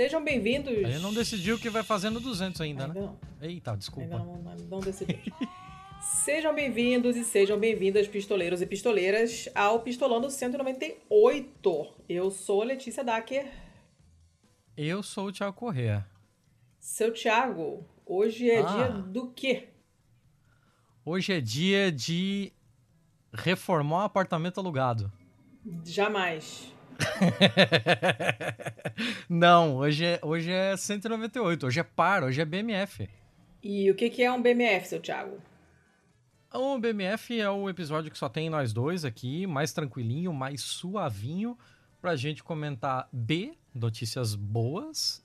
Sejam bem-vindos. A gente não decidiu que vai fazer no 200 ainda, ainda né? Não. Eita, desculpa. Ainda não, não. Sejam bem-vindos e sejam bem-vindas, pistoleiros e pistoleiras, ao Pistolando 198. Eu sou Letícia Dacker. Eu sou o Thiago Corrêa. Seu Thiago, hoje é Ah. dia do quê? Hoje é dia de reformar um apartamento alugado. Jamais. Não, hoje é, hoje é 198, hoje é par, hoje é BMF. E o que que é um BMF, seu Thiago? O BMF é o episódio que só tem nós dois aqui, mais tranquilinho, mais suavinho, pra gente comentar B, notícias boas,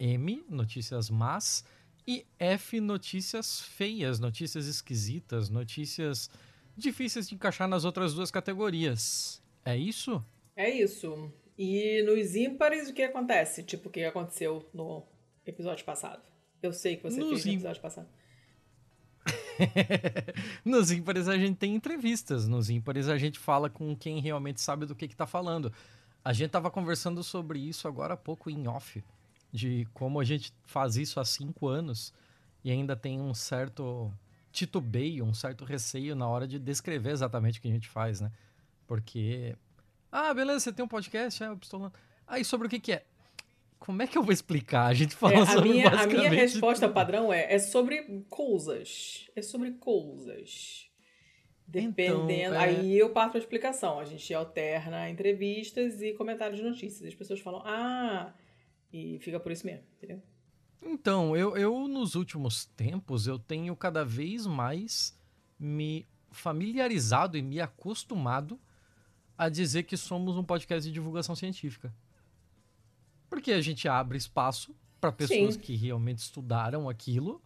M, notícias más, e F, notícias feias, notícias esquisitas, notícias difíceis de encaixar nas outras duas categorias. É isso? É isso. E nos ímpares, o que acontece? Tipo, o que aconteceu no episódio passado? Eu sei que você Nos fez no episódio passado. Nos ímpares a gente tem entrevistas, nos ímpares a gente fala com quem realmente sabe do que que tá falando. A gente tava conversando sobre isso agora há pouco em off, de como a gente faz isso há cinco anos e ainda tem um certo titubeio, um certo receio na hora de descrever exatamente o que a gente faz, né? Porque, ah, beleza, você tem um podcast, é, o Pistolando. Aí sobre o que que é? Como é que eu vou explicar? A gente fala É, a, sobre minha, a minha resposta tudo. padrão é: é sobre coisas. É sobre coisas. Dependendo. Então, é- Aí eu parto a explicação. A gente alterna entrevistas e comentários de notícias. As pessoas falam, ah, e fica por isso mesmo, entendeu? Então, eu, eu nos últimos tempos eu tenho cada vez mais me familiarizado e me acostumado a dizer que somos um podcast de divulgação científica. Porque a gente abre espaço para pessoas Sim. que realmente estudaram aquilo,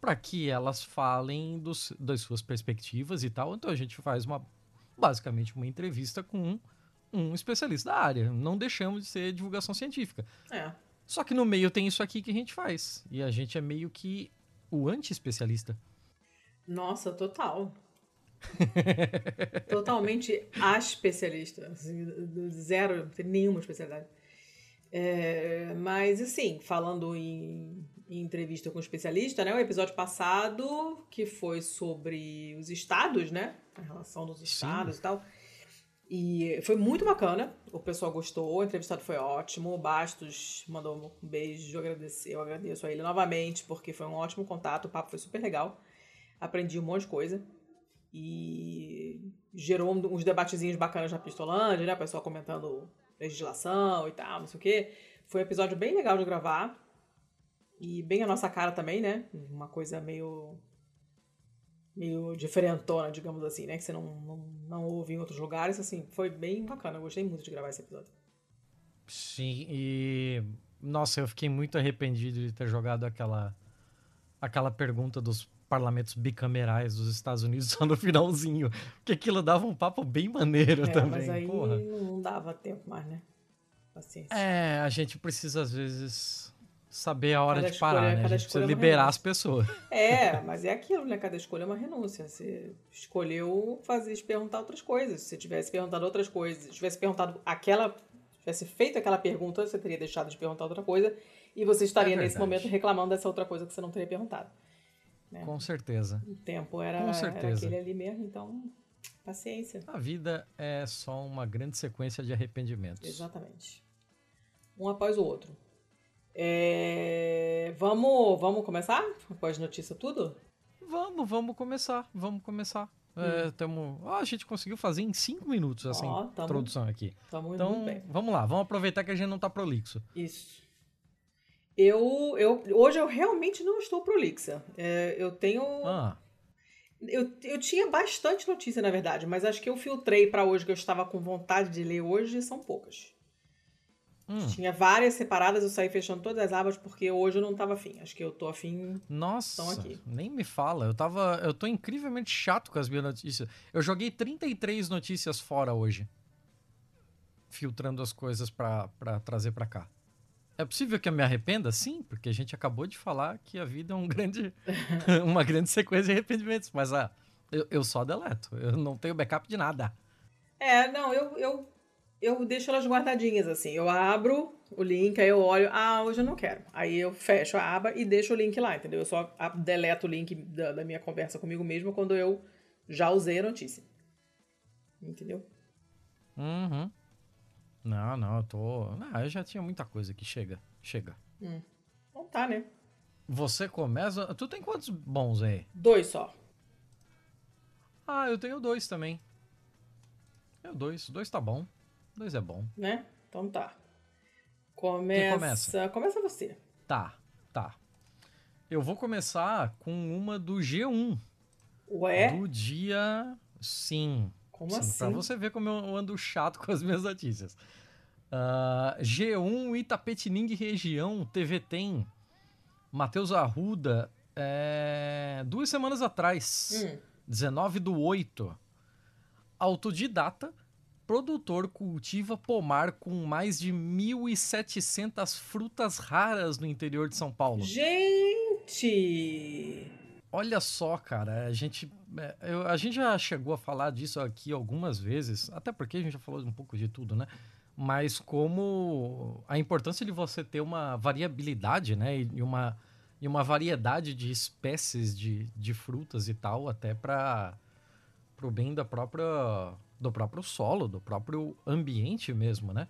para que elas falem dos, das suas perspectivas e tal. Então a gente faz uma basicamente uma entrevista com um, um especialista da área. Não deixamos de ser divulgação científica. É. Só que no meio tem isso aqui que a gente faz. E a gente é meio que o anti-especialista. Nossa, total. Totalmente a especialista. assim, do Zero, não tem nenhuma especialidade. É, mas, assim, falando em, em entrevista com especialista, né? O episódio passado, que foi sobre os estados, né? A relação dos estados e tal. E foi muito bacana. O pessoal gostou, o entrevistado foi ótimo. O Bastos mandou um beijo. Eu agradeço a ele novamente, porque foi um ótimo contato. O papo foi super legal. Aprendi um monte de coisa. E gerou uns debatezinhos bacanas na Pistolândia, né? O pessoal comentando legislação e tal, não sei o quê. Foi um episódio bem legal de gravar. E bem a nossa cara também, né? Uma coisa meio. meio diferentona, digamos assim, né? Que você não, não, não ouve em outros lugares. Assim, foi bem bacana. Eu gostei muito de gravar esse episódio. Sim, e. Nossa, eu fiquei muito arrependido de ter jogado aquela. aquela pergunta dos parlamentos bicamerais dos Estados Unidos só no finalzinho. Porque aquilo dava um papo bem maneiro É, também. mas aí porra. não dava tempo mais, né? Paciência. É, a gente precisa às vezes saber a hora Cada de parar, escolha- né? A gente precisa é liberar renúncia. as pessoas. É, mas é aquilo, né? Cada escolha é uma renúncia. Você escolheu fazer perguntar outras coisas. Se você tivesse perguntado outras coisas, tivesse perguntado aquela. tivesse feito aquela pergunta, você teria deixado de perguntar outra coisa. E você estaria É nesse momento reclamando dessa outra coisa que você não teria perguntado. É. Com certeza. O tempo era, Com era aquele ali mesmo, então. Paciência. A vida é só uma grande sequência de arrependimentos. Exatamente. Um após o outro. É, Vamos, vamos começar? Após notícia tudo? Vamos, vamos começar. Vamos começar. É, tamo... Ah, a gente conseguiu fazer em cinco minutos essa Hum. Ó, tamo- introdução aqui. Então, vamos lá. Vamos aproveitar que a gente não tá prolixo. Isso. Eu, eu, hoje eu realmente não estou prolixa. É, eu tenho. Ah, Eu, eu tinha bastante notícia, na verdade, mas acho que eu filtrei pra hoje que eu estava com vontade de ler hoje, são poucas. hum. Tinha várias separadas, eu saí fechando todas as abas porque hoje eu não estava afim. Acho que eu tô afim. Nossa, Estão aqui. nem me fala. Eu tava. Eu tô incrivelmente chato com as minhas notícias. Eu joguei 33 notícias fora hoje. Filtrando as coisas pra trazer pra cá. É possível que eu me arrependa? Sim, porque a gente acabou de falar que a vida é um grande, uma grande sequência de arrependimentos. Mas ah, eu, eu só deleto. Eu não tenho backup de nada. É, não, eu, eu eu deixo elas guardadinhas assim. Eu abro o link, aí eu olho, ah, hoje eu não quero. Aí eu fecho a aba e deixo o link lá, entendeu? Eu só deleto o link da, da minha conversa comigo mesmo quando eu já usei a notícia. Entendeu? Uhum. Não, não, eu tô. Não, eu já tinha muita coisa que chega. Chega. Hum. Então tá, né? Você começa. Tu tem quantos bons aí? Dois só. Ah, eu tenho dois também. Eu dois. Dois tá bom. Dois é bom. Né? Então tá. Começa. começa? Começa você. Tá, tá. Eu vou começar com uma do G1. Ué? Do dia. Sim. Como sim, assim? Pra você ver como eu ando chato com as minhas notícias. Uh, G1 Itapetininga região, TV tem. Matheus Arruda, é... duas semanas atrás, hum. 19 do 8. Autodidata, produtor cultiva pomar com mais de 1.700 frutas raras no interior de São Paulo. Gente! Olha só, cara, a gente, é, eu, a gente já chegou a falar disso aqui algumas vezes, até porque a gente já falou um pouco de tudo, né? Mas como a importância de você ter uma variabilidade, né? E uma, e uma variedade de espécies de, de frutas e tal, até para o bem da própria, do próprio solo, do próprio ambiente mesmo, né?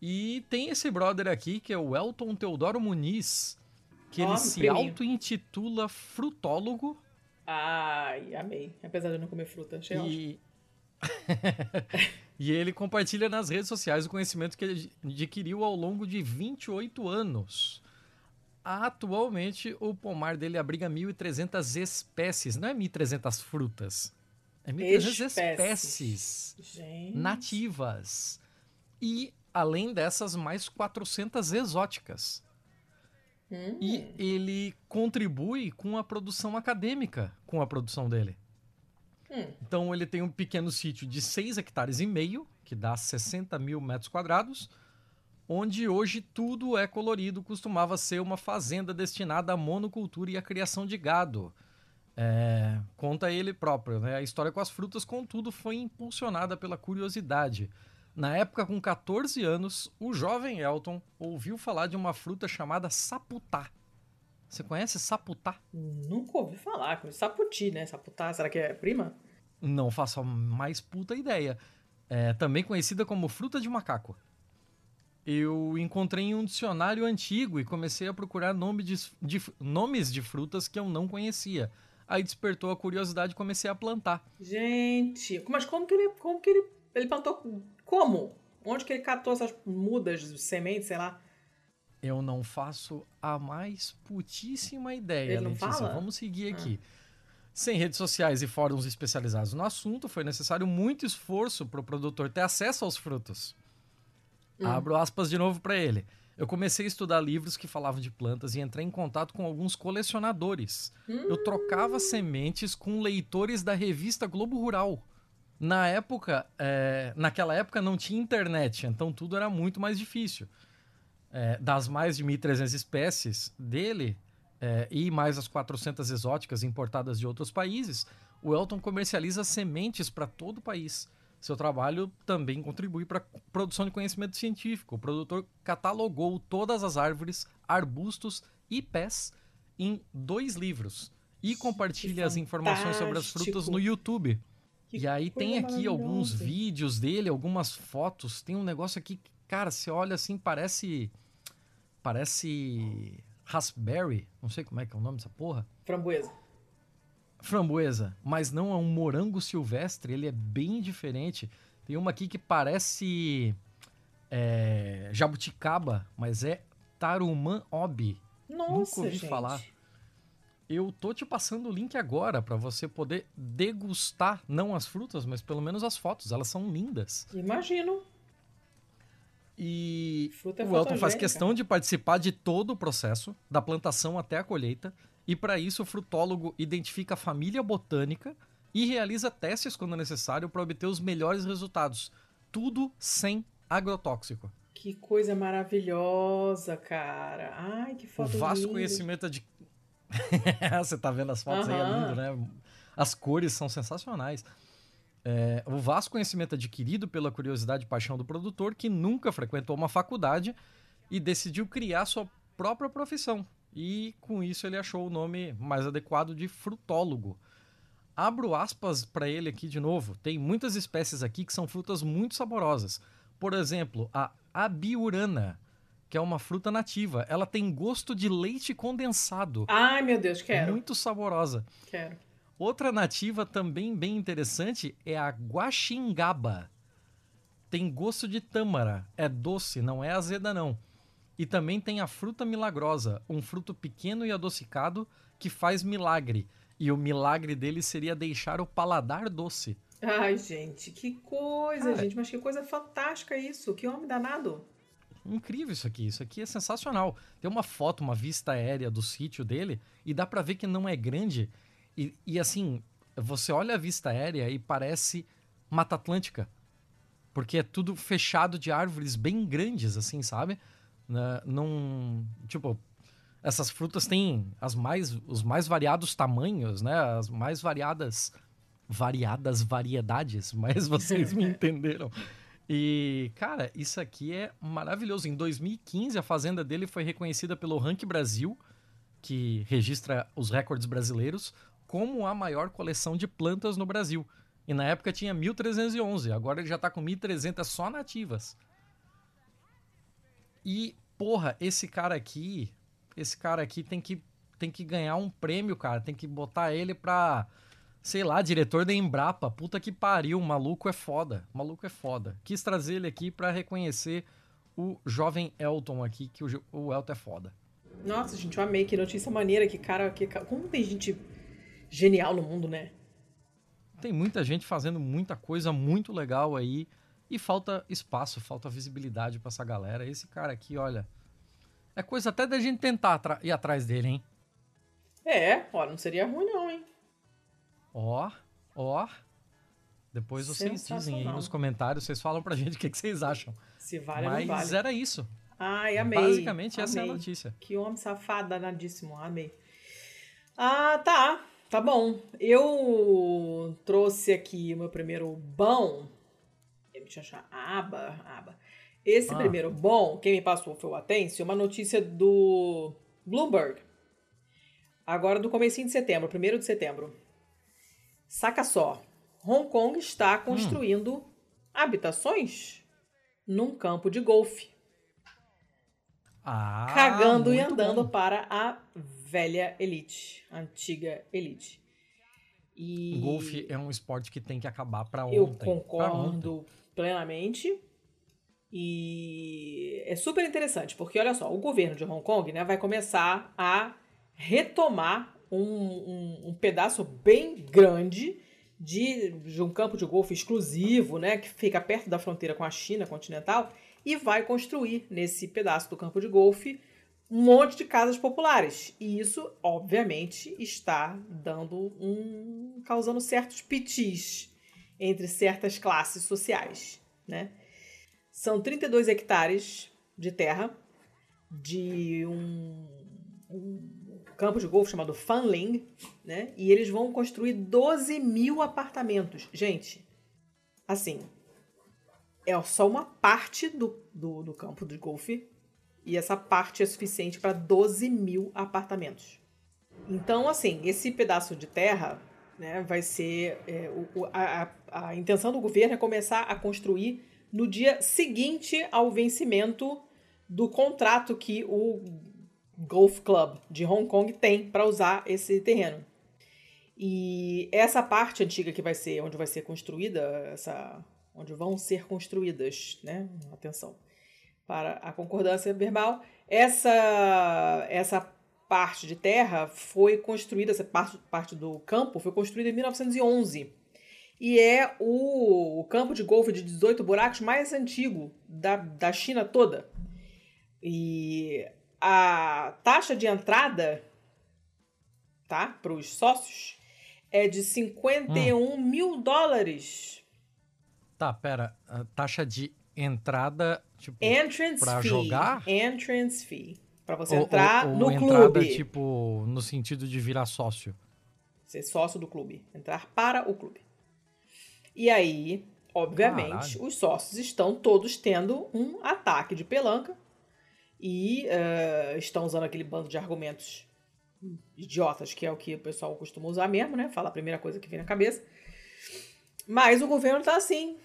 E tem esse brother aqui, que é o Elton Teodoro Muniz, que ele se auto-intitula frutólogo. Ai, amei. Apesar de eu não comer fruta, achei e... e ele compartilha nas redes sociais o conhecimento que ele adquiriu ao longo de 28 anos. Atualmente, o pomar dele abriga 1.300 espécies, não é 1.300 frutas. É 1.300 espécies, espécies nativas. E, além dessas, mais 400 exóticas. Hum. E ele contribui com a produção acadêmica com a produção dele. Hum. Então ele tem um pequeno sítio de 6 hectares e meio, que dá 60 mil metros quadrados, onde hoje tudo é colorido, costumava ser uma fazenda destinada à monocultura e à criação de gado. É, conta ele próprio, né? A história com as frutas, contudo, foi impulsionada pela curiosidade. Na época, com 14 anos, o jovem Elton ouviu falar de uma fruta chamada saputá. Você conhece saputá? Nunca ouvi falar. Saputi, né? Saputá, será que é prima? Não faço a mais puta ideia. É também conhecida como fruta de macaco. Eu encontrei em um dicionário antigo e comecei a procurar nome de, de, nomes de frutas que eu não conhecia. Aí despertou a curiosidade e comecei a plantar. Gente, mas como que ele, como que ele, ele plantou como? Onde que ele catou essas mudas, sementes, sei lá? Eu não faço a mais putíssima ideia, ele não Letícia. Fala? Vamos seguir aqui. Ah. Sem redes sociais e fóruns especializados no assunto, foi necessário muito esforço para o produtor ter acesso aos frutos. Hum. Abro aspas de novo para ele. Eu comecei a estudar livros que falavam de plantas e entrei em contato com alguns colecionadores. Hum. Eu trocava sementes com leitores da revista Globo Rural. Na época, é, naquela época não tinha internet, então tudo era muito mais difícil. É, das mais de 1.300 espécies dele é, e mais as 400 exóticas importadas de outros países, o Elton comercializa sementes para todo o país. Seu trabalho também contribui para a produção de conhecimento científico. O produtor catalogou todas as árvores, arbustos e pés em dois livros e compartilha as informações sobre as frutas no YouTube. Que e aí tem aqui alguns vídeos dele, algumas fotos. Tem um negócio aqui, cara, você olha assim, parece. Parece. Raspberry. Não sei como é que é o nome dessa porra. Framboesa. Framboesa. Mas não é um morango silvestre, ele é bem diferente. Tem uma aqui que parece. É, jabuticaba, mas é Tarumã Obi. Nossa, Nunca ouvi gente. falar eu tô te passando o link agora para você poder degustar não as frutas, mas pelo menos as fotos. Elas são lindas. Imagino. E Fruta é o Elton faz questão de participar de todo o processo, da plantação até a colheita, e para isso o frutólogo identifica a família botânica e realiza testes quando necessário para obter os melhores resultados. Tudo sem agrotóxico. Que coisa maravilhosa, cara. Ai, que foto O vasto linda. conhecimento de Você tá vendo as fotos aí, é lindo, né? As cores são sensacionais. É, o vasto conhecimento adquirido pela curiosidade e paixão do produtor, que nunca frequentou uma faculdade e decidiu criar sua própria profissão. E com isso ele achou o nome mais adequado de frutólogo. Abro aspas para ele aqui de novo. Tem muitas espécies aqui que são frutas muito saborosas. Por exemplo, a abiurana, que é uma fruta nativa. Ela tem gosto de leite condensado. Ai, meu Deus, quero. Muito saborosa. Quero. Outra nativa também bem interessante é a guaxingaba. Tem gosto de tâmara, é doce, não é azeda não. E também tem a fruta milagrosa, um fruto pequeno e adocicado que faz milagre. E o milagre dele seria deixar o paladar doce. Ai, gente, que coisa, Cara, gente. Mas que coisa fantástica isso. Que homem danado. Incrível isso aqui. Isso aqui é sensacional. Tem uma foto, uma vista aérea do sítio dele e dá para ver que não é grande. E, e assim, você olha a vista aérea e parece Mata Atlântica. Porque é tudo fechado de árvores bem grandes, assim, sabe? Né? Não. Tipo, essas frutas têm as mais, os mais variados tamanhos, né? As mais variadas. Variadas variedades, mas vocês me entenderam. E, cara, isso aqui é maravilhoso. Em 2015, a fazenda dele foi reconhecida pelo Rank Brasil, que registra os recordes brasileiros, como a maior coleção de plantas no Brasil. E na época tinha 1311, agora ele já tá com 1300 só nativas. E, porra, esse cara aqui, esse cara aqui tem que, tem que ganhar um prêmio, cara. Tem que botar ele pra, sei lá, diretor da Embrapa. Puta que pariu, o maluco é foda. O maluco é foda. Quis trazer ele aqui para reconhecer o jovem Elton aqui, que o, o Elton é foda. Nossa, gente, eu amei. Que notícia maneira. Que cara, que, como tem gente genial no mundo, né? Tem muita gente fazendo muita coisa muito legal aí. E falta espaço, falta visibilidade para essa galera. Esse cara aqui, olha. É coisa até da gente tentar ir atrás dele, hein? É, ó, não seria ruim, não, hein? Ó, ó. Depois vocês dizem aí nos comentários, vocês falam pra gente o que, que vocês acham. Se vale Mas ou não vale. era isso. Ai, amei. Basicamente, amei. essa é a notícia. Que homem safado, danadíssimo. Amei. Ah, tá. Tá bom. Eu trouxe aqui o meu primeiro bom deixa eu achar, aba, aba. Esse ah. primeiro bom, quem me passou foi o Atencio, uma notícia do Bloomberg. Agora do comecinho de setembro, primeiro de setembro. Saca só, Hong Kong está hum. construindo hum. habitações num campo de golfe. Ah, cagando e andando bom. para a velha elite, antiga elite. E... Golfe é um esporte que tem que acabar para ontem. Eu concordo plenamente. E é super interessante, porque olha só, o governo de Hong Kong né, vai começar a retomar um, um, um pedaço bem grande de, de, um campo de golfe exclusivo, né, que fica perto da fronteira com a China continental, e vai construir nesse pedaço do campo de golfe um monte de casas populares. E isso, obviamente, está dando um. causando certos pitis entre certas classes sociais, né? São 32 hectares de terra de um, um campo de golfe chamado Fanling, né? E eles vão construir 12 mil apartamentos. Gente, assim, é só uma parte do, do, do campo de golfe e essa parte é suficiente para 12 mil apartamentos. Então, assim, esse pedaço de terra né, vai ser. É, o, a, a intenção do governo é começar a construir no dia seguinte ao vencimento do contrato que o Golf Club de Hong Kong tem para usar esse terreno. E essa parte antiga que vai ser onde vai ser construída essa onde vão ser construídas, né? Atenção. Para a concordância verbal, essa essa parte de terra foi construída, essa parte, parte do campo foi construída em 1911. E é o, o campo de golfe de 18 buracos mais antigo da, da China toda. E a taxa de entrada tá, para os sócios é de 51 hum. mil dólares. Tá, pera. A taxa de entrada, tipo, fee. jogar? Entrance fee. Pra você entrar ou, ou, no entrada, clube. tipo, no sentido de virar sócio. Ser sócio do clube. Entrar para o clube. E aí, obviamente, Caralho. os sócios estão todos tendo um ataque de pelanca e uh, estão usando aquele bando de argumentos idiotas, que é o que o pessoal costuma usar mesmo, né? Fala a primeira coisa que vem na cabeça. Mas o governo tá assim,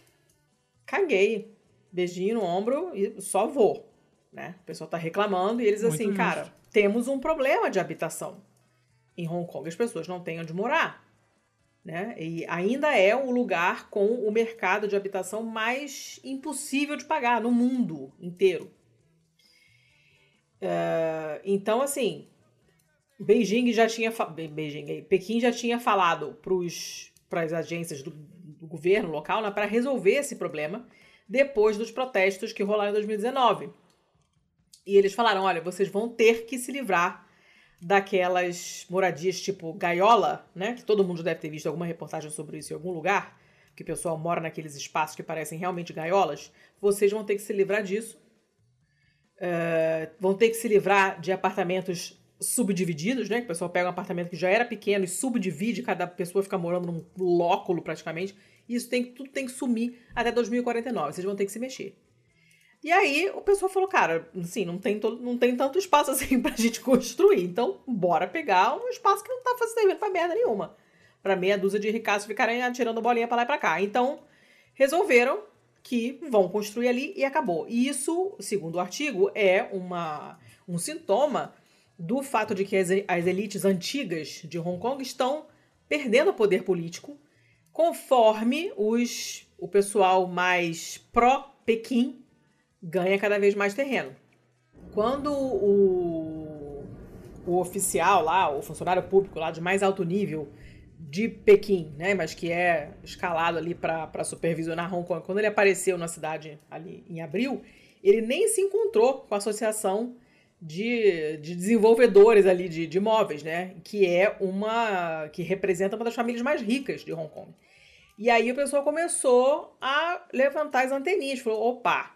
caguei, beijinho no ombro e só vou, né? O pessoal tá reclamando e eles Muito assim, justo. cara, temos um problema de habitação em Hong Kong, as pessoas não têm onde morar. Né? E ainda é o lugar com o mercado de habitação mais impossível de pagar no mundo inteiro. Uh, então, assim, Beijing já tinha. Beijing, Pequim já tinha falado para as agências do, do, governo local né, para resolver esse problema depois dos protestos que rolaram em 2019. E eles falaram: olha, vocês vão ter que se livrar daquelas moradias tipo gaiola, né? Que todo mundo deve ter visto alguma reportagem sobre isso em algum lugar, que o pessoal mora naqueles espaços que parecem realmente gaiolas. Vocês vão ter que se livrar disso. Uh, vão ter que se livrar de apartamentos subdivididos, né? Que o pessoal pega um apartamento que já era pequeno e subdivide, cada pessoa fica morando num lóculo praticamente. Isso tem, tudo tem que sumir até 2049. Vocês vão ter que se mexer. E aí o pessoal falou, cara, assim, não tem, não tem tanto espaço assim pra gente construir. Então, bora pegar um espaço que não tá servindo pra merda nenhuma. Pra meia dúzia de ricaços ficarem atirando bolinha pra lá e pra cá. Então, resolveram que vão construir ali e acabou. E isso, segundo o artigo, é uma, um sintoma do fato de que as, as elites antigas de Hong Kong estão perdendo poder político conforme os, o pessoal mais pró-Pequim ganha cada vez mais terreno. Quando o, o oficial lá, o funcionário público lá de mais alto nível de Pequim, né, mas que é escalado ali para supervisionar Hong Kong, quando ele apareceu na cidade ali em abril, ele nem se encontrou com a associação de, de desenvolvedores ali de, de imóveis, né, que é uma que representa uma das famílias mais ricas de Hong Kong. E aí o pessoal começou a levantar as anteninhas, falou, opa,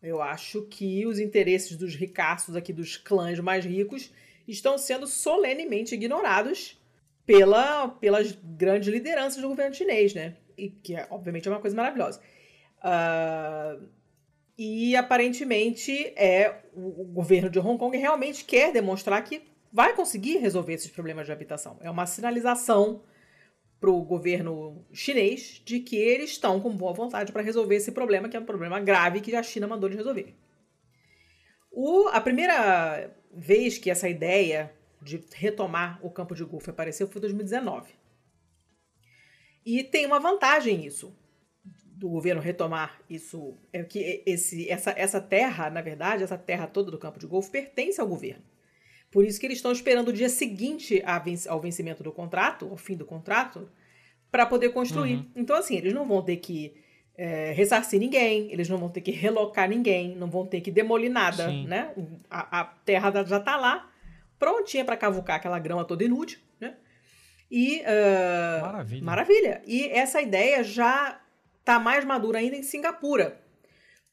eu acho que os interesses dos ricaços aqui, dos clãs mais ricos, estão sendo solenemente ignorados pela, pelas grandes lideranças do governo chinês, né? E que, obviamente, é uma coisa maravilhosa. Uh, e, aparentemente, é o, o governo de Hong Kong realmente quer demonstrar que vai conseguir resolver esses problemas de habitação. É uma sinalização para o governo chinês de que eles estão com boa vontade para resolver esse problema, que é um problema grave que a China mandou de resolver. O, a primeira vez que essa ideia de retomar o campo de golfe apareceu foi em 2019. E tem uma vantagem isso, do governo retomar isso, é que esse, essa, essa terra, na verdade, essa terra toda do campo de golfe pertence ao governo. Por isso que eles estão esperando o dia seguinte ao vencimento do contrato, ao fim do contrato, para poder construir. Uhum. Então, assim, eles não vão ter que é, ressarcir ninguém, eles não vão ter que relocar ninguém, não vão ter que demolir nada, Sim. né? A, a, terra já está lá, prontinha para cavucar aquela grama toda inútil, né? E uh, maravilha. maravilha. E essa ideia já está mais madura ainda em Singapura,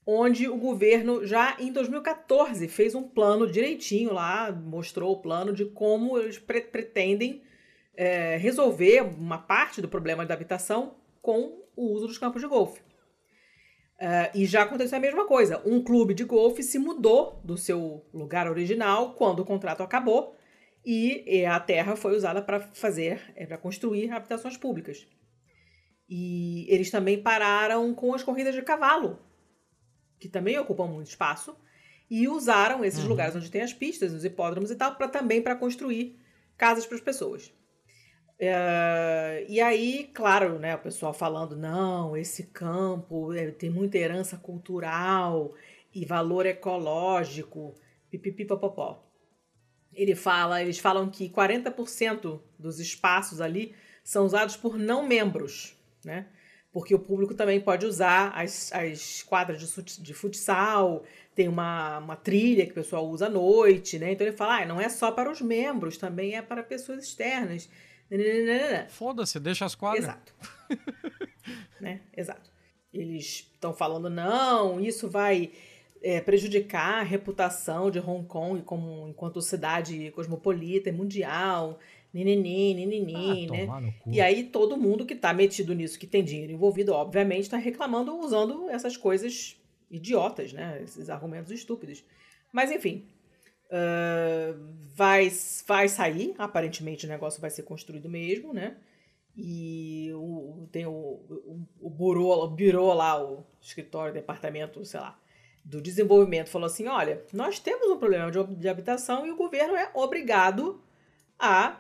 onde o governo já em 2014 fez um plano direitinho lá, mostrou o plano de como eles pre pretendem é, resolver uma parte do problema da habitação com o uso dos campos de golfe. Uh, e já aconteceu a mesma coisa. Um clube de golfe se mudou do seu lugar original quando o contrato acabou e a terra foi usada para fazer, é, para construir habitações públicas. E eles também pararam com as corridas de cavalo, que também ocupam muito espaço, e usaram esses uhum. lugares onde tem as pistas, os hipódromos e tal, para também para construir casas para as pessoas. Uh, e aí, claro, né, o pessoal falando, não, esse campo é, tem muita herança cultural e valor ecológico, pipipipopopó. Ele fala, eles falam que 40% dos espaços ali são usados por não membros, né? porque o público também pode usar as, as quadras de, de futsal, tem uma, uma trilha que o pessoal usa à noite, né? Então ele fala, ah, não é só para os membros, também é para pessoas externas. Foda-se, deixa as quadras. Exato. né? Exato. Eles estão falando, não, isso vai é, prejudicar a reputação de Hong Kong como enquanto cidade cosmopolita e mundial. nenenê, nenenê, ah, né? E aí todo mundo que tá metido nisso, que tem dinheiro envolvido, obviamente, está reclamando usando essas coisas idiotas, né? Esses argumentos estúpidos. Mas enfim, uh, vai, vai sair, aparentemente o negócio vai ser construído mesmo, né? E o, tem o, o, o, burô, o birô lá, o escritório, departamento, sei lá, do desenvolvimento, falou assim: olha, nós temos um problema de, de habitação e o governo é obrigado a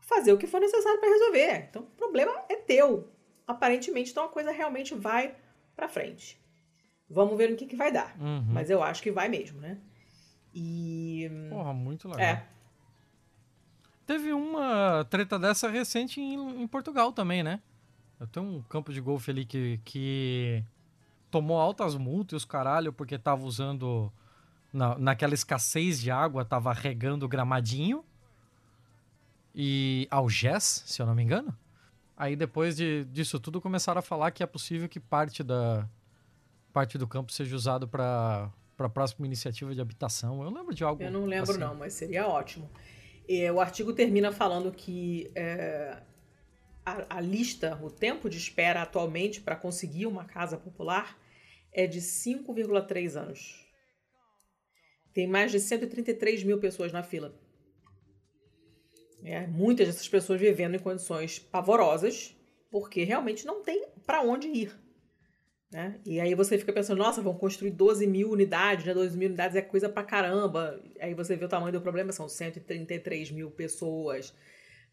fazer o que for necessário para resolver. Então, o problema é teu. Aparentemente, então a coisa realmente vai para frente. Vamos ver no que, que vai dar. Uhum. Mas eu acho que vai mesmo, né? E. Porra, muito legal. É. Teve uma treta dessa recente em, em Portugal também, né? Eu tenho um campo de golfe ali que, que tomou altas multas e os caralho porque tava usando. Na, naquela escassez de água, tava regando gramadinho e Algés, se eu não me engano. Aí depois de, disso tudo começaram a falar que é possível que parte da parte do campo seja usado para para a próxima iniciativa de habitação. Eu lembro de algo. Eu não lembro assim. não, mas seria ótimo. E, o artigo termina falando que é, a, a, lista, o tempo de espera atualmente para conseguir uma casa popular é de 5,3 anos. Tem mais de 133 mil pessoas na fila. É, muitas dessas pessoas vivendo em condições pavorosas, porque realmente não tem para onde ir. Né? E aí você fica pensando, nossa, vão construir 12 mil unidades, né? 12 mil unidades é coisa pra caramba. Aí você vê o tamanho do problema, são 133 mil pessoas.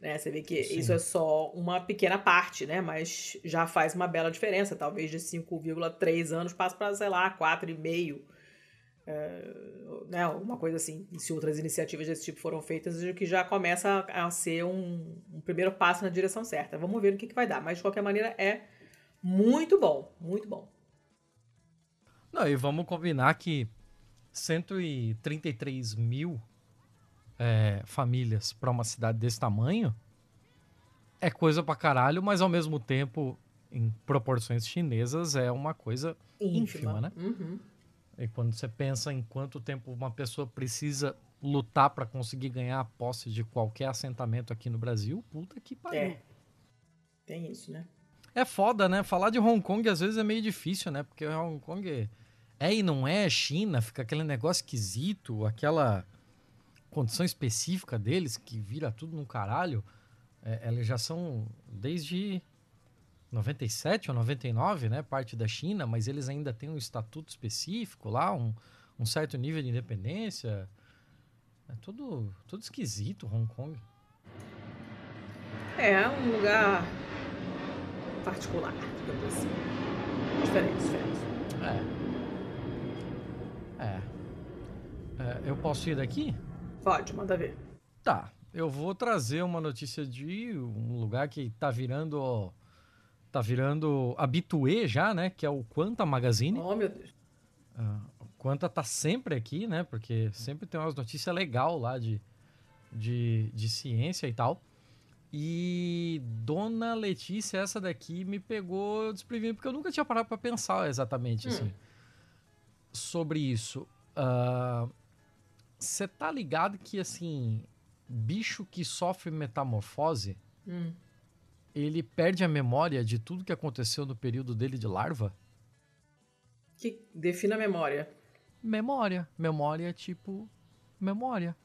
Né? Você vê que Sim. isso é só uma pequena parte, né? Mas já faz uma bela diferença. Talvez de 5,3 anos passe para, sei lá, 4,5 é, né, uma coisa assim, e se outras iniciativas desse tipo foram feitas, que já começa a ser um, um primeiro passo na direção certa. Vamos ver o que, que vai dar, mas de qualquer maneira é muito bom, muito bom. Não, e vamos combinar que 133 mil é, famílias para uma cidade desse tamanho é coisa pra caralho, mas ao mesmo tempo, em proporções chinesas, é uma coisa ínfima, ínfima né? Uhum. E quando você pensa em quanto tempo uma pessoa precisa lutar para conseguir ganhar a posse de qualquer assentamento aqui no Brasil, puta que pariu. É. Tem isso, né? É foda, né? Falar de Hong Kong às vezes é meio difícil, né? Porque Hong Kong é e não é China, fica aquele negócio esquisito, aquela condição específica deles que vira tudo no caralho. É, eles já são desde 97 ou 99, né? Parte da China, mas eles ainda têm um estatuto específico lá, um, um certo nível de independência. É tudo, tudo esquisito, Hong Kong. É um lugar particular, digamos assim. Diferente, diferente. É. é. É. Eu posso ir daqui? Pode, manda ver. Tá. Eu vou trazer uma notícia de um lugar que tá virando tá virando habituê já, né? Que é o Quanta Magazine. Oh, meu Deus. Uh, o Quanta tá sempre aqui, né? Porque sempre tem umas notícias legais lá de, de, de ciência e tal. E Dona Letícia, essa daqui, me pegou desprevenido, porque eu nunca tinha parado para pensar exatamente hum. assim, sobre isso. Você uh, tá ligado que, assim, bicho que sofre metamorfose, hum ele perde a memória de tudo que aconteceu no período dele de larva? Que defina a memória. Memória. Memória tipo memória.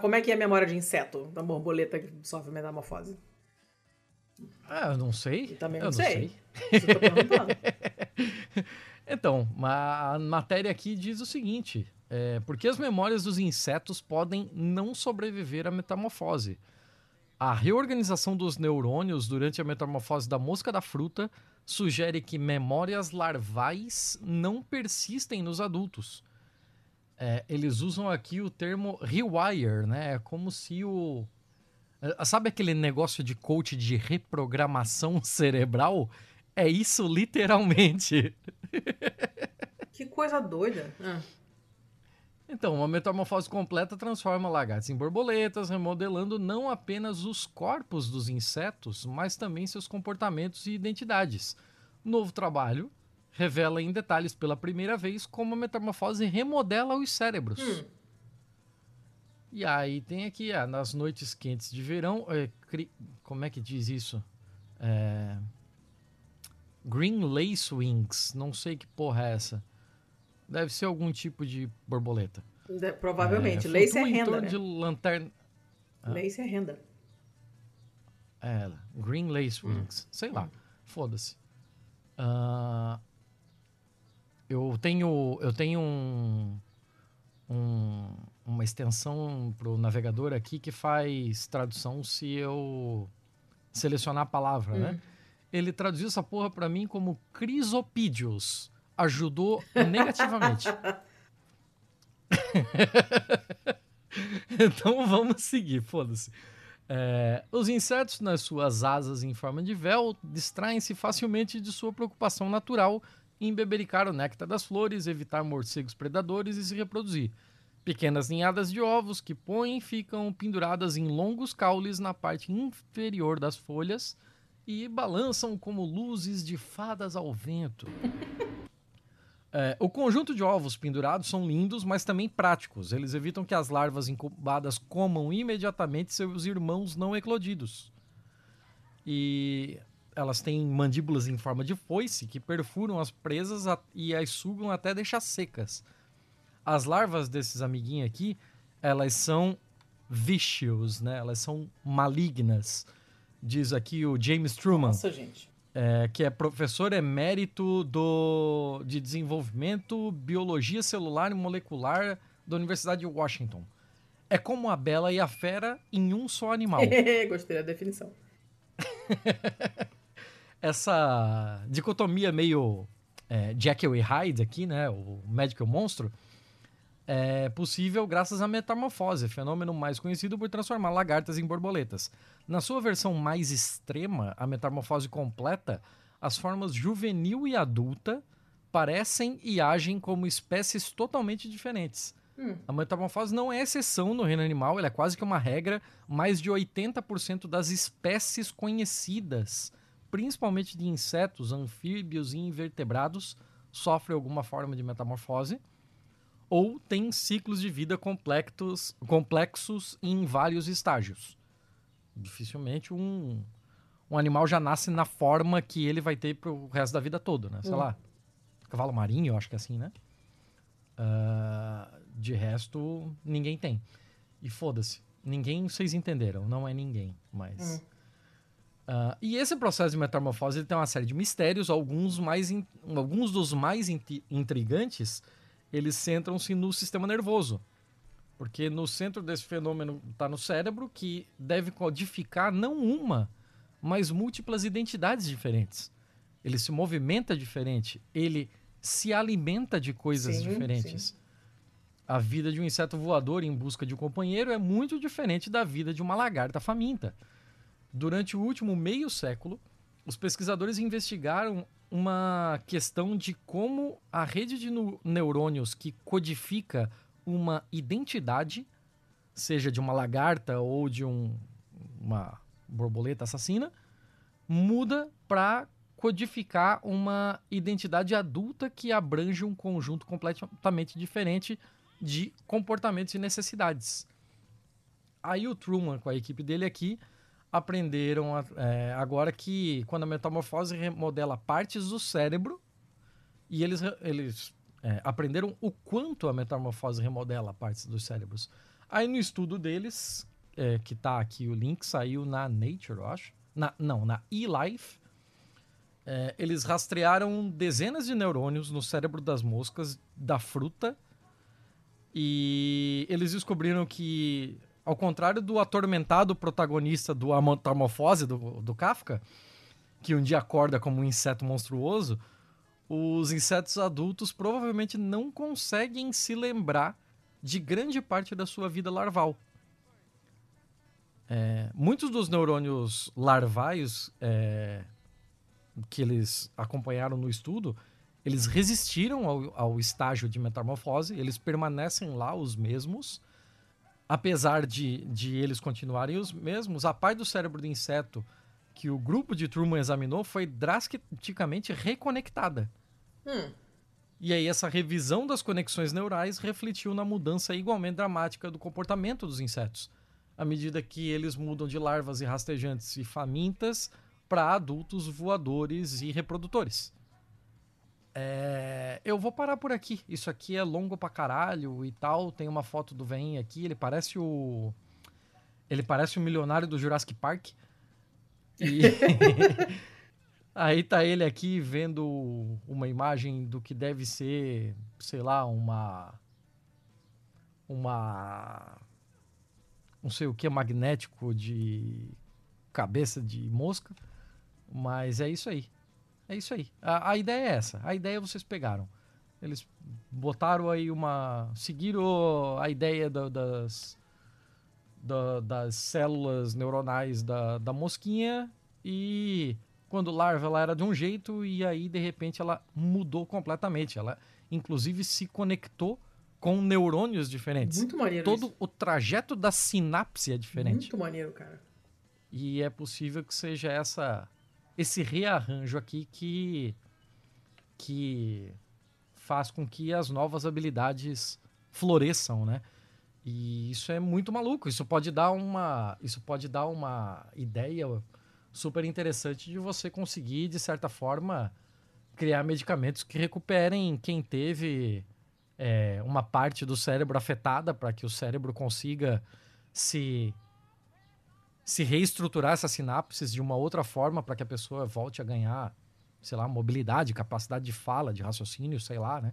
Como é que é a memória de inseto, da borboleta que sofre metamorfose? Ah, eu não sei. Eu também não, eu sei. não sei. então, a matéria aqui diz o seguinte: é, porque as memórias dos insetos podem não sobreviver à metamorfose. A reorganização dos neurônios durante a metamorfose da mosca da fruta sugere que memórias larvais não persistem nos adultos. É, eles usam aqui o termo rewire, né? É como se o. É, sabe aquele negócio de coach de reprogramação cerebral? É isso literalmente. Que coisa doida. Ah. Então, uma metamorfose completa transforma lagartos em borboletas, remodelando não apenas os corpos dos insetos, mas também seus comportamentos e identidades. Novo trabalho revela em detalhes pela primeira vez como a metamorfose remodela os cérebros. Hum. E aí tem aqui, ah, nas noites quentes de verão, é, cri... como é que diz isso? É... Green Lace Wings, não sei que porra é essa. Deve ser algum tipo de borboleta. De, provavelmente. É, Lace é renda, né? de lanterna... Ah. Lace é renda. É, Green Lace hum. Wings. Hum. Sei lá. Foda-se. Uh, eu tenho, eu tenho um, um, uma extensão pro navegador aqui que faz tradução se eu selecionar a palavra, né? hum. né? Ele traduziu essa porra pra mim como crisopídeos. Ajudou negativamente. então vamos seguir, foda-se. É, os insetos, nas suas asas em forma de véu, distraem-se facilmente de sua preocupação natural em bebericar o néctar das flores, evitar morcegos predadores e se reproduzir. Pequenas ninhadas de ovos que põem ficam penduradas em longos caules na parte inferior das folhas e balançam como luzes de fadas ao vento. É, o conjunto de ovos pendurados são lindos, mas também práticos. Eles evitam que as larvas incubadas comam imediatamente seus irmãos não eclodidos. E elas têm mandíbulas em forma de foice que perfuram as presas e as sugam até deixar secas. As larvas desses amiguinhos aqui, elas são vicious, né? Elas são malignas. Diz aqui o James Truman. Nossa, gente é, que é professor emérito do, de desenvolvimento biologia celular e molecular da Universidade de Washington. É como a bela e a fera em um só animal. Gostei da definição. Essa dicotomia meio é, Jekyll e Hyde aqui, né? O médico e o monstro é possível graças à metamorfose, fenômeno mais conhecido por transformar lagartas em borboletas. Na sua versão mais extrema, a metamorfose completa, as formas juvenil e adulta parecem e agem como espécies totalmente diferentes. Hum. A metamorfose não é exceção no reino animal, ela é quase que uma regra. Mais de 80% das espécies conhecidas, principalmente de insetos, anfíbios e invertebrados, sofrem alguma forma de metamorfose ou tem ciclos de vida complexos, complexos em vários estágios. Dificilmente um, um animal já nasce na forma que ele vai ter pro resto da vida toda, né? Sei hum. lá, cavalo marinho, eu acho que é assim, né? Uh, de resto, ninguém tem. E foda-se. Ninguém, vocês entenderam, não é ninguém, mas... Hum. Uh, e esse processo de metamorfose ele tem uma série de mistérios, alguns, mais in, alguns dos mais intrigantes eles centram-se no sistema nervoso. Porque no centro desse fenômeno está no cérebro, que deve codificar não uma, mas múltiplas identidades diferentes. Ele se movimenta diferente, ele se alimenta de coisas sim, diferentes. Sim. A vida de um inseto voador em busca de um companheiro é muito diferente da vida de uma lagarta faminta. Durante o último meio século, os pesquisadores investigaram uma questão de como a rede de neurônios que codifica uma identidade, seja de uma lagarta ou de um, uma borboleta assassina, muda para codificar uma identidade adulta que abrange um conjunto completamente diferente de comportamentos e necessidades. Aí o Truman, com a equipe dele aqui, aprenderam é, agora que quando a metamorfose remodela partes do cérebro, e eles, eles é, aprenderam o quanto a metamorfose remodela partes dos cérebros. Aí no estudo deles, é, que tá aqui o link, saiu na Nature, eu acho. Na, não, na eLife. É, eles rastrearam dezenas de neurônios no cérebro das moscas da fruta e eles descobriram que ao contrário do atormentado protagonista do A Metamorfose do, do Kafka, que um dia acorda como um inseto monstruoso, os insetos adultos provavelmente não conseguem se lembrar de grande parte da sua vida larval. É, muitos dos neurônios larvais é, que eles acompanharam no estudo, eles resistiram ao, ao estágio de metamorfose, eles permanecem lá os mesmos, apesar de, de eles continuarem os mesmos, a parte do cérebro do inseto que o grupo de Truman examinou foi drasticamente reconectada. Hum. E aí essa revisão das conexões neurais refletiu na mudança igualmente dramática do comportamento dos insetos, à medida que eles mudam de larvas e rastejantes e famintas para adultos voadores e reprodutores. É... Eu vou parar por aqui. Isso aqui é longo pra caralho e tal. Tem uma foto do veinho aqui. Ele parece o. Ele parece o milionário do Jurassic Park. E. Aí tá ele aqui vendo uma imagem do que deve ser, sei lá, uma. Uma. Não sei o que, magnético de cabeça de mosca. Mas é isso aí. É isso aí. A, a ideia é essa. A ideia vocês pegaram. Eles botaram aí uma. Seguiram a ideia da, das. Da, das células neuronais da, da mosquinha e quando larva ela era de um jeito e aí de repente ela mudou completamente. Ela inclusive se conectou com neurônios diferentes. Muito maneiro. Todo isso. o trajeto da sinapse é diferente. Muito maneiro, cara. E é possível que seja essa esse rearranjo aqui que que faz com que as novas habilidades floresçam, né? E isso é muito maluco. Isso pode dar uma, isso pode dar uma ideia super interessante de você conseguir, de certa forma, criar medicamentos que recuperem quem teve é, uma parte do cérebro afetada para que o cérebro consiga se se reestruturar essas sinapses de uma outra forma para que a pessoa volte a ganhar, sei lá, mobilidade, capacidade de fala, de raciocínio, sei lá, né?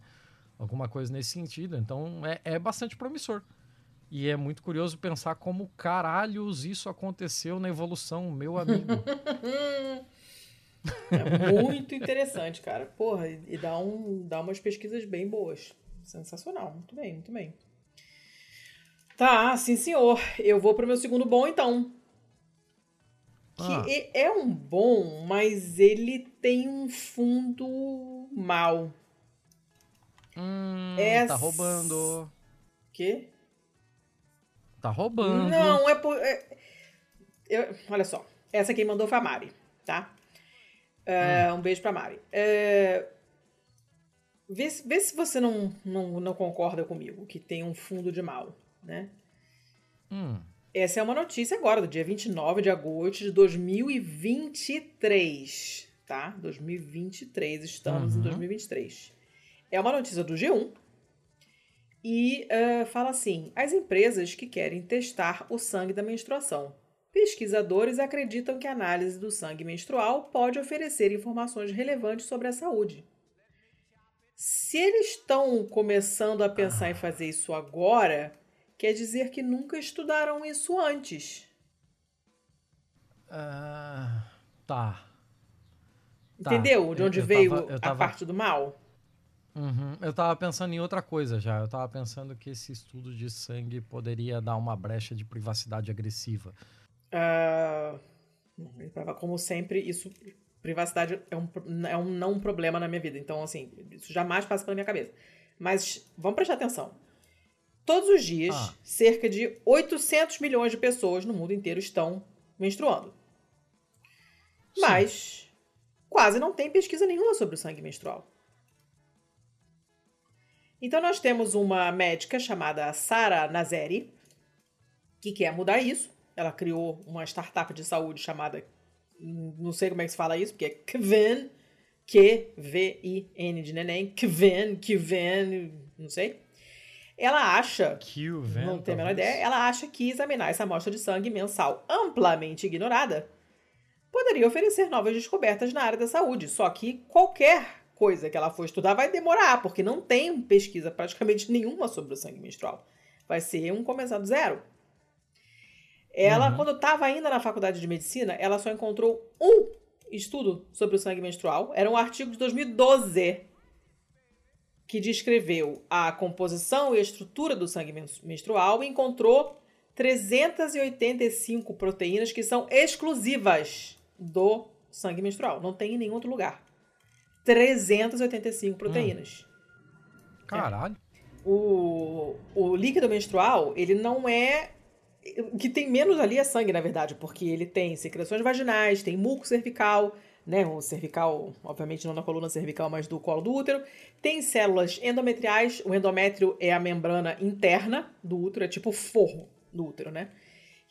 Alguma coisa nesse sentido. Então é, é bastante promissor. E é muito curioso pensar como caralhos isso aconteceu na evolução, meu amigo. é muito interessante, cara. Porra, e dá, um, dá umas pesquisas bem boas. Sensacional. Muito bem, muito bem. Tá, sim senhor. Eu vou pro meu segundo bom então. Que ah. é um bom, mas ele tem um fundo mal. Hum, é tá roubando. Quê? Tá roubando. Não, é por. É... Eu... Olha só. Essa quem mandou foi a Mari, tá? É, hum. Um beijo pra Mari. É... Vê, vê se você não, não, não concorda comigo, que tem um fundo de mal, né? Hum. Essa é uma notícia agora, do dia 29 de agosto de 2023, tá? 2023, estamos uhum. em 2023. É uma notícia do G1 e uh, fala assim: as empresas que querem testar o sangue da menstruação. Pesquisadores acreditam que a análise do sangue menstrual pode oferecer informações relevantes sobre a saúde. Se eles estão começando a pensar ah. em fazer isso agora, quer dizer que nunca estudaram isso antes. Uh, tá. Entendeu? Tá. De onde eu, eu veio tava, tava... a parte do mal? Uhum. Eu tava pensando em outra coisa já. Eu tava pensando que esse estudo de sangue poderia dar uma brecha de privacidade agressiva. Uh, como sempre, isso. Privacidade é um, é um não problema na minha vida. Então, assim, isso jamais passa pela minha cabeça. Mas vamos prestar atenção. Todos os dias, ah. cerca de 800 milhões de pessoas no mundo inteiro estão menstruando. Sim. Mas quase não tem pesquisa nenhuma sobre o sangue menstrual. Então nós temos uma médica chamada Sara Nazeri, que quer mudar isso. Ela criou uma startup de saúde chamada, não sei como é que se fala isso, porque é Kven, Q-V-I-N de neném, Kven, Kven, não sei. Ela acha, Q-Ven, não tem a menor ideia, ela acha que examinar essa amostra de sangue mensal amplamente ignorada poderia oferecer novas descobertas na área da saúde. Só que qualquer coisa que ela for estudar vai demorar, porque não tem pesquisa praticamente nenhuma sobre o sangue menstrual. Vai ser um começar do zero. Ela, uhum. quando estava ainda na faculdade de medicina, ela só encontrou um estudo sobre o sangue menstrual. Era um artigo de 2012 que descreveu a composição e a estrutura do sangue menstrual e encontrou 385 proteínas que são exclusivas do sangue menstrual. Não tem em nenhum outro lugar. 385 proteínas. Hum. Caralho. É. O, o líquido menstrual, ele não é. O que tem menos ali é sangue, na verdade, porque ele tem secreções vaginais, tem muco cervical, né? O cervical, obviamente não na coluna cervical, mas do colo do útero. Tem células endometriais. O endométrio é a membrana interna do útero, é tipo o forro do útero, né?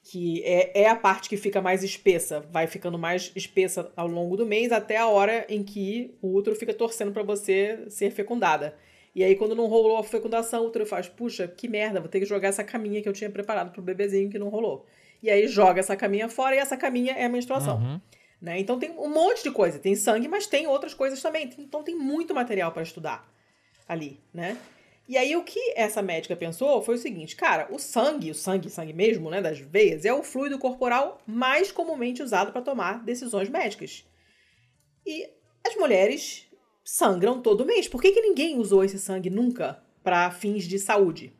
Que é, é a parte que fica mais espessa, vai ficando mais espessa ao longo do mês, até a hora em que o útero fica torcendo para você ser fecundada. E aí, quando não rolou a fecundação, o útero faz: puxa, que merda, vou ter que jogar essa caminha que eu tinha preparado pro bebezinho que não rolou. E aí joga essa caminha fora e essa caminha é a menstruação. Uhum. Né? Então tem um monte de coisa. Tem sangue, mas tem outras coisas também. Então tem muito material para estudar ali, né? E aí o que essa médica pensou foi o seguinte, cara, o sangue, o sangue, sangue mesmo, né, das veias, é o fluido corporal mais comumente usado para tomar decisões médicas. E as mulheres sangram todo mês. Por que, que ninguém usou esse sangue nunca para fins de saúde?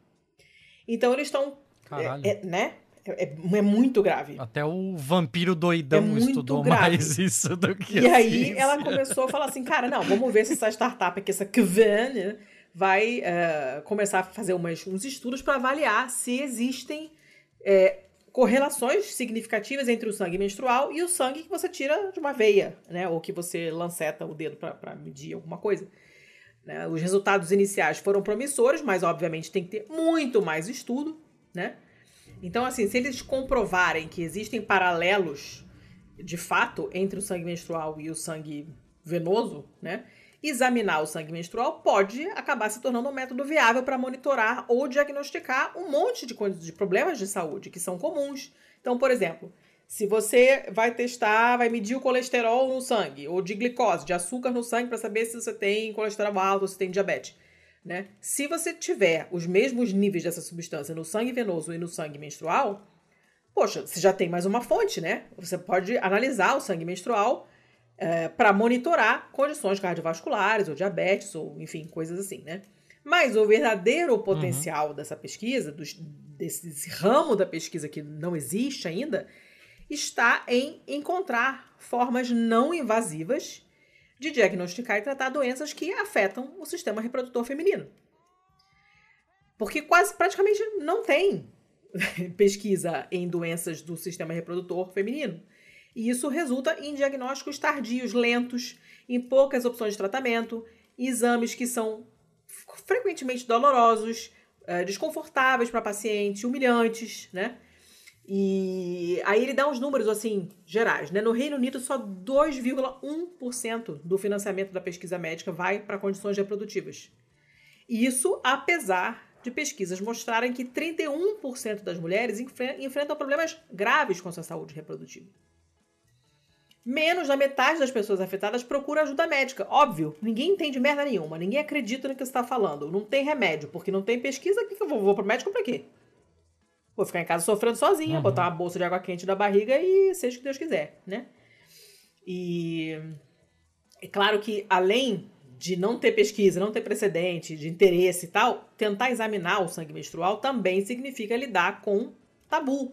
Então eles estão, é, é, né? É, é, muito grave. Até o vampiro doidão é estudou grave. mais isso do que E aí ciência. ela começou a falar assim, cara, não, vamos ver se essa startup aqui, essa Kvan, vai uh, começar a fazer umas, uns estudos para avaliar se existem é, correlações significativas entre o sangue menstrual e o sangue que você tira de uma veia, né? Ou que você lanceta o dedo para medir alguma coisa. Né? Os resultados iniciais foram promissores, mas obviamente tem que ter muito mais estudo, né? Então, assim, se eles comprovarem que existem paralelos de fato entre o sangue menstrual e o sangue venoso, né? Examinar o sangue menstrual pode acabar se tornando um método viável para monitorar ou diagnosticar um monte de, de problemas de saúde que são comuns. Então, por exemplo, se você vai testar, vai medir o colesterol no sangue, ou de glicose, de açúcar no sangue, para saber se você tem colesterol alto se tem diabetes. Né? Se você tiver os mesmos níveis dessa substância no sangue venoso e no sangue menstrual, poxa, você já tem mais uma fonte, né? Você pode analisar o sangue menstrual é, para monitorar condições cardiovasculares ou diabetes ou enfim coisas assim, né? Mas o verdadeiro uhum. potencial uhum. dessa pesquisa, dos, desse, desse ramo da pesquisa que não existe ainda, está em encontrar formas não invasivas de diagnosticar e tratar doenças que afetam o sistema reprodutor feminino. Porque quase praticamente não tem pesquisa em doenças do sistema reprodutor feminino. E isso resulta em diagnósticos tardios, lentos, em poucas opções de tratamento, exames que são frequentemente dolorosos, eh, desconfortáveis para paciente, humilhantes, né? E aí ele dá uns números assim gerais, né? No Reino Unido só 2,1% do financiamento da pesquisa médica vai para condições reprodutivas. Isso apesar de pesquisas mostrarem que 31% das mulheres enfrentam problemas graves com sua saúde reprodutiva. Menos da metade das pessoas afetadas procura ajuda médica. Óbvio, ninguém entende merda nenhuma, ninguém acredita no que você está falando. Não tem remédio, porque não tem pesquisa, que eu vou, vou pro médico para quê? Vou ficar em casa sofrendo sozinha, uhum. botar uma bolsa de água quente na barriga e seja o que Deus quiser, né? E é claro que além de não ter pesquisa, não ter precedente, de interesse e tal, tentar examinar o sangue menstrual também significa lidar com tabu.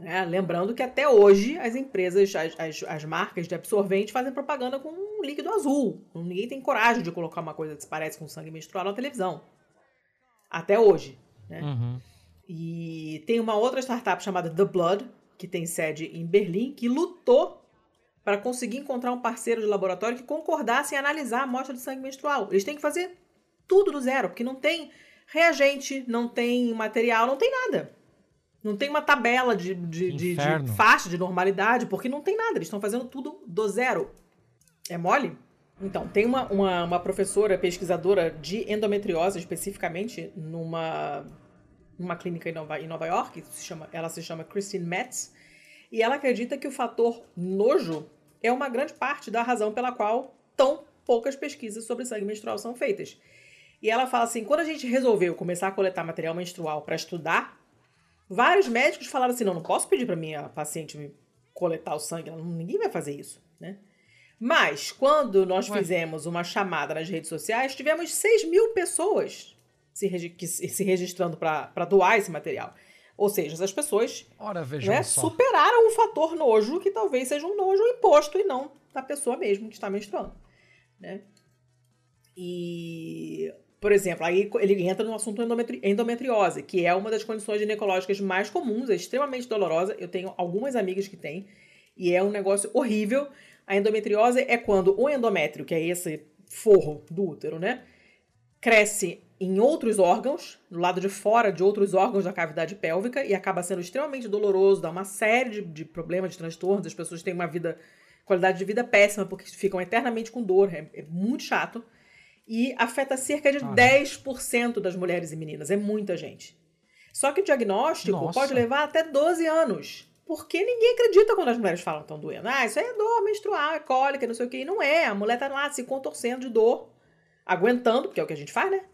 Né? Lembrando que até hoje as empresas, as, as, as, marcas de absorvente fazem propaganda com um líquido azul. Ninguém tem coragem de colocar uma coisa que se parece com sangue menstrual na televisão. Até hoje. Né? Uhum. E tem uma outra startup chamada The Blood, que tem sede em Berlim, que lutou para conseguir encontrar um parceiro de laboratório que concordasse em analisar a amostra de sangue menstrual. Eles têm que fazer tudo do zero, porque não tem reagente, não tem material, não tem nada. Não tem uma tabela de, de, de, de faixa de normalidade, porque não tem nada. Eles estão fazendo tudo do zero. É mole? Então, tem uma, uma, uma professora pesquisadora de endometriose, especificamente, numa numa clínica em Nova, em Nova York, se chama, ela se chama Christine Metz, e ela acredita que o fator nojo é uma grande parte da razão pela qual tão poucas pesquisas sobre sangue menstrual são feitas. E ela fala assim: quando a gente resolveu começar a coletar material menstrual para estudar, vários médicos falaram assim: não, não posso pedir para minha paciente coletar o sangue, ninguém vai fazer isso, né? Mas, quando nós Ué. fizemos uma chamada nas redes sociais, tivemos 6 mil pessoas se, regi se registrando para doar esse material. Ou seja, essas pessoas Ora, né, superaram o fator nojo, que talvez seja um nojo imposto e não da pessoa mesmo que está menstruando. Né? E, por exemplo, aí ele entra no assunto endometri endometriose, que é uma das condições ginecológicas mais comuns, é extremamente dolorosa. Eu tenho algumas amigas que têm, e é um negócio horrível, A endometriose é quando o endométrio, que é esse forro do útero, né, cresce em outros órgãos, do lado de fora de outros órgãos da cavidade pélvica, e acaba sendo extremamente doloroso, dá uma série de, de problemas, de transtornos, as pessoas têm uma vida, qualidade de vida péssima, porque ficam eternamente com dor, é, é muito chato, e afeta cerca de ah. 10% das mulheres e meninas, é muita gente. Só que o diagnóstico Nossa. pode levar até 12 anos. Porque ninguém acredita quando as mulheres falam que estão doendo. Ah, isso aí é dor menstrual, é cólica, não sei o que. E não é. A mulher tá lá se contorcendo de dor, aguentando, porque é o que a gente faz, né?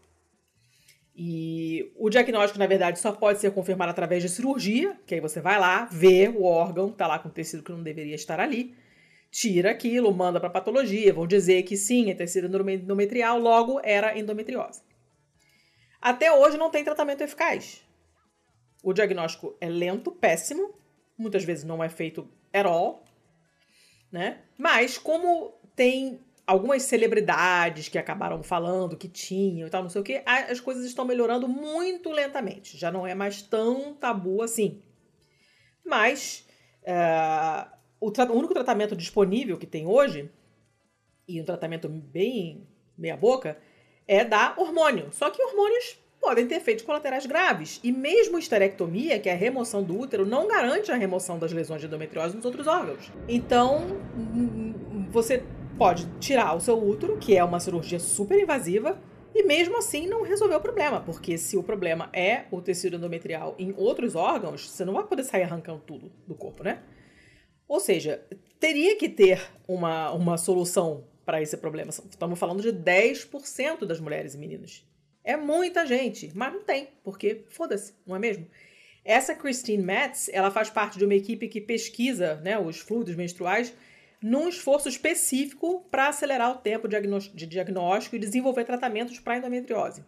E o diagnóstico, na verdade, só pode ser confirmado através de cirurgia, que aí você vai lá, vê o órgão, tá lá com tecido que não deveria estar ali, tira aquilo, manda para patologia, vão dizer que sim, é tecido endometrial, logo era endometriose. Até hoje não tem tratamento eficaz. O diagnóstico é lento, péssimo, muitas vezes não é feito at all, né? Mas como tem algumas celebridades que acabaram falando que tinham e tal, não sei o que, as coisas estão melhorando muito lentamente. Já não é mais tão tabu assim. Mas uh, o, o, único tratamento disponível que tem hoje, e um tratamento bem meia-boca, é dar hormônio. Só que hormônios podem ter efeitos colaterais graves. E mesmo esterectomia, que é a remoção do útero, não garante a remoção das lesões de endometriose nos outros órgãos. Então, você pode tirar o seu útero, que é uma cirurgia super invasiva, e mesmo assim não resolver o problema, porque se o problema é o tecido endometrial em outros órgãos, você não vai poder sair arrancando tudo do corpo, né? Ou seja, teria que ter uma, uma solução para esse problema. Estamos falando de 10% das mulheres e meninas. É muita gente, mas não tem, porque foda-se, não é mesmo? Essa Christine Metz, ela faz parte de uma equipe que pesquisa né, os fluidos menstruais num esforço específico para acelerar o tempo de diagnóstico e desenvolver tratamentos para endometriose.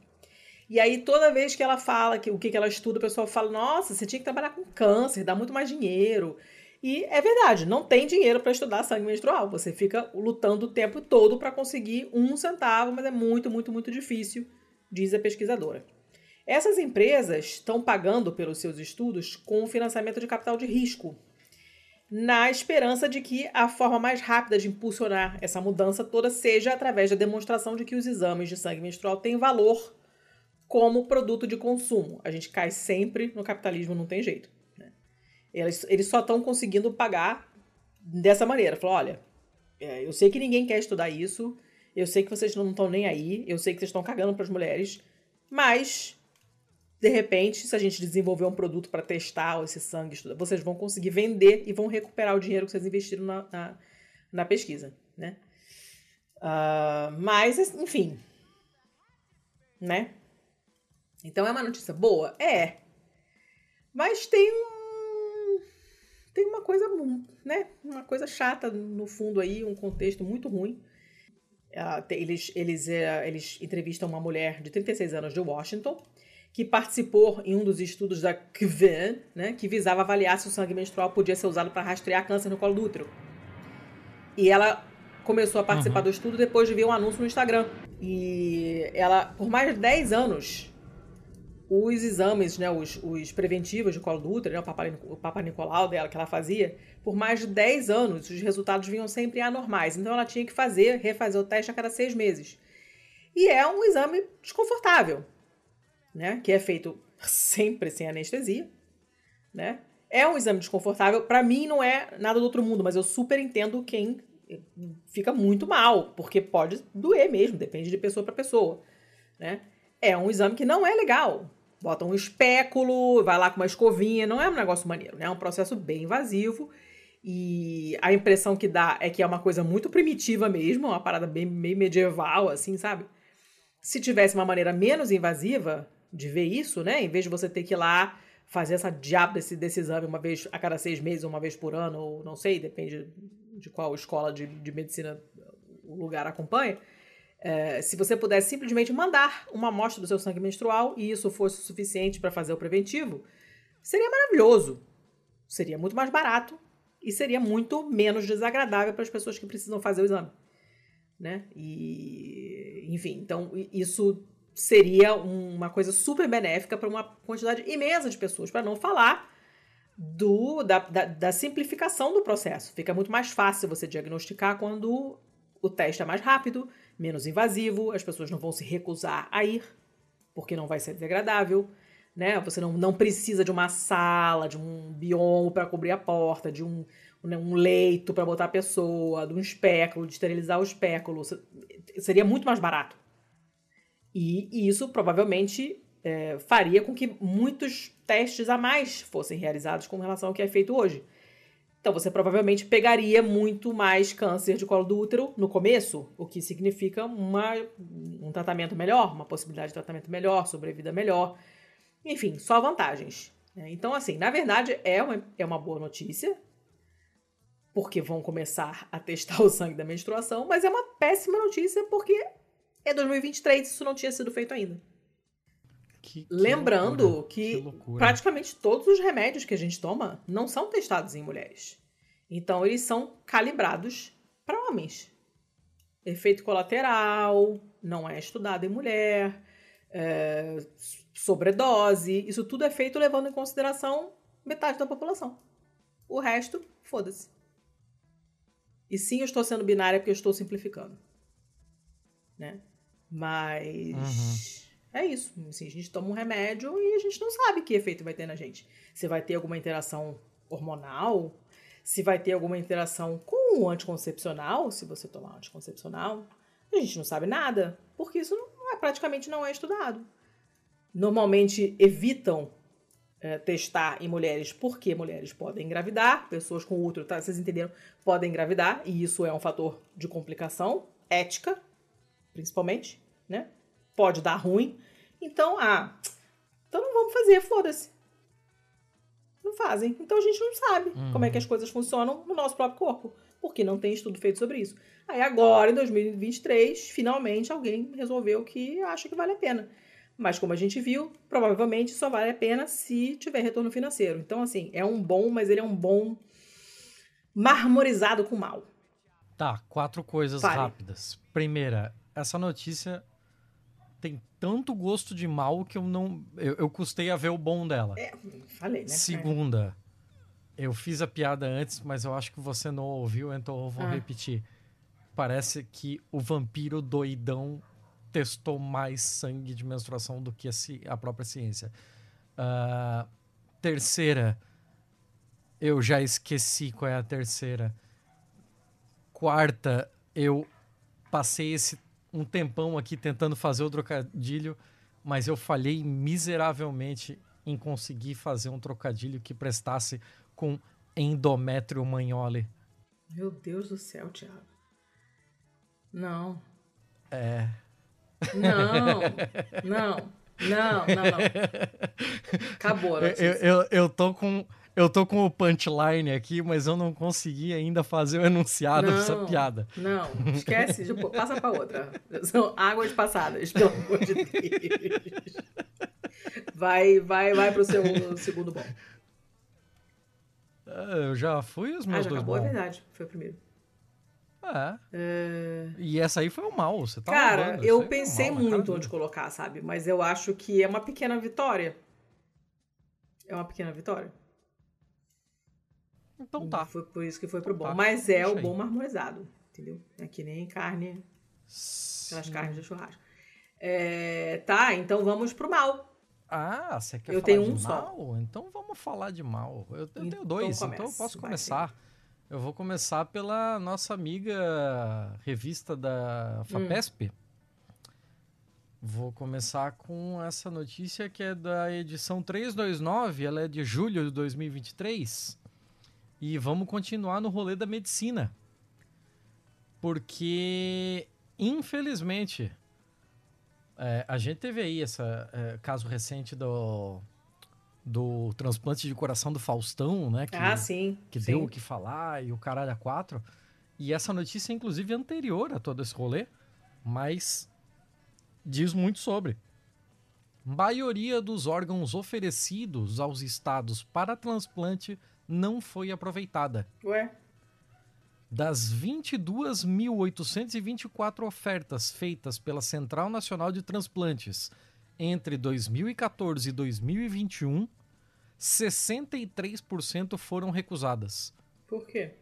E aí, toda vez que ela fala que o que ela estuda, o pessoal fala: nossa, você tinha que trabalhar com câncer, dá muito mais dinheiro. E é verdade, não tem dinheiro para estudar sangue menstrual. Você fica lutando o tempo todo para conseguir um centavo, mas é muito, muito, muito difícil diz a pesquisadora. Essas empresas estão pagando pelos seus estudos com financiamento de capital de risco, na esperança de que a forma mais rápida de impulsionar essa mudança toda seja através da demonstração de que os exames de sangue menstrual têm valor como produto de consumo. A gente cai sempre no capitalismo, não tem jeito. Né? Eles, eles só estão conseguindo pagar dessa maneira. Falou, olha, é, eu sei que ninguém quer estudar isso, eu sei que vocês não estão nem aí, eu sei que vocês estão cagando para as mulheres, mas de repente, se a gente desenvolver um produto para testar esse sangue, vocês vão conseguir vender e vão recuperar o dinheiro que vocês investiram na, na, na pesquisa, né? Uh, mas, enfim, né? Então é uma notícia boa? É. Mas tem um. Tem uma coisa, né? Uma coisa chata no fundo aí, um contexto muito ruim eles, eles, é, eles entrevistam uma mulher de 36 anos de Washington que participou em um dos estudos da CVN, né, que visava avaliar se o sangue menstrual podia ser usado para rastrear câncer no colo do útero. E ela começou a participar uhum. do estudo depois de ver um anúncio no Instagram. E ela, por mais de 10 anos, os exames, né, os, os preventivos de colo do útero, né, o, Papa, o Papa Nicolau dela que ela fazia, por mais de 10 anos, os resultados vinham sempre anormais. Então ela tinha que fazer, refazer o teste a cada seis meses. E é um exame desconfortável, né, que é feito sempre sem anestesia, né? É um exame desconfortável. Para mim não é nada do outro mundo, mas eu super entendo quem fica muito mal, porque pode doer mesmo, depende de pessoa para pessoa, né? É um exame que não é legal, bota um espéculo, vai lá com uma escovinha, não é um negócio maneiro, né? É um processo bem invasivo e a impressão que dá é que é uma coisa muito primitiva mesmo, uma parada bem meio medieval, assim, sabe? Se tivesse uma maneira menos invasiva de ver isso, né? Em vez de você ter que ir lá fazer essa diabo desse, desse exame uma vez a cada seis meses, uma vez por ano, ou não sei, depende de qual escola de, de medicina o lugar acompanha. É, se você pudesse simplesmente mandar uma amostra do seu sangue menstrual e isso fosse suficiente para fazer o preventivo, seria maravilhoso. Seria muito mais barato e seria muito menos desagradável para as pessoas que precisam fazer o exame. Né? E, enfim, então isso seria uma coisa super benéfica para uma quantidade imensa de pessoas, para não falar do, da, da, da, simplificação do processo. Fica muito mais fácil você diagnosticar quando o teste é mais rápido, menos invasivo, as pessoas não vão se recusar a ir, porque não vai ser desagradável. Né? Você não, não precisa de uma sala, de um biombo para cobrir a porta, de um, né, um leito para botar a pessoa, de um espéculo, de esterilizar o espéculo. Seria muito mais barato. E, e isso provavelmente é, faria com que muitos testes a mais fossem realizados com relação ao que é feito hoje. Então você provavelmente pegaria muito mais câncer de colo do útero no começo, o que significa uma, um tratamento melhor, uma possibilidade de tratamento melhor, sobrevida melhor. Enfim, só vantagens. Né? Então, assim, na verdade é uma, é uma boa notícia, porque vão começar a testar o sangue da menstruação, mas é uma péssima notícia porque é 2023 isso não tinha sido feito ainda. Que, que Lembrando loucura, que, que praticamente todos os remédios que a gente toma não são testados em mulheres. Então, eles são calibrados para homens. Efeito colateral não é estudado em mulher, é, sobredose, isso tudo é feito levando em consideração metade da população. O resto, foda-se. E sim, eu estou sendo binária porque eu estou simplificando. Né? Mas uhum. é isso. Assim, a gente toma um remédio e a gente não sabe que efeito vai ter na gente. Se vai ter alguma interação hormonal, se vai ter alguma interação com o anticoncepcional, se você tomar anticoncepcional. A gente não sabe nada, porque isso não é, praticamente não é estudado. Normalmente evitam é, testar em mulheres porque mulheres podem engravidar, pessoas com útero, tá, vocês entenderam, podem engravidar, e isso é um fator de complicação ética, principalmente, né? Pode dar ruim. Então, ah, então não vamos fazer, foda-se. Não fazem. Então a gente não sabe uhum. como é que as coisas funcionam no nosso próprio corpo, porque não tem estudo feito sobre isso. Aí agora, em 2023, finalmente alguém resolveu que acha que vale a pena. Mas como a gente viu, provavelmente só vale a pena se tiver retorno financeiro. Então, assim, é um bom, mas ele é um bom marmorizado com mal. Tá, quatro coisas Fale. rápidas. Primeira, essa notícia tem tanto gosto de mal que eu não. Eu, eu custei a ver o bom dela. É, falei, né? Segunda, eu fiz a piada antes, mas eu acho que você não ouviu, então eu vou ah. repetir. Parece que o vampiro doidão testou mais sangue de menstruação do que a, a própria ciência. Uh, terceira, eu já esqueci qual é a terceira. Quarta, eu passei esse um tempão aqui tentando fazer o trocadilho, mas eu falhei miseravelmente em conseguir fazer um trocadilho que prestasse com endométrio manhole. Meu Deus do céu, Thiago. Não. É. Não, não, não, não, não. Acabou eu, eu, eu tô com eu tô com o punchline aqui, mas eu não consegui ainda fazer o enunciado não, dessa piada. Não, esquece, tipo, passa pra outra. São águas passadas, pelo amor de Deus. Vai, vai, vai pro seu segundo bom. É, eu já fui os meus ah, já dois acabou, bons. é verdade. Foi o primeiro. É. é. E essa aí foi o mal, você tá Cara, eu pensei mal, muito onde colocar, sabe? Mas eu acho que é uma pequena vitória. É uma pequena vitória. Então tá. Foi por isso que foi então pro bom. Tá. Mas é Deixa o bom marmorizado, entendeu? É que nem carne, aquelas carnes de churrasco. É, tá, então vamos pro mal. Ah, você quer eu falar tenho um de mal? Só. Então vamos falar de mal. Eu, eu tenho então dois, então eu posso começar. Eu vou começar pela nossa amiga revista da FAPESP. Hum. Vou começar com essa notícia que é da edição 329, ela é de julho de 2023. E vamos continuar no rolê da medicina. Porque, infelizmente, é, a gente teve aí esse é, caso recente do, do transplante de coração do Faustão, né? Que, ah, sim. Que sim. deu o que falar e o caralho a quatro. E essa notícia, inclusive, é anterior a todo esse rolê, mas diz muito sobre. Maioria dos órgãos oferecidos aos estados para transplante não foi aproveitada. Ué? Das 22.824 ofertas feitas pela Central Nacional de Transplantes entre 2014 e 2021, 63% foram recusadas. Por quê?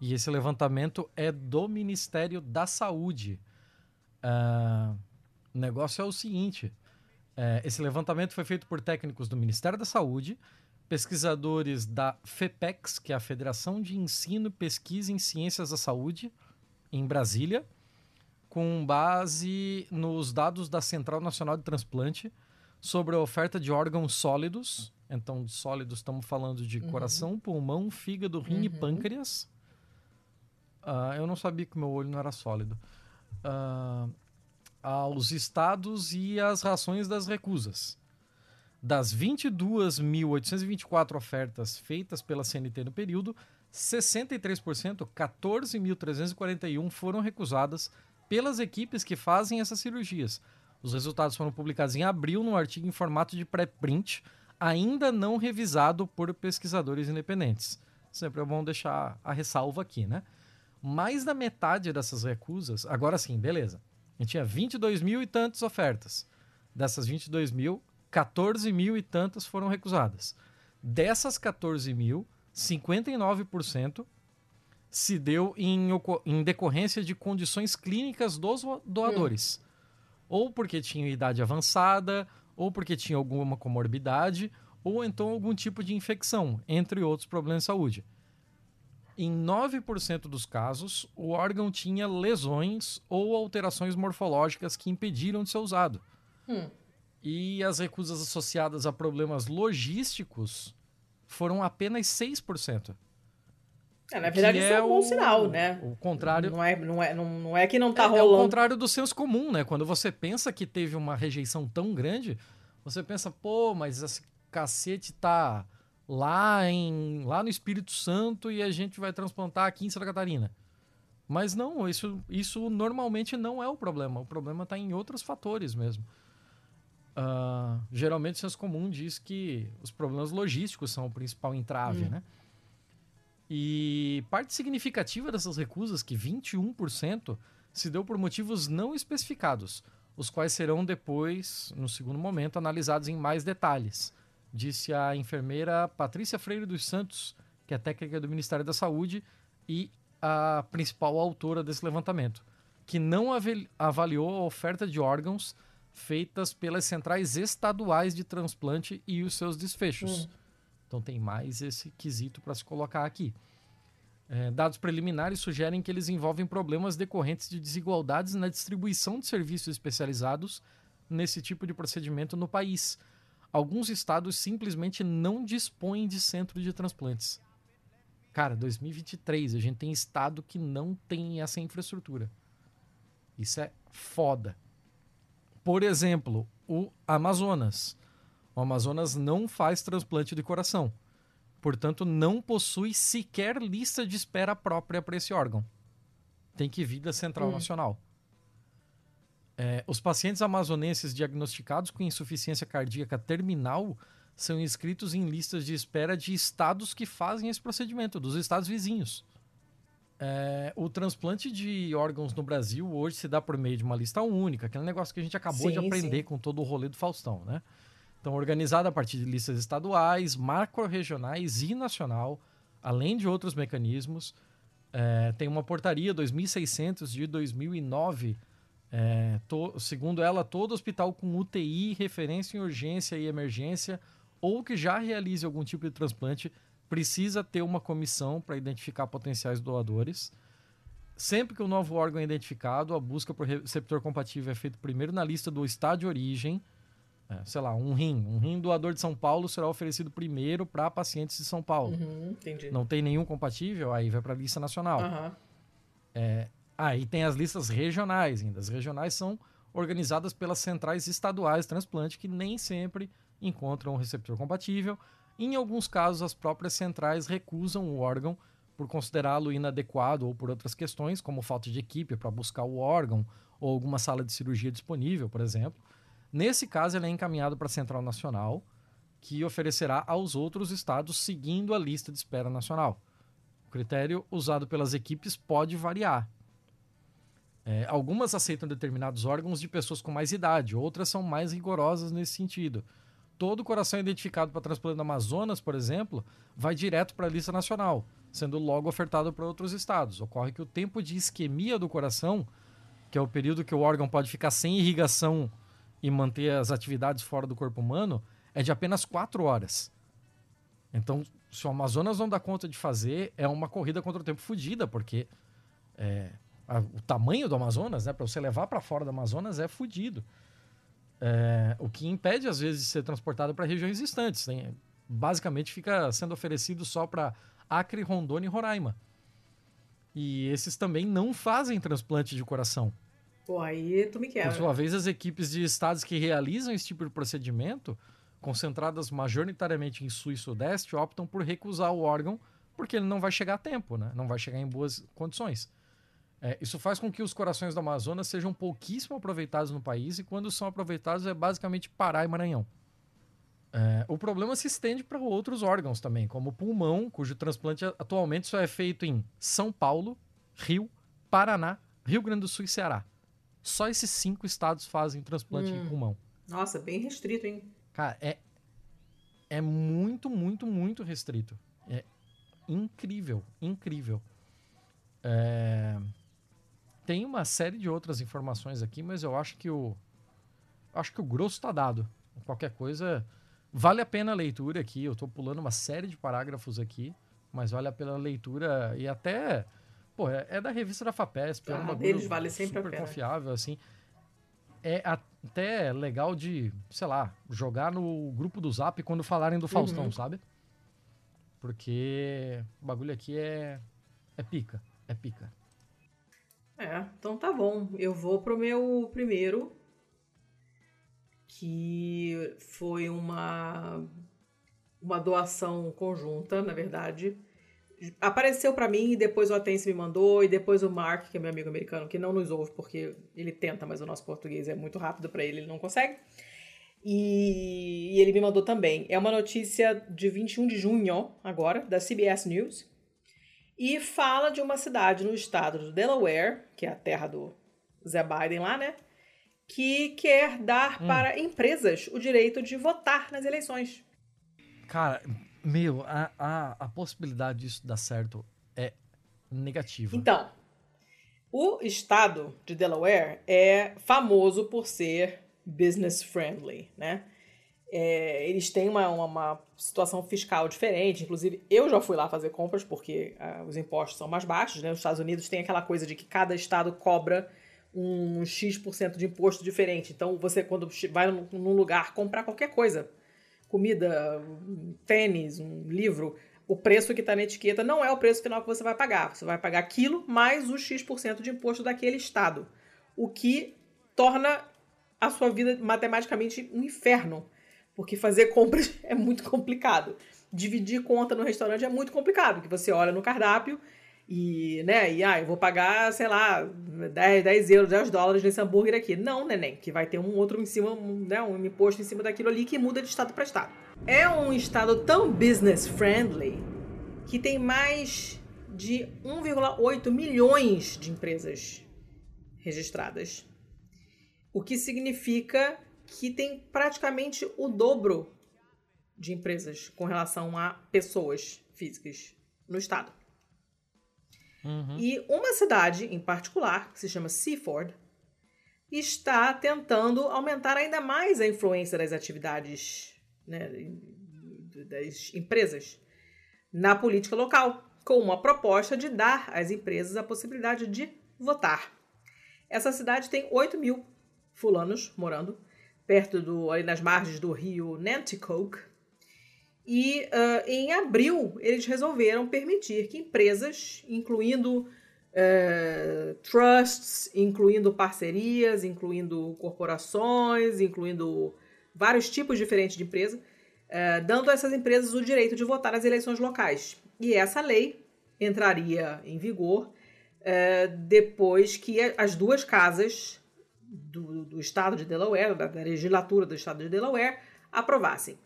E esse levantamento é do Ministério da Saúde. Uh, o negócio é o seguinte: é, esse levantamento foi feito por técnicos do Ministério da Saúde, pesquisadores da FEPEX, que é a Federação de Ensino e Pesquisa em Ciências da Saúde, em Brasília, com base nos dados da Central Nacional de Transplante sobre a oferta de órgãos sólidos. Então, de sólidos, estamos falando de uhum. coração, pulmão, fígado, rim uhum. e pâncreas. Uh, eu não sabia que meu olho não era sólido. Uh, aos estados e às rações das recusas. Das 22.824 ofertas feitas pela CNT no período, 63%, 14.341 foram recusadas pelas equipes que fazem essas cirurgias. Os resultados foram publicados em abril num artigo em formato de pré-print, ainda não revisado por pesquisadores independentes. Sempre é bom deixar a ressalva aqui, né? Mais da metade dessas recusas, agora sim, beleza. A gente tinha 22 mil e tantas ofertas. Dessas 22 mil, 14 mil e tantas foram recusadas. Dessas 14 mil, 59% se deu em, em, decorrência de condições clínicas dos doadores. Hum. Ou porque tinham idade avançada, ou porque tinham alguma comorbidade, ou então algum tipo de infecção, entre outros problemas de saúde. Em 9% dos casos, o órgão tinha lesões ou alterações morfológicas que impediram de ser usado. Hum. E as recusas associadas a problemas logísticos foram apenas 6%. É, na verdade, isso é, é um bom sinal, né? O contrário. Não é, não é, não, não é que não tá é, rolando. É o contrário do senso comum, né? Quando você pensa que teve uma rejeição tão grande, você pensa, pô, mas esse cacete tá lá, em, lá no Espírito Santo e a gente vai transplantar aqui em Santa Catarina. Mas não, isso, isso normalmente não é o problema. O problema está em outros fatores mesmo. Uh, geralmente o senso comum diz que os problemas logísticos são o principal entrave, hum. né? E parte significativa dessas recusas, que 21%, se deu por motivos não especificados, os quais serão depois, no segundo momento, analisados em mais detalhes, disse a enfermeira Patrícia Freire dos Santos, que é técnica do Ministério da Saúde e a principal autora desse levantamento, que não avaliou a oferta de órgãos feitas pelas centrais estaduais de transplante e os seus desfechos. Hum. Então tem mais esse quesito para se colocar aqui. É, dados preliminares sugerem que eles envolvem problemas decorrentes de desigualdades na distribuição de serviços especializados nesse tipo de procedimento no país. Alguns estados simplesmente não dispõem de centro de transplantes. Cara, 2023, a gente tem estado que não tem essa infraestrutura. Isso é foda. Por exemplo, o Amazonas. O Amazonas não faz transplante de coração. Portanto, não possui sequer lista de espera própria para esse órgão. Tem que vir da Central hum. Nacional. É, os pacientes amazonenses diagnosticados com insuficiência cardíaca terminal são inscritos em listas de espera de estados que fazem esse procedimento, dos estados vizinhos. É, o transplante de órgãos no Brasil hoje se dá por meio de uma lista única, aquele negócio que a gente acabou sim, de aprender sim. com todo o rolê do Faustão, né? Então, organizada a partir de listas estaduais, macro-regionais e nacional, além de outros mecanismos. É, tem uma portaria 2600 de 2009, é, to, segundo ela, todo hospital com UTI, referência em urgência e emergência, ou que já realize algum tipo de transplante, precisa ter uma comissão para identificar potenciais doadores. Sempre que o um novo órgão é identificado, a busca por receptor compatível é feita primeiro na lista do estado de origem. É, sei lá, um rim. Um rim doador de São Paulo será oferecido primeiro para pacientes de São Paulo. Uhum, Não tem nenhum compatível, aí vai para a lista nacional. Uhum. É, aí tem as listas regionais ainda. As regionais são organizadas pelas centrais estaduais de transplante, que nem sempre encontram um receptor compatível. Em alguns casos, as próprias centrais recusam o órgão por considerá-lo inadequado ou por outras questões, como falta de equipe para buscar o órgão ou alguma sala de cirurgia disponível, por exemplo. Nesse caso, ele é encaminhado para a Central Nacional, que oferecerá aos outros estados seguindo a lista de espera nacional. O critério usado pelas equipes pode variar. É, algumas aceitam determinados órgãos de pessoas com mais idade, outras são mais rigorosas nesse sentido todo coração identificado para transplante no Amazonas, por exemplo, vai direto para a lista nacional, sendo logo ofertado para outros estados. Ocorre que o tempo de isquemia do coração, que é o período que o órgão pode ficar sem irrigação e manter as atividades fora do corpo humano, é de apenas quatro horas. Então, se o Amazonas não dá conta de fazer, é uma corrida contra o tempo fodida, porque é, a, o tamanho do Amazonas, né, para você levar para fora do Amazonas, é fodido. É, o que impede, às vezes, de ser transportado para regiões distantes. Tem, basicamente, fica sendo oferecido só para Acre, Rondônia e Roraima. E esses também não fazem transplante de coração. Pô, aí tu me quebra. Por sua vez, as equipes de estados que realizam esse tipo de procedimento, concentradas majoritariamente em sul e sudeste, optam por recusar o órgão porque ele não vai chegar a tempo, né? não vai chegar em boas condições. É, isso faz com que os corações do Amazonas sejam pouquíssimo aproveitados no país e quando são aproveitados é basicamente Pará e Maranhão. É, o problema se estende para outros órgãos também, como o pulmão, cujo transplante atualmente só é feito em São Paulo, Rio, Paraná, Rio Grande do Sul e Ceará. Só esses cinco estados fazem transplante hum. de pulmão. Nossa, bem restrito, hein? Cara, é, é muito, muito, muito restrito. É incrível, incrível. É... Tem uma série de outras informações aqui, mas eu acho que o acho que o grosso está dado. Qualquer coisa vale a pena a leitura aqui. Eu estou pulando uma série de parágrafos aqui, mas vale a pena a leitura e até Pô, é, é da revista da FAPESP, ah, é um deles vale sempre super confiável, assim. É até legal de, sei lá, jogar no grupo do Zap quando falarem do Faustão, uhum. sabe? Porque o bagulho aqui é, é pica, é pica. É, então tá bom. Eu vou pro meu primeiro, que foi uma, uma doação conjunta, na verdade, apareceu para mim e depois o Atense me mandou e depois o Mark, que é meu amigo americano, que não nos ouve porque ele tenta, mas o nosso português é muito rápido para ele, ele não consegue. E, e, ele me mandou também. É uma notícia de 21 de junho, agora, da CBS News. E fala de uma cidade no estado do Delaware, que é a terra do Zé Biden lá, né? Que quer dar hum. para empresas o direito de votar nas eleições. Cara, meu, a, a, a possibilidade disso dar certo é negativa. Então, o estado de Delaware é famoso por ser business friendly, né? É, eles têm uma, uma, uma, situação fiscal diferente. Inclusive, eu já fui lá fazer compras porque uh, os impostos são mais baixos, né? Os Estados Unidos tem aquela coisa de que cada estado cobra um X% de imposto diferente. Então, você, quando vai num lugar comprar qualquer coisa, comida, um tênis, um livro, o preço que está na etiqueta não é o preço final que você vai pagar. Você vai pagar aquilo mais o X% de imposto daquele estado. O que torna a sua vida matematicamente um inferno. Porque fazer compras é muito complicado. Dividir conta no restaurante é muito complicado, porque você olha no cardápio e, né, e ah, eu vou pagar, sei lá, 10, 10 euros, 10 dólares nesse hambúrguer aqui. Não, neném, que vai ter um outro em cima, né, um imposto em cima daquilo ali que muda de estado para estado. É um estado tão business friendly que tem mais de 1,8 milhões de empresas registradas. O que significa que tem praticamente o dobro de empresas com relação a pessoas físicas no estado. Uhum. E uma cidade em particular, que se chama Seaford, está tentando aumentar ainda mais a influência das atividades né, das empresas na política local, com uma proposta de dar às empresas a possibilidade de votar. Essa cidade tem 8 mil fulanos morando, perto do, ali nas margens do rio Nanticoke, e uh, em abril, eles resolveram permitir que empresas, incluindo uh, trusts, incluindo parcerias, incluindo corporações, incluindo vários tipos diferentes de empresa, uh, dando a essas empresas o direito de votar nas eleições locais. E essa lei entraria em vigor depois que as duas casas do, do estado de Delaware, da, da legislatura do estado de Delaware, aprovassem.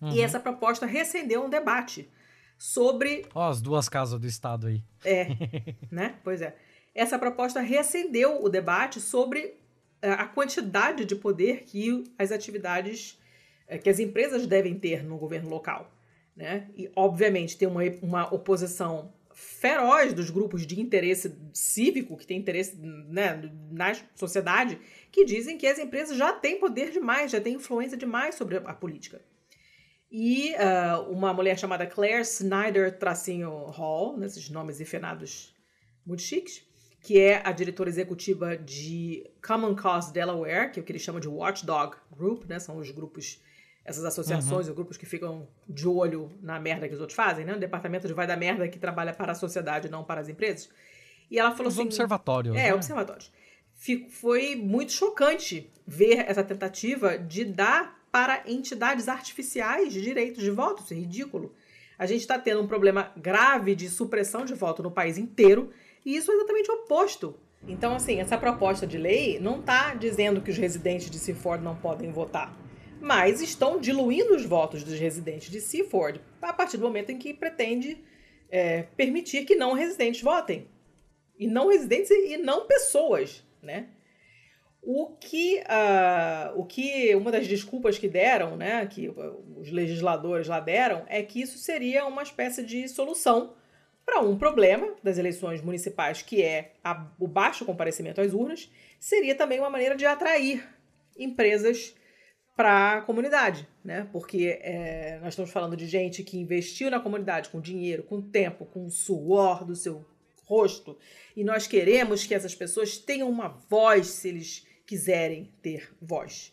Uhum. E essa proposta recendeu um debate sobre. Ó, oh, as duas casas do Estado aí. É, né? Pois é. Essa proposta recendeu o debate sobre eh, a quantidade de poder que as atividades é, que as empresas devem ter no governo local. Né? E, obviamente, tem uma, uma oposição feroz dos grupos de interesse cívico, que tem interesse né, na sociedade, que dizem que as empresas já têm poder demais, já têm influência demais sobre a política. E uh, uma mulher chamada Claire Snyder Tracinho Hall, nesses nomes efenados muito chiques, que é a diretora executiva de Common Cause Delaware, que é o que eles chamam de Watchdog Group, né? São os grupos, essas associações, uhum. os grupos que ficam de olho na merda que os outros fazem, né? O departamento de vai da merda que trabalha para a sociedade, não para as empresas. E ela falou os assim... observatórios. É, né? observatórios. Foi muito chocante ver essa tentativa de dar para entidades artificiais de direitos de voto. Isso é ridículo. A gente está tendo um problema grave de supressão de voto no país inteiro e isso é exatamente o oposto. Então, assim, essa proposta de lei não está dizendo que os residentes de Seaford não podem votar, mas estão diluindo os votos dos residentes de Seaford a partir do momento em que pretende é, permitir que não residentes votem. E não residentes e não pessoas, né? O que, uh, o que uma das desculpas que deram, né, que os legisladores lá deram, é que isso seria uma espécie de solução para um problema das eleições municipais, que é a, o baixo comparecimento às urnas, seria também uma maneira de atrair empresas para a comunidade, né? Porque é, nós estamos falando de gente que investiu na comunidade com dinheiro, com tempo, com suor do seu rosto, e nós queremos que essas pessoas tenham uma voz se eles quiserem ter voz,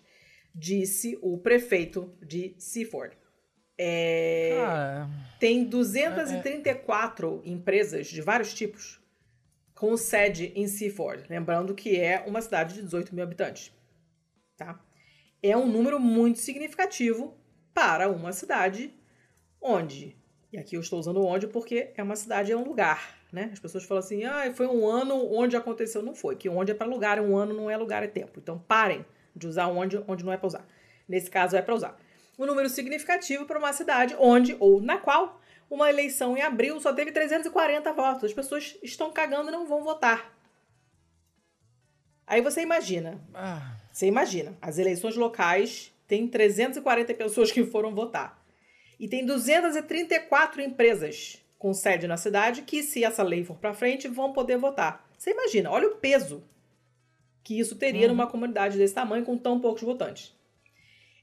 disse o prefeito de Seaford. É, ah, tem 234 é, é. empresas de vários tipos com sede em Seaford. Lembrando que é uma cidade de 18 mil habitantes. Tá? É um número muito significativo para uma cidade onde, e aqui eu estou usando onde porque é uma cidade, é um lugar. Né? As pessoas falam assim, ah, foi um ano onde aconteceu. Não foi, que onde é para lugar, um ano não é lugar, é tempo. Então parem de usar onde, onde não é para usar. Nesse caso é para usar um número significativo para uma cidade onde ou na qual uma eleição em abril só teve 340 votos. As pessoas estão cagando e não vão votar. Aí você imagina. Ah. Você imagina. As eleições locais tem 340 pessoas que foram votar. E tem 234 empresas com sede na cidade que, se essa lei for para frente, vão poder votar. Você imagina, olha o peso que isso teria uhum. numa comunidade desse tamanho com tão poucos votantes.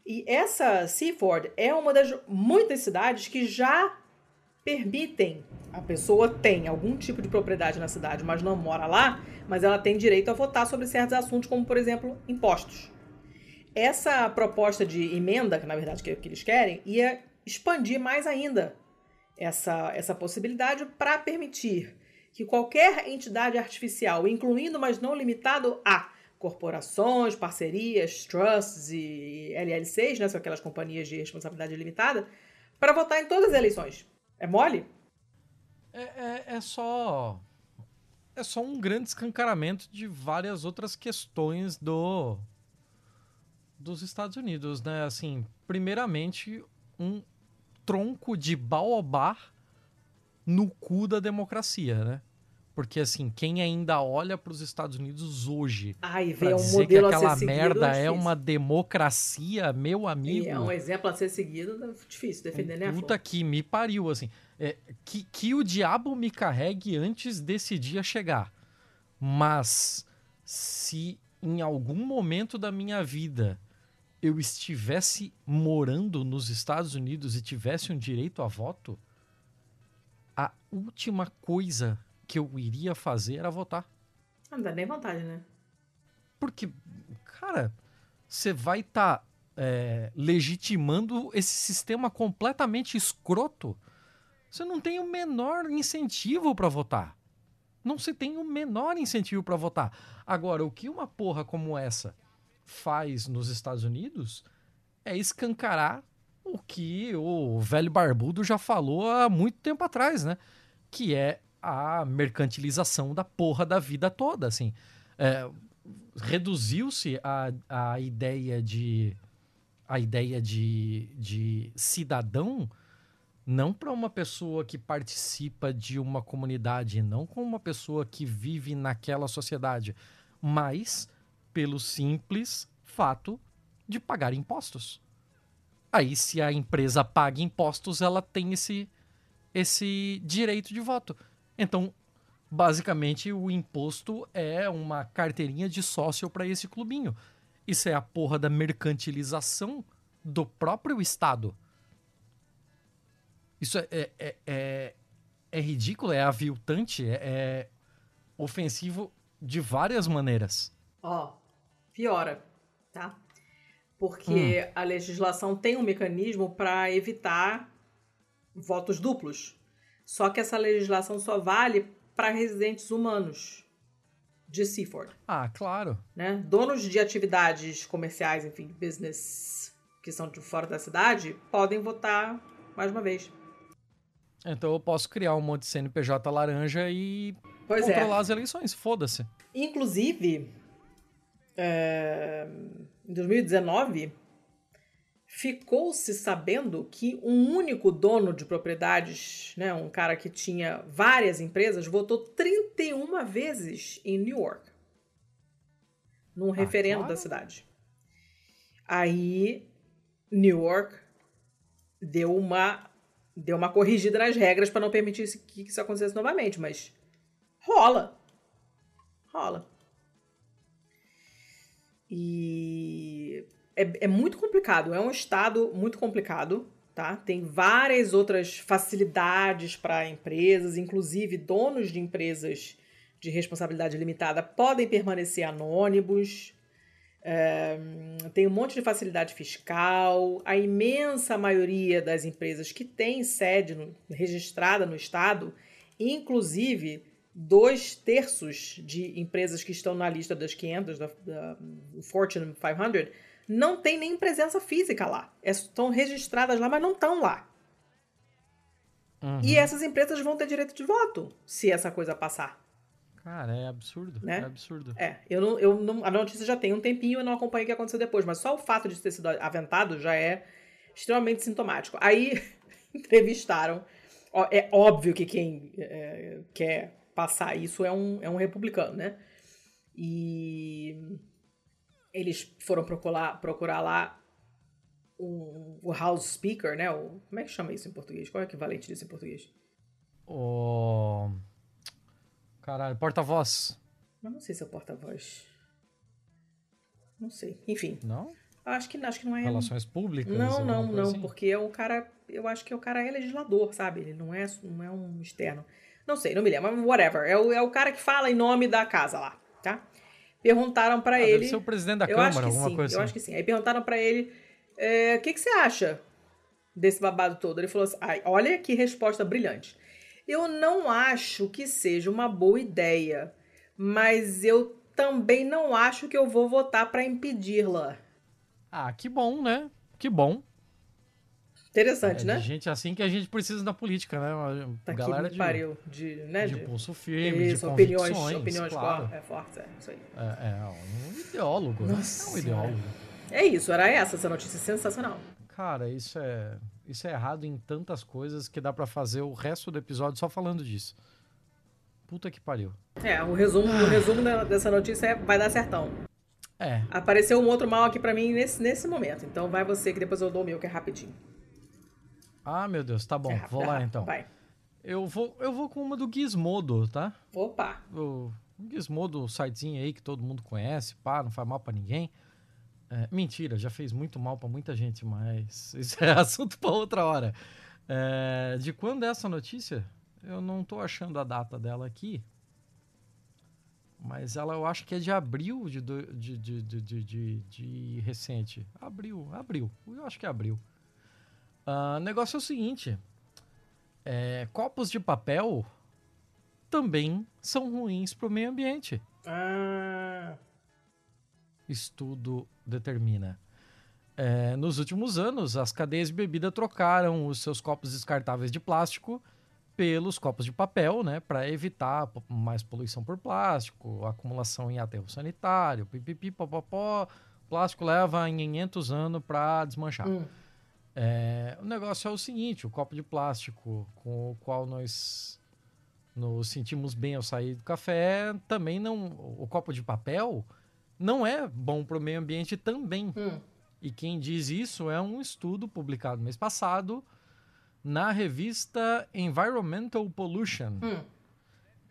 E essa Seaford é uma das muitas cidades que já permitem a pessoa tem algum tipo de propriedade na cidade, mas não mora lá, mas ela tem direito a votar sobre certos assuntos, como por exemplo impostos. Essa proposta de emenda, que na verdade é que eles querem, ia expandir mais ainda essa, essa possibilidade para permitir que qualquer entidade artificial, incluindo, mas não limitado a corporações, parcerias, trusts e LLCs, né, são aquelas companhias de responsabilidade limitada, para votar em todas as eleições. É mole? É, é, é, só. É só um grande escancaramento de várias outras questões do dos Estados Unidos, né? Assim, primeiramente, um tronco de baobá no cu da democracia, né? Porque, assim, quem ainda olha para os Estados Unidos hoje Ai, pra um dizer que aquela merda é, uma democracia, meu amigo... E é um exemplo a ser seguido, difícil defender, né? Puta que me pariu, assim. É, que, que o diabo me carregue antes desse dia chegar. Mas, se em algum momento da minha vida eu estivesse morando nos Estados Unidos e tivesse um direito a voto, a última coisa que eu iria fazer era votar. Não dá nem vontade, né? Porque, cara, você vai estar tá, é, legitimando esse sistema completamente escroto. Você não tem o menor incentivo para votar. Não se tem o menor incentivo para votar. Agora, o que uma porra como essa faz nos Estados Unidos é escancarar o que o velho barbudo já falou há muito tempo atrás, né? Que é a mercantilização da porra da vida toda, assim. É, Reduziu-se a, a ideia de a ideia de, de cidadão não para uma pessoa que participa de uma comunidade, não como uma pessoa que vive naquela sociedade, mas pelo simples fato de pagar impostos. Aí, se a empresa paga impostos, ela tem esse, esse direito de voto. Então, basicamente, o imposto é uma carteirinha de sócio para esse clubinho. Isso é a porra da mercantilização do próprio Estado. Isso é, é, é, é, é ridículo, é aviltante, é, é ofensivo de várias maneiras. Ó, piora, tá? Porque hum. a legislação tem um mecanismo para evitar votos duplos. Só que essa legislação só vale para residentes humanos de Seaford. Ah, claro. Né? Donos de atividades comerciais, enfim, business que são de fora da cidade, podem votar mais uma vez. Então eu posso criar um monte de CNPJ laranja e pois é. controlar é. as eleições, foda-se. Inclusive, é, em 2019, ficou-se sabendo que um único dono de propriedades, né, um cara que tinha várias empresas, votou 31 vezes em New York, num ah, referendo claro. da cidade. Aí, New York deu uma deu uma corrigida nas regras para não permitir que isso acontecesse novamente, mas rola. Rola. E é, é muito complicado, é um estado muito complicado, tá? Tem várias outras facilidades para empresas, inclusive donos de empresas de responsabilidade limitada podem permanecer anônimos. É, tem um monte de facilidade fiscal. A imensa maioria das empresas que tem sede no, registrada no estado, inclusive dois terços de empresas que estão na lista das 500 da, da Fortune 500 não tem nem presença física lá. É, estão registradas lá, mas não estão lá. Uhum. E essas empresas vão ter direito de voto se essa coisa passar. Cara, é absurdo. Né? É absurdo. É, eu não, eu não, a notícia já tem um tempinho, eu não acompanhei o que aconteceu depois, mas só o fato de ter sido aventado já é extremamente sintomático. Aí entrevistaram. Ó, é óbvio que quem é, quer passar isso é um, é um republicano, né? E eles foram procurar, procurar lá o, o House Speaker, né? O, como é que chama isso em português? Qual é o equivalente disso em português? O. Caralho, porta-voz. Mas não sei se é porta-voz. Não sei. Enfim. Não? Acho que, acho que não é. Relações públicas? Não, não, não. Assim? Porque é o cara. Eu acho que o cara é legislador, sabe? Ele não é, não é um externo. Não sei, não me lembro. Mas whatever. É o, é o cara que fala em nome da casa lá? Perguntaram para ah, ele. Deve ser o presidente da eu Câmara, alguma sim, coisa Eu assim. acho que sim. Aí perguntaram para ele: é, o é, que, que você acha desse babado todo? Ele falou assim: olha que resposta brilhante. Eu não acho que seja uma boa ideia, mas eu também não acho que eu vou votar para impedi-la. Ah, que bom, né? Que bom. Interessante, é, né? gente assim que a gente precisa na política, né? Tá Galera de, pariu. De, né, de, de pulso firme, isso, de opiniões, opiniões claro. é forte, é isso aí. É, é um ideólogo, né? É um ideólogo. É isso, era essa essa notícia sensacional. Cara, isso é isso é errado em tantas coisas que dá para fazer o resto do episódio só falando disso. Puta que pariu. É, o resumo, o resumo dessa notícia é vai dar certão. É. Apareceu um outro mal aqui para mim nesse, nesse momento. Então vai você que depois eu dou o meu, que é rapidinho. Ah, meu Deus, tá bom. É vou lá então. Vai. Eu vou, eu vou com uma do Gizmodo, tá? Opa! O Gizmodo, o sitezinho aí que todo mundo conhece, pá, não faz mal para ninguém. É, mentira, já fez muito mal para muita gente, mas isso é assunto para outra hora. É, de quando é essa notícia? Eu não tô achando a data dela aqui. Mas ela eu acho que é de abril de, de, de, de, de, de, de recente. Abril, abril. Eu acho que é abril. Uh, o negócio é o seguinte: é, copos de papel também são ruins para o meio ambiente. Ah. Estudo determina. É, nos últimos anos, as cadeias de bebida trocaram os seus copos descartáveis de plástico pelos copos de papel, né, para evitar mais poluição por plástico, acumulação em aterro sanitário, pipipi, popopó. Plástico leva 500 anos para desmanchar. Hum. É, o negócio é o seguinte: o copo de plástico com o qual nós nos sentimos bem ao sair do café, também não. O copo de papel não é bom para o meio ambiente também. Hum. E quem diz isso é um estudo publicado mês passado na revista Environmental Pollution. Hum.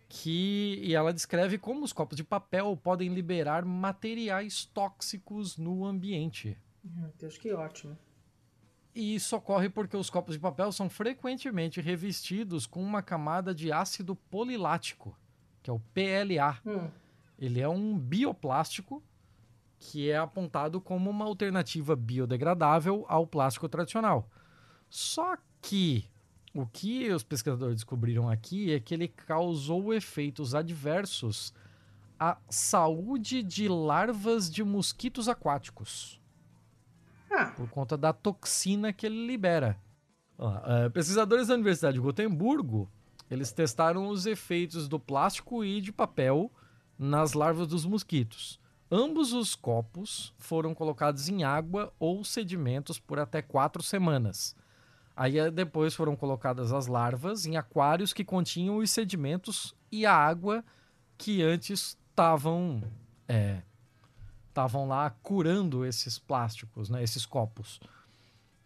Que, e ela descreve como os copos de papel podem liberar materiais tóxicos no ambiente. Meu Deus, que ótimo. E isso ocorre porque os copos de papel são frequentemente revestidos com uma camada de ácido polilático, que é o PLA. Hum. Ele é um bioplástico que é apontado como uma alternativa biodegradável ao plástico tradicional. Só que o que os pesquisadores descobriram aqui é que ele causou efeitos adversos à saúde de larvas de mosquitos aquáticos. Ah. Por conta da toxina que ele libera. Uh, pesquisadores da Universidade de Gotemburgo, eles testaram os efeitos do plástico e de papel nas larvas dos mosquitos. Ambos os copos foram colocados em água ou sedimentos por até quatro semanas. Aí eh, depois foram colocadas as larvas em aquários que continham os sedimentos e a água que antes estavam estavam lá curando esses plásticos, né, esses copos.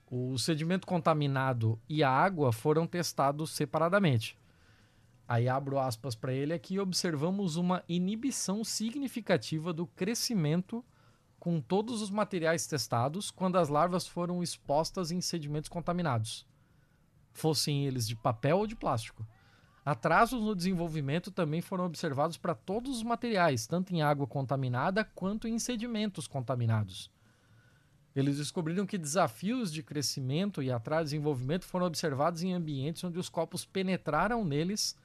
O sedimento contaminado e a água foram testados separadamente. Aí abro aspas para ele aqui, observamos uma inibição significativa do crescimento com todos os materiais testados quando as larvas foram expostas em sedimentos contaminados, fossem eles de papel ou de plástico. Atrasos no desenvolvimento também foram observados para todos os materiais, tanto em água contaminada quanto em sedimentos contaminados. Eles descobriram que desafios de crescimento e atraso de desenvolvimento foram observados em ambientes onde os copos penetraram neles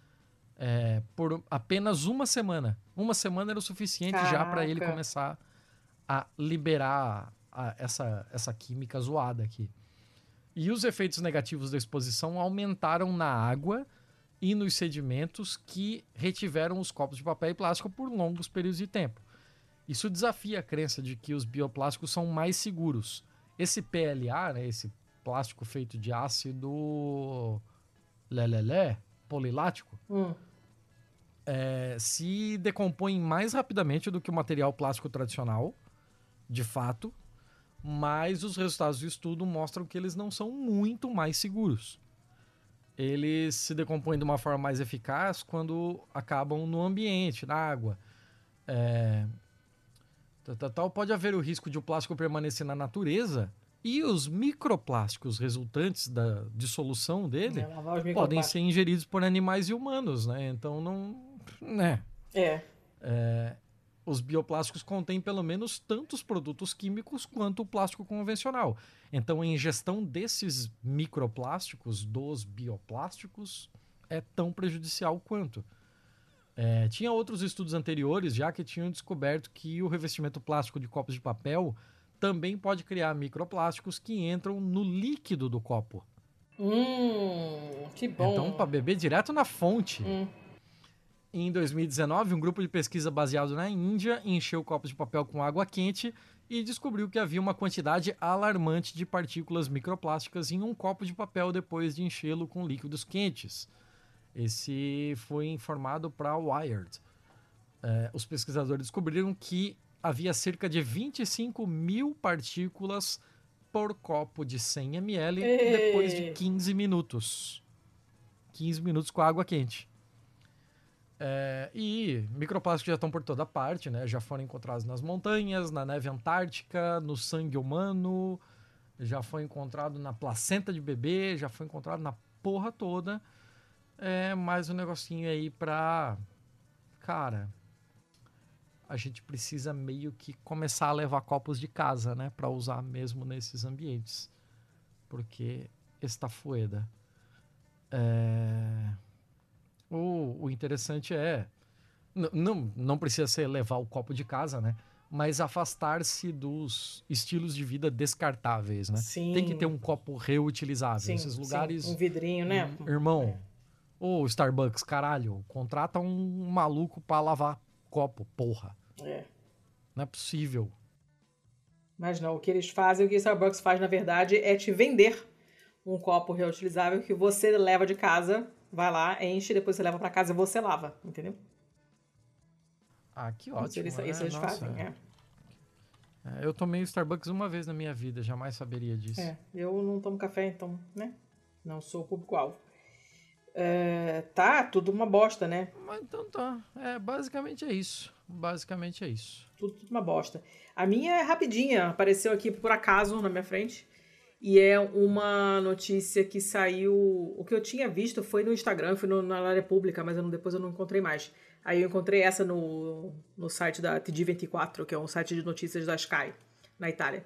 é, por apenas uma semana. Uma semana era o suficiente Caraca. já para ele começar a liberar a, essa, essa química zoada aqui. E os efeitos negativos da exposição aumentaram na água e nos sedimentos que retiveram os copos de papel e plástico por longos períodos de tempo. Isso desafia a crença de que os bioplásticos são mais seguros. Esse PLA, né, esse plástico feito de ácido lelelé, polilático, hum. é, se decompõe mais rapidamente do que o material plástico tradicional, de fato, mas os resultados do estudo mostram que eles não são muito mais seguros. Eles se decompõem de uma forma mais eficaz quando acabam no ambiente, na água. É, tal, pode haver o risco de o plástico permanecer na natureza e os microplásticos resultantes da dissolução dele é, podem ser ingeridos por animais e humanos, né? Então não, né? É. é. Os bioplásticos contêm pelo menos tantos produtos químicos quanto o plástico convencional. Então a ingestão desses microplásticos, dos bioplásticos, é tão prejudicial quanto. É, tinha outros estudos anteriores já que tinham descoberto que o revestimento plástico de copos de papel também pode criar microplásticos que entram no líquido do copo. Hum, que bom. Então, para beber direto na fonte. Hum. Em 2019, um grupo de pesquisa baseado na Índia encheu copos de papel com água quente e descobriu que havia uma quantidade alarmante de partículas microplásticas em um copo de papel depois de enchê-lo com líquidos quentes. Esse foi informado para Wired. É, os pesquisadores descobriram que havia cerca de 25 mil partículas por copo de 100 ml Ei. depois de 15 minutos. 15 minutos com água quente. É, e microplásticos já estão por toda parte, né? Já foram encontrados nas montanhas, na neve antártica, no sangue humano, já foi encontrado na placenta de bebê, já foi encontrado na porra toda. É mais um negocinho aí pra. Cara, a gente precisa meio que começar a levar copos de casa, né, para usar mesmo nesses ambientes, porque está fueda. É... O, o interessante é não, não precisa ser levar o copo de casa, né? Mas afastar-se dos estilos de vida descartáveis, né? Sim. Tem que ter um copo reutilizável. Sim, Esses lugares. Sim. Um vidrinho, né? Irmão, o Starbucks, caralho, contrata um maluco para lavar copo, porra. É. Não é possível. Mas não, o que eles fazem, o que o Starbucks faz, na verdade, é te vender um copo reutilizável que você leva de casa, vai lá, enche, depois você leva para casa e você lava, entendeu? Ah, que ótimo. Isso, isso eles Nossa. fazem, é. É, eu tomei o Starbucks uma vez na minha vida, jamais saberia disso. É, eu não tomo café, então, né? Não sou público-alvo. É, tá, tudo uma bosta, né? Mas então tá. É, basicamente é isso. Basicamente é isso. Tudo, tudo uma bosta. A minha é rapidinha, apareceu aqui por acaso na minha frente. E é uma notícia que saiu. O que eu tinha visto foi no Instagram, foi no, na área pública, mas eu não, depois eu não encontrei mais. Aí eu encontrei essa no, no site da TG24, que é um site de notícias da Sky, na Itália.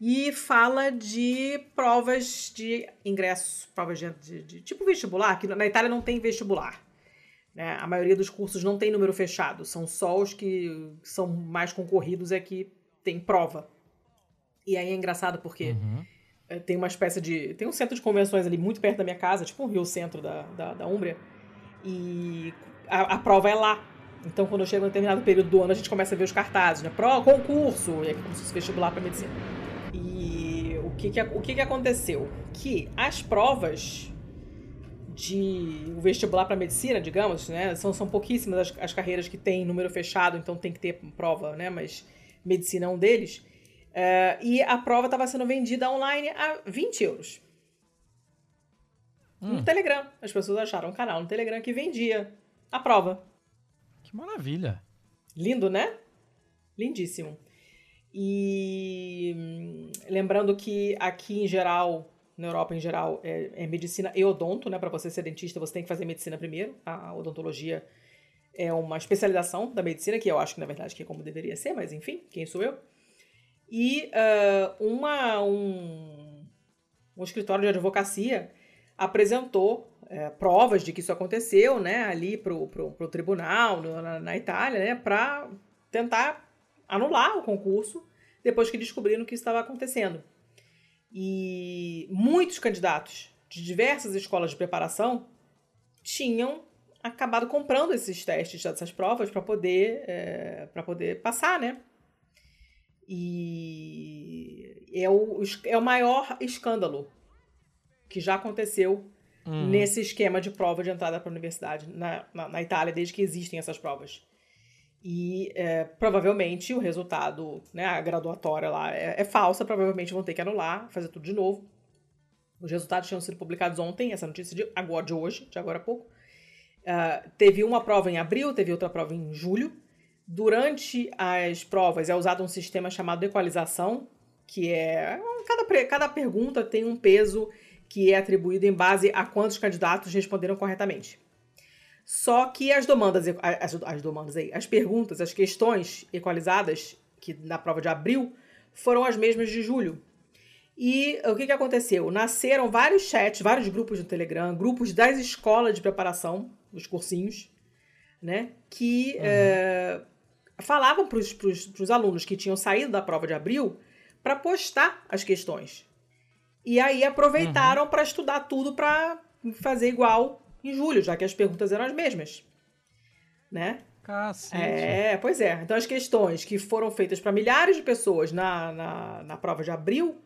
E fala de provas de ingresso, provas de, de, de tipo vestibular, que na Itália não tem vestibular. Né? A maioria dos cursos não tem número fechado, são só os que são mais concorridos é que tem prova. E aí é engraçado porque uhum. É, tem uma espécie de. Tem um centro de convenções ali muito perto da minha casa, tipo um Rio Centro da, da, da Úmbria. E a, a, prova é lá. Então, quando eu chego em determinado período do ano, a gente começa a ver os cartazes, né? Pro, concurso, e como se vestibular para medicina. E o que que, o que que aconteceu? Que as provas de o vestibular para medicina, digamos, né? São, são pouquíssimas as, as carreiras que têm número fechado, então tem que ter prova, né? Mas medicina é um deles. Uh, e a prova estava sendo vendida online a 20 euros. Hum. No Telegram. As pessoas acharam um canal no Telegram que vendia a prova. Que maravilha. Lindo, né? Lindíssimo. E hum, lembrando que aqui em geral, na Europa em geral, é, é medicina e odonto, né? Para você ser dentista, você tem que fazer medicina primeiro. A odontologia é uma especialização da medicina, que eu acho que na verdade que é como deveria ser, mas enfim, quem sou eu? E uh, uma, um, um escritório de advocacia apresentou é, provas de que isso aconteceu, né, ali pro, pro, pro tribunal na, na, Itália, né, para tentar anular o concurso depois que descobriram que isso estava acontecendo. E muitos candidatos de diversas escolas de preparação tinham acabado comprando esses testes, essas provas para poder é, para poder passar, né? E é o, é o maior escândalo que já aconteceu hum. nesse esquema de prova de entrada para a universidade na, na, na, Itália, desde que existem essas provas. E é, provavelmente o resultado, né, a graduatória lá é, é, falsa, provavelmente vão ter que anular, fazer tudo de novo. Os resultados tinham sido publicados ontem, essa notícia de agora de hoje, de agora a pouco. Uh, teve uma prova em abril, teve outra prova em julho. Durante as provas é usado um sistema chamado equalização, que é cada, cada pergunta tem um peso que é atribuído em base a quantos candidatos responderam corretamente. Só que as demandas, as, as demandas aí, as perguntas, as questões equalizadas, que na prova de abril, foram as mesmas de julho. E o que, que aconteceu? Nasceram vários chats, vários grupos no Telegram, grupos das escolas de preparação, os cursinhos, né? Que uhum. é, falavam para os alunos que tinham saído da prova de abril para postar as questões. E aí aproveitaram uhum. para estudar tudo para fazer igual em julho, já que as perguntas eram as mesmas. Né? Cacete. É, pois é. Então as questões que foram feitas para milhares de pessoas na, na, na, prova de abril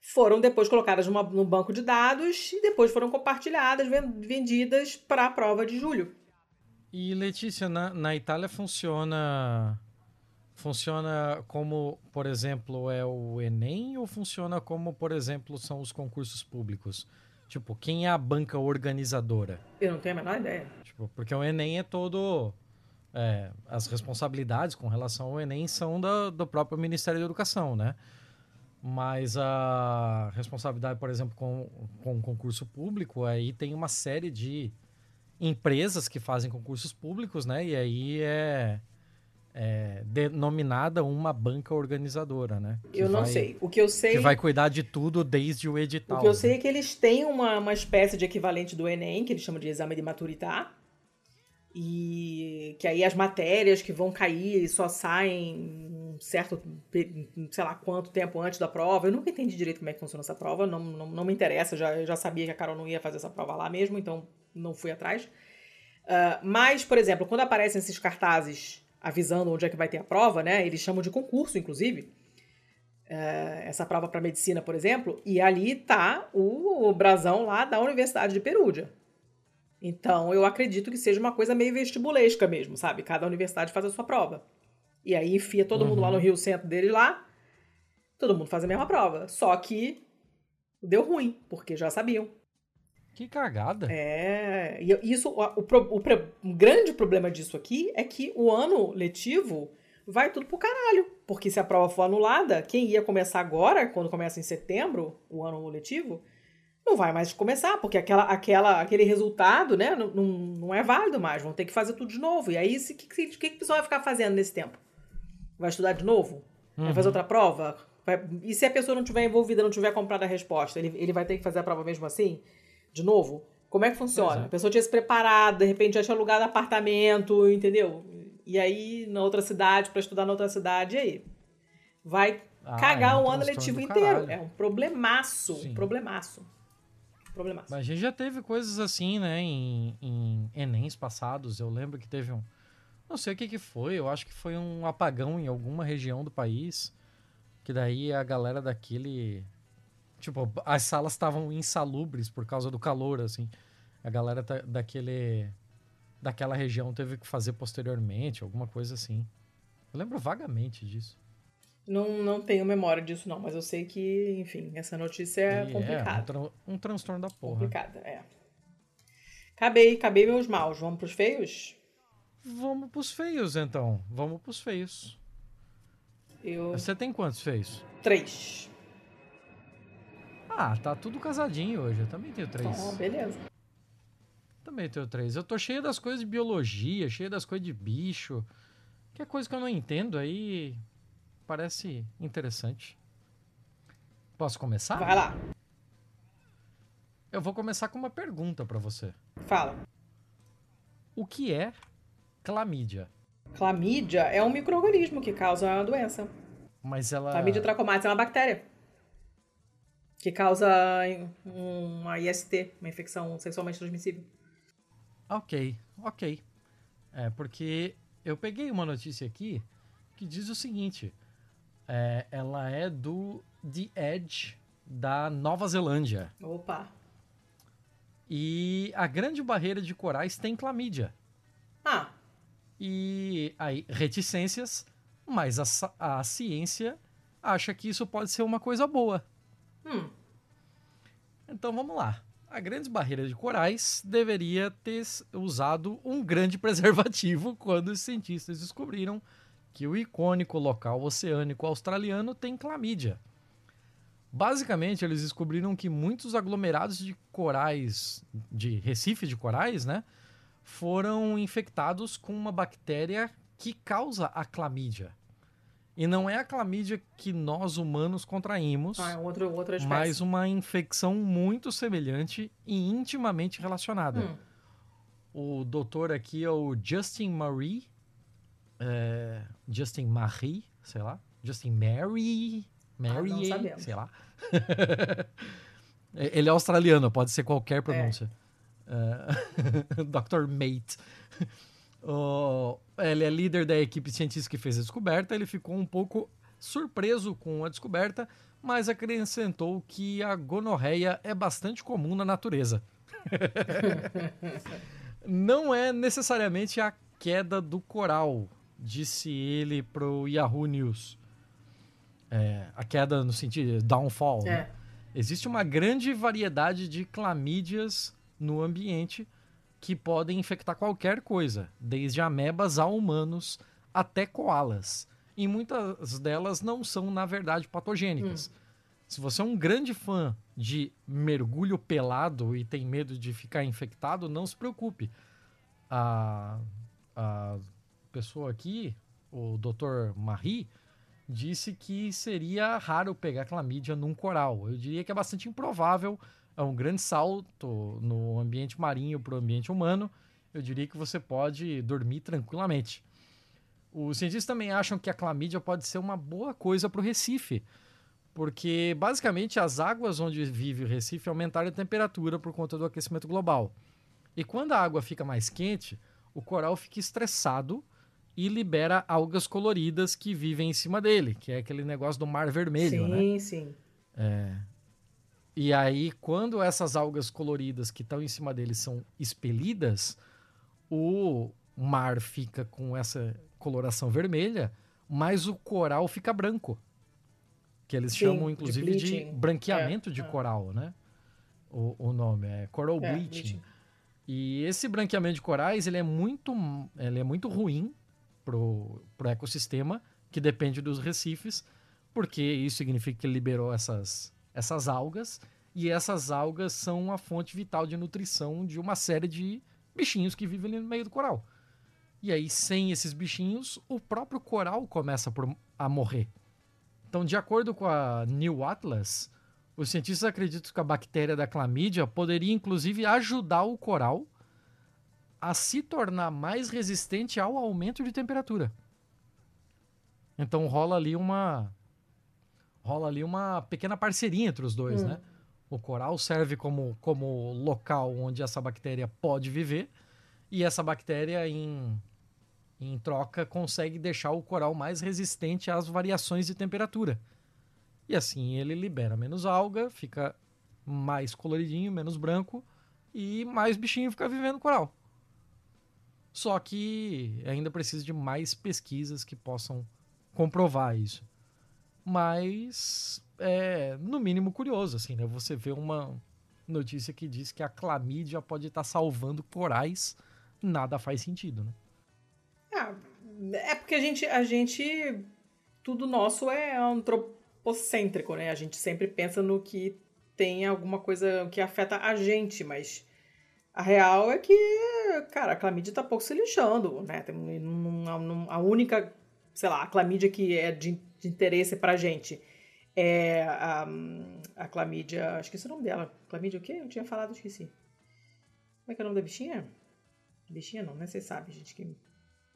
foram depois colocadas numa, num banco de dados e depois foram compartilhadas, vendidas para a prova de julho. E Letícia, na, na Itália funciona funciona como, por exemplo, é o Enem ou funciona como, por exemplo, são os concursos públicos? Tipo, quem é a banca organizadora? Eu não tenho a menor ideia. Tipo, porque o Enem é todo. É, as responsabilidades com relação ao Enem são do, do próprio Ministério da Educação, né? Mas a responsabilidade, por exemplo, com, com o concurso público, aí tem uma série de empresas que fazem concursos públicos, né? E aí é, é denominada uma banca organizadora, né? eu não vai, sei. O que eu sei. Que vai cuidar de tudo desde o edital. O que eu sei é que eles têm uma, uma espécie de equivalente do Enem, que eles chamam de exame de maturidade. E que aí as matérias que vão cair só saem um certo, sei lá quanto tempo antes da prova. Eu nunca entendi direito como é que funciona essa prova, não, não, não me interessa, já, eu já sabia que a Carol não ia fazer essa prova lá mesmo, então não fui atrás. Uh, mas, por exemplo, quando aparecem esses cartazes avisando onde é que vai ter a prova, né? Eles chamam de concurso, inclusive. Uh, essa prova para medicina, por exemplo, e ali tá o brasão lá da Universidade de Perúdia. Então, eu acredito que seja uma coisa meio vestibulesca mesmo, sabe? Cada universidade faz a sua prova. E aí enfia todo uhum. mundo lá no uhum. Rio Centro dele lá. Todo mundo faz a mesma prova. Só que deu ruim, porque já sabiam. Que cagada. É. E isso, o, o, o, o grande problema disso aqui é que o ano letivo vai tudo pro caralho. Porque se a prova for anulada, quem ia começar agora, quando começa em setembro, o ano letivo, não vai mais começar, porque aquela, aquela, aquele resultado, né, não, não, é válido mais. Vão ter que fazer tudo de novo. E aí, o que, que, que, o pessoal vai ficar fazendo nesse tempo? Vai estudar de novo? Uhum. Vai fazer uhum. outra prova? Vai... E se a pessoa não tiver envolvida, não tiver comprado a resposta, ele, ele vai ter que fazer a prova mesmo assim? De novo? Como é que funciona? É. A pessoa tinha se preparado, de repente já tinha alugado apartamento, entendeu? E aí, na outra cidade, para estudar na outra cidade, e aí? Vai ah, cagar é um o ano letivo inteiro. É um problemaço. Sim. Um problemaço. Problemaço. Mas a gente já teve coisas assim, né, em, em Enems passados. Eu lembro que teve um. Não sei o que, que foi, eu acho que foi um apagão em alguma região do país. Que daí a galera daquele Tipo, as salas estavam insalubres por causa do calor, assim. A galera tá, daquele daquela região teve que fazer posteriormente, alguma coisa assim. Eu lembro vagamente disso. Não, não tenho memória disso, não, mas eu sei que, enfim, essa notícia é e complicada. É, um, tra um transtorno da porra. Complicada, é. Acabei, acabei meus maus. Vamos pros feios? Vamos pros feios, então. Vamos pros feios. Eu... Você tem quantos feios? Três. Ah, tá tudo casadinho hoje. Eu também tenho três. Oh, beleza. Também tenho três. Eu tô cheio das coisas de biologia, cheio das coisas de bicho. Que é coisa que eu não entendo aí. Parece interessante. Posso começar? Vai lá. Eu vou começar com uma pergunta para você. Fala. O que é clamídia? Clamídia é um microorganismo que causa a doença. Mas ela. Clamídia trachomatis é uma bactéria que causa uma IST, uma infecção sexualmente transmissível. Ok, ok. É porque eu peguei uma notícia aqui que diz o seguinte: é, ela é do The Edge da Nova Zelândia. Opa! E a grande barreira de corais tem clamídia. Ah! E aí, reticências, mas a, a ciência acha que isso pode ser uma coisa boa. Hum. Então vamos lá. A Grandes Barreiras de Corais deveria ter usado um grande preservativo quando os cientistas descobriram que o icônico local oceânico australiano tem clamídia. Basicamente, eles descobriram que muitos aglomerados de corais, de recife de corais, né, foram infectados com uma bactéria que causa a clamídia. E não é a clamídia que nós humanos contraímos, ah, é outro, outra espécie. mas uma infecção muito semelhante e intimamente relacionada. Hum. O doutor aqui é o Justin Marie, é, Justin Marie, sei lá, Justin Mary, Mary, ah, sei lá. Ele é australiano, pode ser qualquer pronúncia. É. É, Dr. Mate. Oh, ele é líder da equipe científica que fez a descoberta. Ele ficou um pouco surpreso com a descoberta, mas acrescentou que a gonorreia é bastante comum na natureza. Não é necessariamente a queda do coral, disse ele pro Yahoo News. É, a queda no sentido downfall. Né? É. Né? Existe uma grande variedade de clamídias no ambiente que podem infectar qualquer coisa, desde amebas a humanos até koalas. E muitas delas não são, na verdade, patogênicas. Hum. Se você é um grande fã de mergulho pelado e tem medo de ficar infectado, não se preocupe. A, a pessoa aqui, o Dr. Marie, disse que seria raro pegar clamídia num coral. Eu diria que é bastante improvável é um grande salto no ambiente marinho para o ambiente humano, eu diria que você pode dormir tranquilamente. Os cientistas também acham que a clamídia pode ser uma boa coisa para o Recife, porque basicamente as águas onde vive o Recife aumentaram a temperatura por conta do aquecimento global. E quando a água fica mais quente, o coral fica estressado e libera algas coloridas que vivem em cima dele, que é aquele negócio do mar vermelho, sim, né? Sim, sim. É, e aí, quando essas algas coloridas que estão em cima deles são expelidas, o mar fica com essa coloração vermelha, mas o coral fica branco. Que eles Sim, chamam, inclusive, de, de branqueamento é, de é. coral, né? O, o nome é coral é, bleaching. bleaching. E esse branqueamento de corais, ele é muito, ele é muito ruim pro, pro ecossistema, que depende dos recifes, porque isso significa que ele liberou essas, essas algas, e essas algas são a fonte vital de nutrição de uma série de bichinhos que vivem ali no meio do coral. E aí, sem esses bichinhos, o próprio coral começa a morrer. Então, de acordo com a New Atlas, os cientistas acreditam que a bactéria da clamídia poderia, inclusive, ajudar o coral a se tornar mais resistente ao aumento de temperatura. Então rola ali uma rola ali uma pequena parceria entre os dois, hum. né? O coral serve como, como local onde essa bactéria pode viver e essa bactéria em em troca, consegue deixar o coral mais resistente às variações de temperatura. E assim ele libera menos alga, fica mais coloridinho, menos branco e mais bichinho fica vivendo no coral. Só que ainda precisa de mais pesquisas que possam comprovar isso. Mas é no mínimo curioso, assim, né? Você vê uma notícia que diz que a clamídia pode estar salvando corais, nada faz sentido, né? Ah, é porque a gente, a gente. Tudo nosso é antropocêntrico, né? A gente sempre pensa no que tem alguma coisa que afeta a gente, mas a real é que, cara, a clamídia tá pouco se lixando, né? Tem a única, sei lá, a clamídia que é de, de interesse pra gente é a, a clamídia. Esqueci o nome dela. Clamídia o quê? Eu tinha falado, esqueci. Como é que é o nome da bichinha? Bichinha não, né? Vocês sabem, gente, que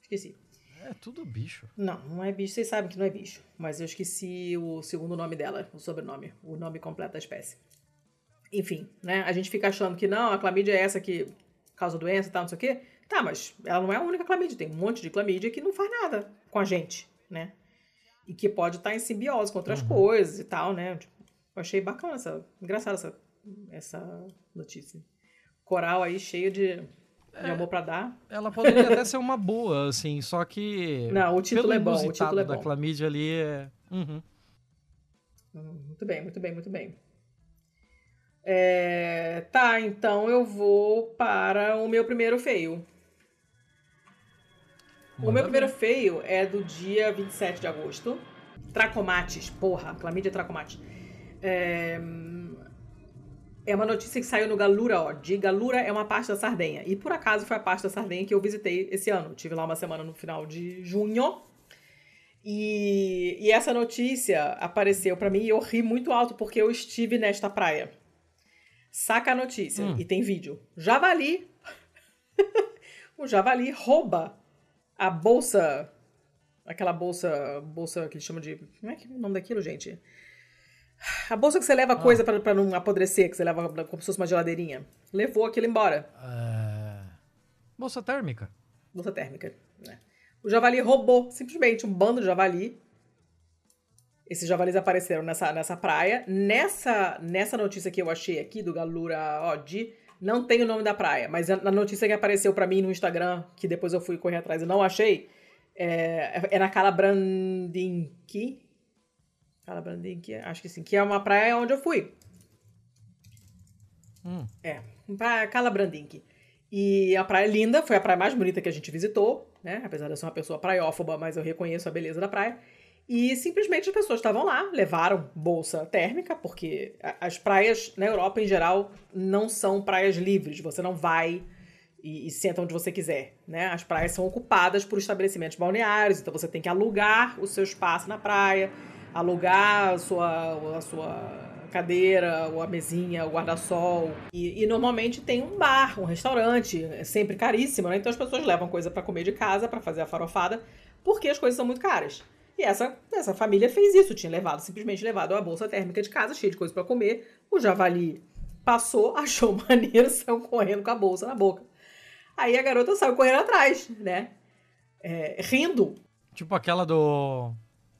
Esqueci. É tudo bicho. Não, não é bicho. Vocês sabem que não é bicho. Mas eu esqueci o segundo nome dela, o sobrenome, o nome completo da espécie. Enfim, né? A gente fica achando que não, a clamídia é essa que causa doença e tal, não sei o quê. Tá, mas ela não é a única clamídia. Tem um monte de clamídia que não faz nada com a gente, né? E que pode estar em simbiose com outras uhum. coisas e tal, né? Tipo, eu achei bacana essa. Engraçada essa, essa notícia. Coral aí cheio de de amor pra dar. Ela poderia até ser uma boa, assim, só que. Não, o título é bom. O título é bom. da clamídia ali é. Uhum. Hum, muito bem, muito bem, muito bem. É... Tá, então eu vou para o meu primeiro feio. Manda o meu primeiro feio é do dia 27 de agosto. Tracomates, porra, clamídia tracomates. É... É uma notícia que saiu no Galura Odd. Galura é uma parte da Sardenha. E por acaso foi a parte da Sardenha que eu visitei esse ano. Tive lá uma semana no final de junho. E, e essa notícia apareceu para mim e eu ri muito alto porque eu estive nesta praia. Saca a notícia hum. e tem vídeo. Javali. o javali rouba a bolsa. Aquela bolsa. Bolsa que eles chamam de. Como é que é o nome daquilo, gente? A bolsa que você leva ah. coisa para não apodrecer, que você leva como se fosse uma geladeirinha. Levou aquilo embora. É... Bolsa térmica. Bolsa térmica, né? O javali roubou simplesmente um bando de javali. Esses javalis apareceram nessa, nessa praia. Nessa, nessa notícia que eu achei aqui do Galura Odi, não tem o nome da praia, mas na notícia que apareceu para mim no Instagram, que depois eu fui correr atrás e não achei, é, é na Calabrandinki, Calabrandinque, acho que sim, que é uma praia onde eu fui. Hum. É, praia Calabrandinque. E a praia é linda, foi a praia mais bonita que a gente visitou, né? Apesar de eu ser uma pessoa praiófoba, mas eu reconheço a beleza da praia. E simplesmente as pessoas estavam lá, levaram bolsa térmica, porque as praias na Europa em geral não são praias livres, você não vai e, e senta onde você quiser, né? As praias são ocupadas por estabelecimentos balneários, então você tem que alugar o seu espaço na praia alugar a sua, a sua cadeira, ou a mesinha, o guarda-sol. E, e, normalmente tem um bar, um restaurante, é sempre caríssimo, né? Então as pessoas levam coisa para comer de casa, para fazer a farofada, porque as coisas são muito caras. E essa, essa família fez isso, tinha levado, simplesmente levado a bolsa térmica de casa, cheia de coisa para comer. O javali passou, achou maneiro, saiu correndo com a bolsa na boca. Aí a garota saiu correndo atrás, né? É, rindo. Tipo aquela do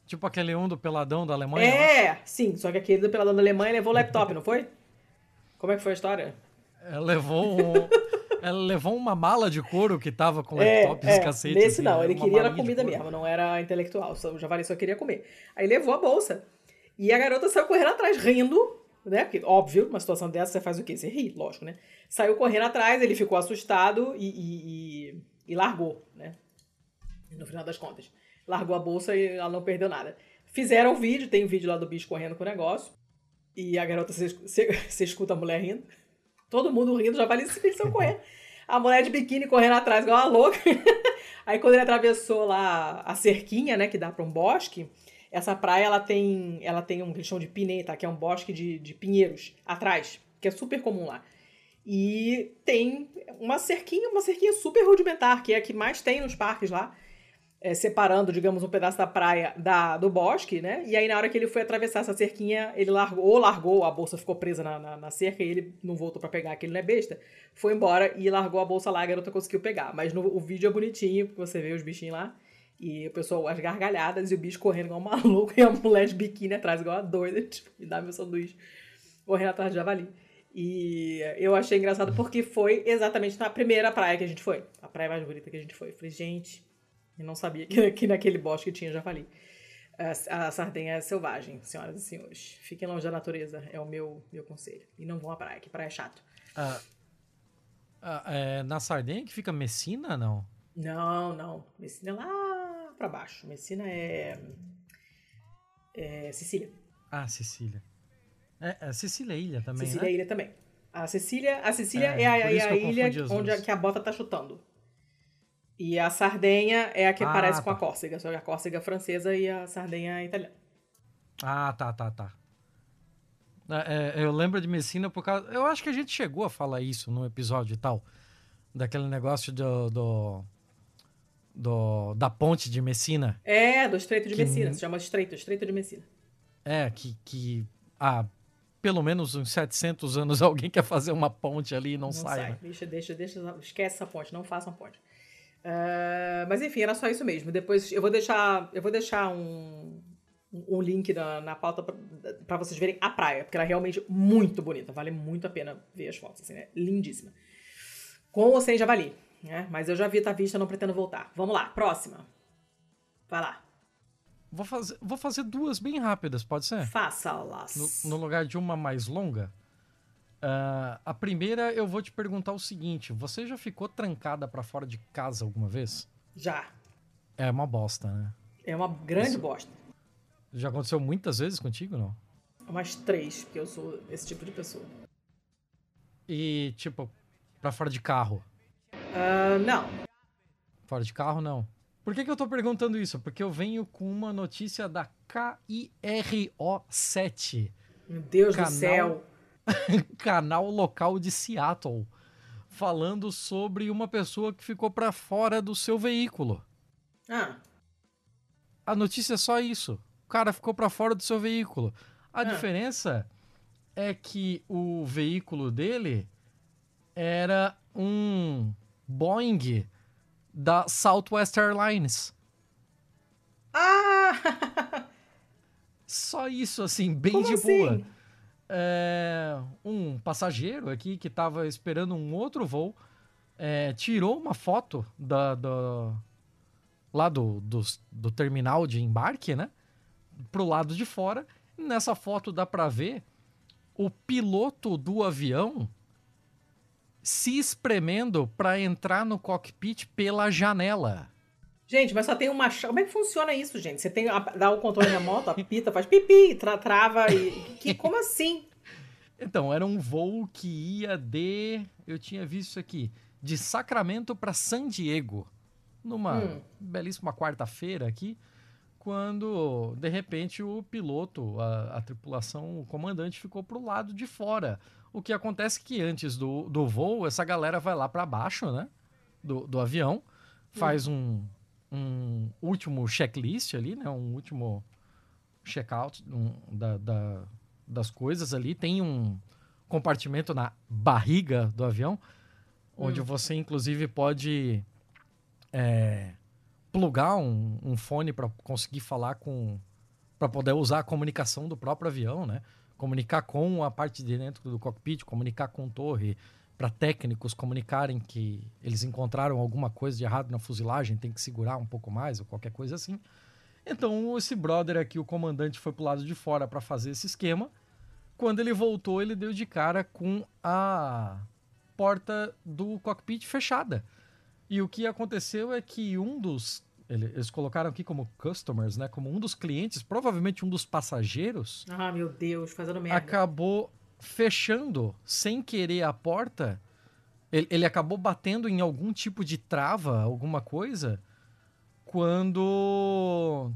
Tipo aquele um do Peladão da Alemanha? É, sim, só que aquele do Peladão da Alemanha levou o laptop, não foi? Como é que foi a história? É, levou um, Ela levou uma mala de couro que tava com É, laptops é, e cacete. nesse assim, não, ele queria era comida mesmo, não era intelectual, só- o javali só queria comer. Aí levou a bolsa. E a garota saiu correndo atrás, rindo, né? Porque, óbvio, uma situação dessa você faz o quê? Você ri, lógico, né? Saiu correndo atrás, ele ficou assustado e, e, e- e largou, né? No final das contas. Largou a bolsa e ela não perdeu nada. Fizeram o vídeo, tem um vídeo lá do bicho correndo com o negócio. E a garota, você escuta a mulher rindo. Todo mundo rindo, já vale estão correndo. A mulher de biquíni correndo atrás, igual uma louca. Aí quando ele atravessou lá a cerquinha, né, que dá para um bosque, essa praia ela tem, ela tem um que de pineta, que é um bosque de, de pinheiros atrás, que é super comum lá. E tem uma cerquinha, uma cerquinha super rudimentar, que é a que mais tem nos parques lá, é, separando, digamos, um pedaço da praia da, do bosque, né? E aí, na hora que ele foi atravessar essa cerquinha, ele largou, ou largou, a bolsa ficou presa na, na, na cerca e ele não voltou pra pegar, que ele não é besta. Foi embora e largou a bolsa lá, a garota conseguiu pegar. Mas no, o vídeo é bonitinho, porque você vê os bichinhos lá. E o pessoal, as gargalhadas e o bicho correndo igual um maluco e a mulher de biquíni atrás, igual uma doida, tipo, me dá meu sanduíche, correndo atrás de javali. E eu achei engraçado porque foi exatamente na primeira praia que a gente foi. A praia mais bonita que a gente foi. Falei, gente, eu não sabia que, que naquele bosque tinha javali. A, a sardenha é selvagem, senhoras e senhores. Fiquem longe da natureza, é o meu, meu conselho. E não vão à praia, que praia é chato. Ah, ah, é, na Sardenha que fica Messina, não? Não, não. Messina é lá pra baixo. Messina é. É Sicília. Ah, Sicília. É, é Sicília é ilha também, Sicília né? é ilha também. A Sicília, a Sicília É, é, a, é a ilha onde a, que a bota tá chutando. E a Sardenha é a que Ah, parece com a tá. Córcega. Só que a Córcega é francesa e a Sardenha é italiana. Ah, tá, tá, tá. É, é, eu lembro de Messina por causa. Eu acho que a gente chegou a falar isso num episódio e tal. Daquele negócio do. do, do- da ponte de Messina. É, do Estreito de Que Messina. Se chama Estreito, Estreito de Messina. É, que, que há pelo menos uns 700 anos alguém quer fazer uma ponte ali e não, Não sai. sai. né? Deixa, deixa, deixa. Esquece essa ponte, não façam ponte. Ah, mas enfim, era só isso mesmo. Depois eu vou deixar, eu vou deixar um, um link na, na pauta pra- pra vocês verem a praia, porque ela é realmente muito bonita. Vale muito a pena ver as fotos, assim, né? Lindíssima. Com ou sem javali, né? Mas eu já vi a vista, não pretendo voltar. Vamos lá, próxima. Vai lá. Vou, fazer, vou fazer duas bem rápidas, pode ser? Faça-las. No, no lugar de uma mais longa. Ah, a primeira eu vou te perguntar o seguinte: você já ficou trancada pra fora de casa alguma vez? Já. É uma bosta, né? É uma grande Isso. bosta. Já aconteceu muitas vezes contigo, não? Umas três, porque eu sou esse tipo de pessoa. E, tipo, pra fora de carro? Ah, não. Fora de carro, não. Por que, que eu tô perguntando isso? Porque eu venho com uma notícia da KIRO7, Meu Deus Canal- do céu. canal local de Seattle, falando sobre uma pessoa que ficou pra fora do seu veículo. Ah, A notícia é só isso. O cara ficou pra fora do seu veículo. A Ah. diferença é que o veículo dele era um Boeing da Southwest Airlines. ah! Só isso, assim, bem Como de assim? boa. É, um passageiro aqui que estava esperando um outro voo é, tirou uma foto da, da- lá do, do, do terminal de embarque, né? Pro lado de fora. Nessa foto dá para ver o piloto do avião se espremendo para entrar no cockpit pela janela. Gente, mas só tem uma chave. Como é que funciona isso, gente? Você tem a- dá o controle remoto, apita, faz pipi, tra- trava e. Que, como assim? Então, era um voo que ia de. Eu tinha visto isso aqui. De Sacramento para San Diego. Numa Hum. belíssima quarta-feira aqui. Quando, de repente, o piloto, a, a tripulação, o comandante ficou pro lado de fora. O que acontece é que antes do, do voo, essa galera vai lá para baixo, né? Do, do avião. Faz um, um último checklist ali, né? Um último checkout um, da, da- das coisas ali. Tem um compartimento na barriga do avião, onde Hum. você, inclusive, pode é, plugar um, um fone para conseguir falar com. para poder usar a comunicação do próprio avião, né? Comunicar com a parte de dentro do cockpit, comunicar com torre, para técnicos comunicarem que eles encontraram alguma coisa de errado na fuzilagem, tem que segurar um pouco mais ou qualquer coisa assim. Então esse brother aqui, o comandante, foi pro lado de fora para fazer esse esquema. Quando ele voltou, ele deu de cara com a porta do cockpit fechada. E o que aconteceu é que um dos eles colocaram aqui como customers, né? Como um dos clientes, provavelmente um dos passageiros. Ah, meu Deus, fazendo merda. Acabou fechando sem querer a porta. Ele, ele acabou batendo em algum tipo de trava, alguma coisa, quando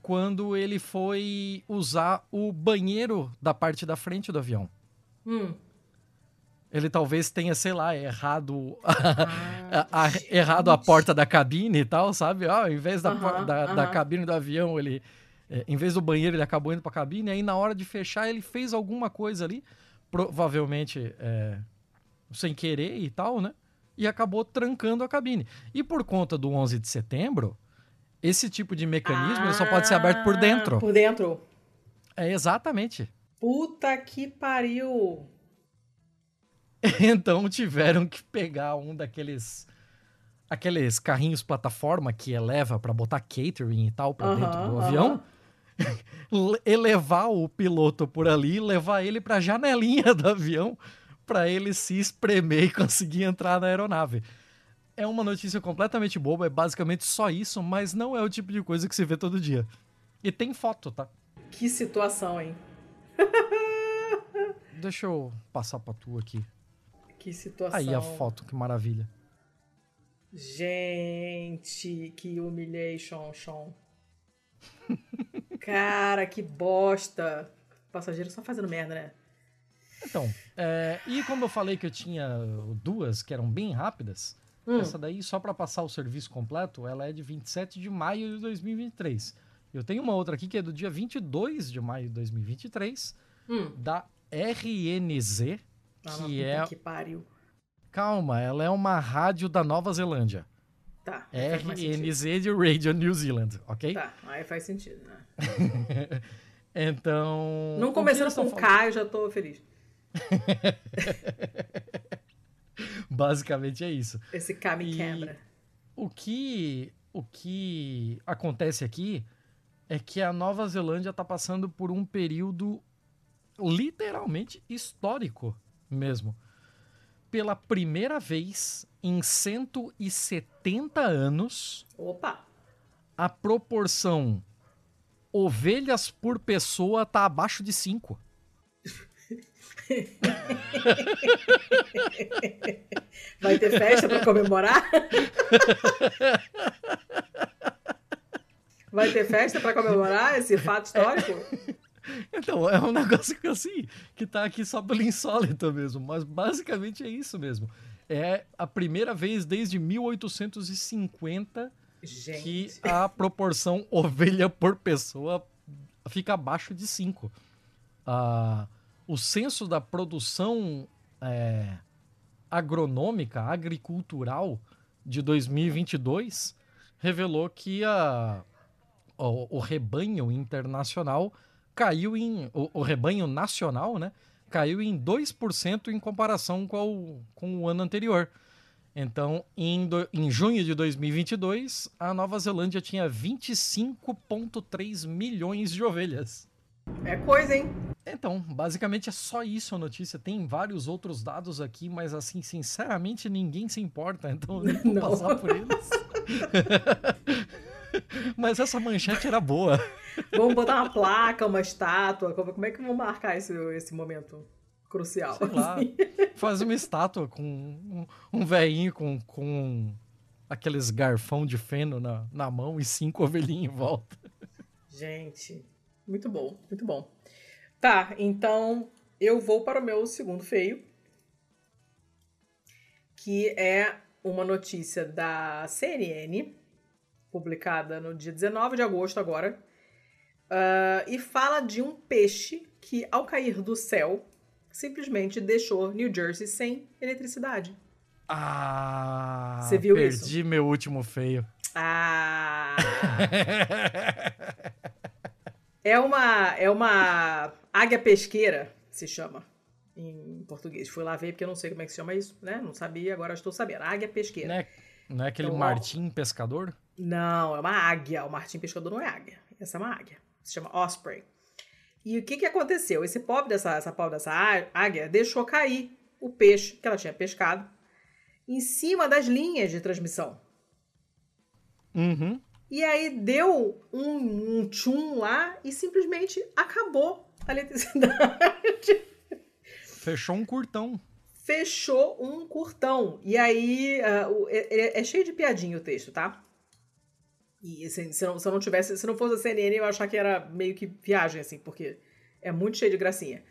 quando ele foi usar o banheiro da parte da frente do avião. Hum. Ele talvez tenha, sei lá, errado a, a, a, errado a porta da cabine e tal, sabe? Ah, em vez da, da, da, cabine do avião, ele. É, em vez do banheiro, ele acabou indo pra cabine. Aí, na hora de fechar, ele fez alguma coisa ali, provavelmente é, sem querer e tal, né? E acabou trancando a cabine. E por conta do 11 de setembro, esse tipo de mecanismo ah, só pode ser aberto por dentro. Por dentro. É exatamente. Puta que pariu! Então tiveram que pegar um daqueles aqueles carrinhos plataforma que eleva para botar catering e tal para dentro do avião. elevar o piloto por ali, levar ele para a janelinha do avião para ele se espremer e conseguir entrar na aeronave. É uma notícia completamente boba, é basicamente só isso, mas não é o tipo de coisa que se vê todo dia. E tem foto, tá? Que situação, hein? Deixa eu passar pra tu aqui. Que situação. Aí a foto, que maravilha. Gente, que humilhation, Sean. Cara, que bosta. Passageiro só fazendo merda, né? Então, é, e como eu falei que eu tinha duas que eram bem rápidas, hum. essa daí, só para passar o serviço completo, ela é de 27 de maio de 2023. Eu tenho uma outra aqui que é do dia 22 de maio de 2023, hum. da RNZ, que é. Que pariu. Calma, ela é uma rádio da Nova Zelândia. Tá. RNZ de Radio New Zealand, ok? Tá, aí faz sentido, né? então. Não começando com K, eu já tô feliz. Basicamente é isso. Esse K me e quebra. O que, o que acontece aqui é que a Nova Zelândia está passando por um período literalmente histórico mesmo. Pela primeira vez em 170 anos. Opa! A proporção ovelhas por pessoa tá abaixo de 5. Vai ter festa para comemorar? Vai ter festa para comemorar esse fato histórico? Então, é um negócio que assim, que tá aqui só pelo insólito mesmo, mas basicamente é isso mesmo. É a primeira vez desde 1850 Gente. que a proporção ovelha por pessoa fica abaixo de 5. Ah, o censo da produção é, agronômica, agricultural de 2022 revelou que a, o, o rebanho internacional caiu em. O, o rebanho nacional, né? Caiu em 2% em comparação com o, com o ano anterior. Então, em, do, em junho de 2022, a Nova Zelândia tinha 25,3 milhões de ovelhas. É coisa, hein? Então, basicamente é só isso a notícia. Tem vários outros dados aqui, mas assim, sinceramente, ninguém se importa, então eu vou passar por eles. Mas essa manchete era boa. Vamos botar uma placa, uma estátua. Como é que vamos marcar esse, esse momento crucial? Sei lá, faz uma estátua com um, um velhinho com, com aqueles garfão de feno na, na mão e cinco ovelhinhos em volta. Gente, muito bom, muito bom. Tá, então eu vou para o meu segundo feio, que é uma notícia da CNN publicada no dia 19 de agosto agora, uh, e fala de um peixe que, ao cair do céu, simplesmente deixou New Jersey sem eletricidade. Ah, Você viu perdi isso? Perdi meu último feio. Ah. é uma é uma águia pesqueira, se chama em português. Fui lá ver porque eu não sei como é que se chama isso, né? Não sabia, agora estou sabendo. Águia pesqueira. Não é, não é aquele então, martim pescador? Não, é uma águia. O martim pescador não é águia. Essa é uma águia. Se chama osprey. E o que, que aconteceu? Esse pobre dessa, essa pobre dessa águia deixou cair o peixe que ela tinha pescado em cima das linhas de transmissão. Uhum. E aí deu um, um tchum lá e simplesmente acabou a eletricidade. Fechou um curtão. Fechou um curtão. E aí uh, é, é, cheio de piadinha o texto, tá? E assim, se, não, se não tivesse, se não fosse a CNN, eu achar que era meio que viagem, assim, porque é muito cheio de gracinha.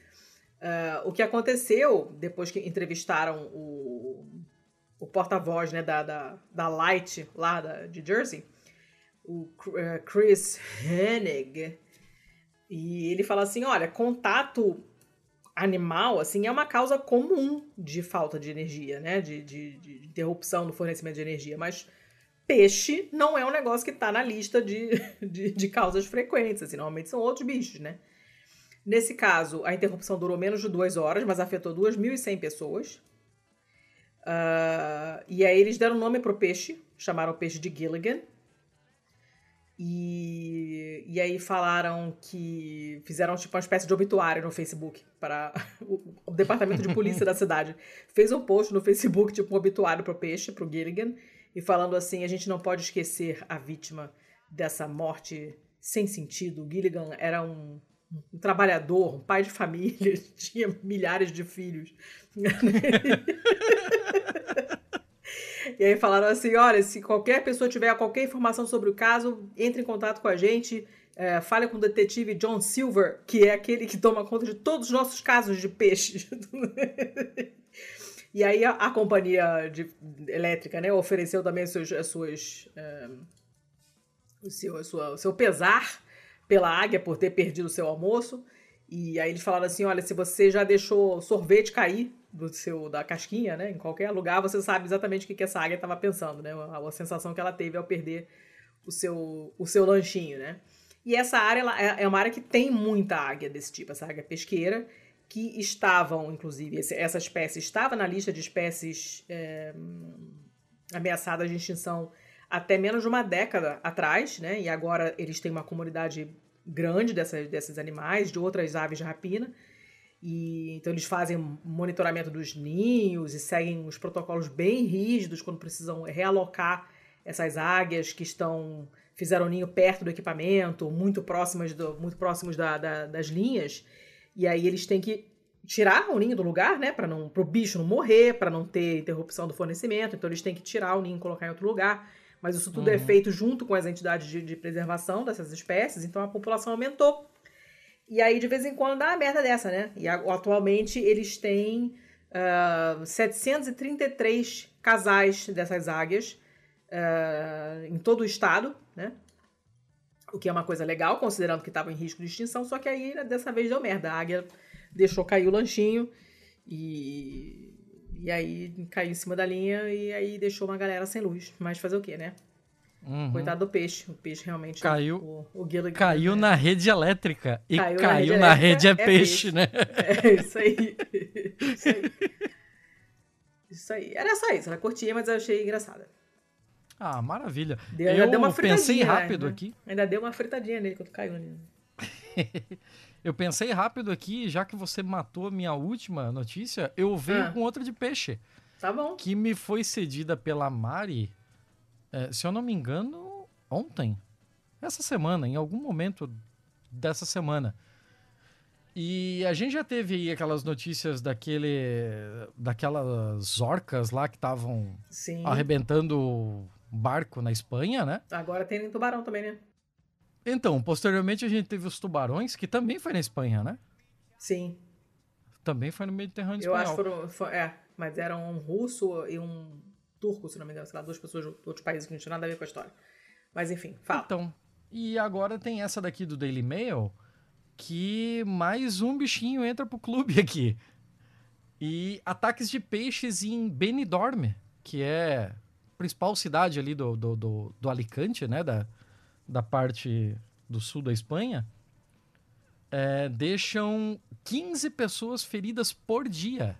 Uh, o que aconteceu depois que entrevistaram o, o porta-voz né, da, da, da, Light lá da, de Jersey, o uh, Chris Hennig, e ele fala assim: olha, contato animal assim é uma causa comum de falta de energia, né? De, de, de interrupção no fornecimento de energia, mas peixe não é um negócio que está na lista de, de, de, causas frequentes, assim, normalmente são outros bichos, né? Nesse caso, a interrupção durou menos de duas horas, mas afetou 2.100 pessoas. Uh, e aí eles deram nome pro peixe, chamaram o peixe de Gilligan. E, e aí falaram que fizeram tipo uma espécie de obituário no Facebook para o, o departamento de polícia da cidade. Fez um post no Facebook, tipo um obituário pro peixe, pro Gilligan e falando assim: a gente não pode esquecer a vítima dessa morte sem sentido. Gilligan era um, um trabalhador, um pai de família, tinha milhares de filhos. e aí falaram assim: olha, se qualquer pessoa tiver qualquer informação sobre o caso, entre em contato com a gente. É, fale com o detetive John Silver, que é aquele que toma conta de todos os nossos casos de peixes. E aí a, a companhia de, elétrica né, ofereceu também as suas, as suas é, o, seu, a sua, o seu pesar pela águia por ter perdido o seu almoço. E aí eles falaram assim: olha, se você já deixou sorvete cair do seu da casquinha, né, em qualquer lugar, você sabe exatamente o que, que essa águia estava pensando, né? A, a, sensação que ela teve ao perder o seu, o seu lanchinho, né? E essa área ela, é, é uma área que tem muita águia desse tipo, essa águia pesqueira que estavam, inclusive, essa espécie estava na lista de espécies é, ameaçadas de extinção até menos de uma década atrás, né? E agora eles têm uma comunidade grande dessas, desses animais, de outras aves de rapina. E, então eles fazem monitoramento dos ninhos e seguem os protocolos bem rígidos quando precisam realocar essas águias que estão fizeram ninho perto do equipamento, muito próximas do, muito próximos da, da, das linhas. E aí eles têm que tirar o ninho do lugar, né, para não pro bicho não morrer, para não ter interrupção do fornecimento. Então eles têm que tirar o ninho e colocar em outro lugar. Mas isso tudo é uhum. é feito junto com as entidades de, de, preservação dessas espécies, então a população aumentou. E aí, de vez em quando, dá uma merda dessa, né? E atualmente eles têm uh, ah, 733 casais dessas águias uh, em todo o estado, né? O que é uma coisa legal, considerando que estava em risco de extinção, só que aí dessa vez deu merda. A águia deixou cair o lanchinho e, e aí caiu em cima da linha e aí deixou uma galera sem luz. Mas fazer o quê, né? Uhum. Coitado do peixe. O peixe realmente. Caiu. O, o Gilligan, caiu né? na rede elétrica. E caiu, caiu na, rede, na rede é, é, peixe, peixe, né? É isso aí. isso aí. Isso aí. Era só isso. Ela curtia, mas eu achei engraçada. Ah, maravilha. Deu, eu deu uma pensei rápido né? aqui. Ainda deu uma fritadinha nele quando caiu ali. eu pensei rápido aqui, já que você matou a minha última notícia, eu venho ah. com outra de peixe. Tá bom. Que me foi cedida pela Mari, é, se eu não me engano, ontem. Essa semana, em algum momento dessa semana. E a gente já teve aí aquelas notícias daquele. daquelas orcas lá que estavam arrebentando barco na Espanha, né? Agora tem em Tubarão também, né? Então, posteriormente a gente teve os tubarões, que também foi na Espanha, né? Sim. Também foi no Mediterrâneo Eu espanhol. acho que foram, foi, é, mas eram um russo e um turco, se não me engano, sei lá, duas pessoas de outros países que não tinham nada a ver com a história. Mas enfim, fala. Então, e agora tem essa daqui do Daily Mail, que mais um bichinho entra pro clube aqui. E ataques de peixes em Benidorm, que é principal cidade ali do, do, do, do Alicante, né? Da, da parte do sul da Espanha, é, deixam 15 pessoas feridas por dia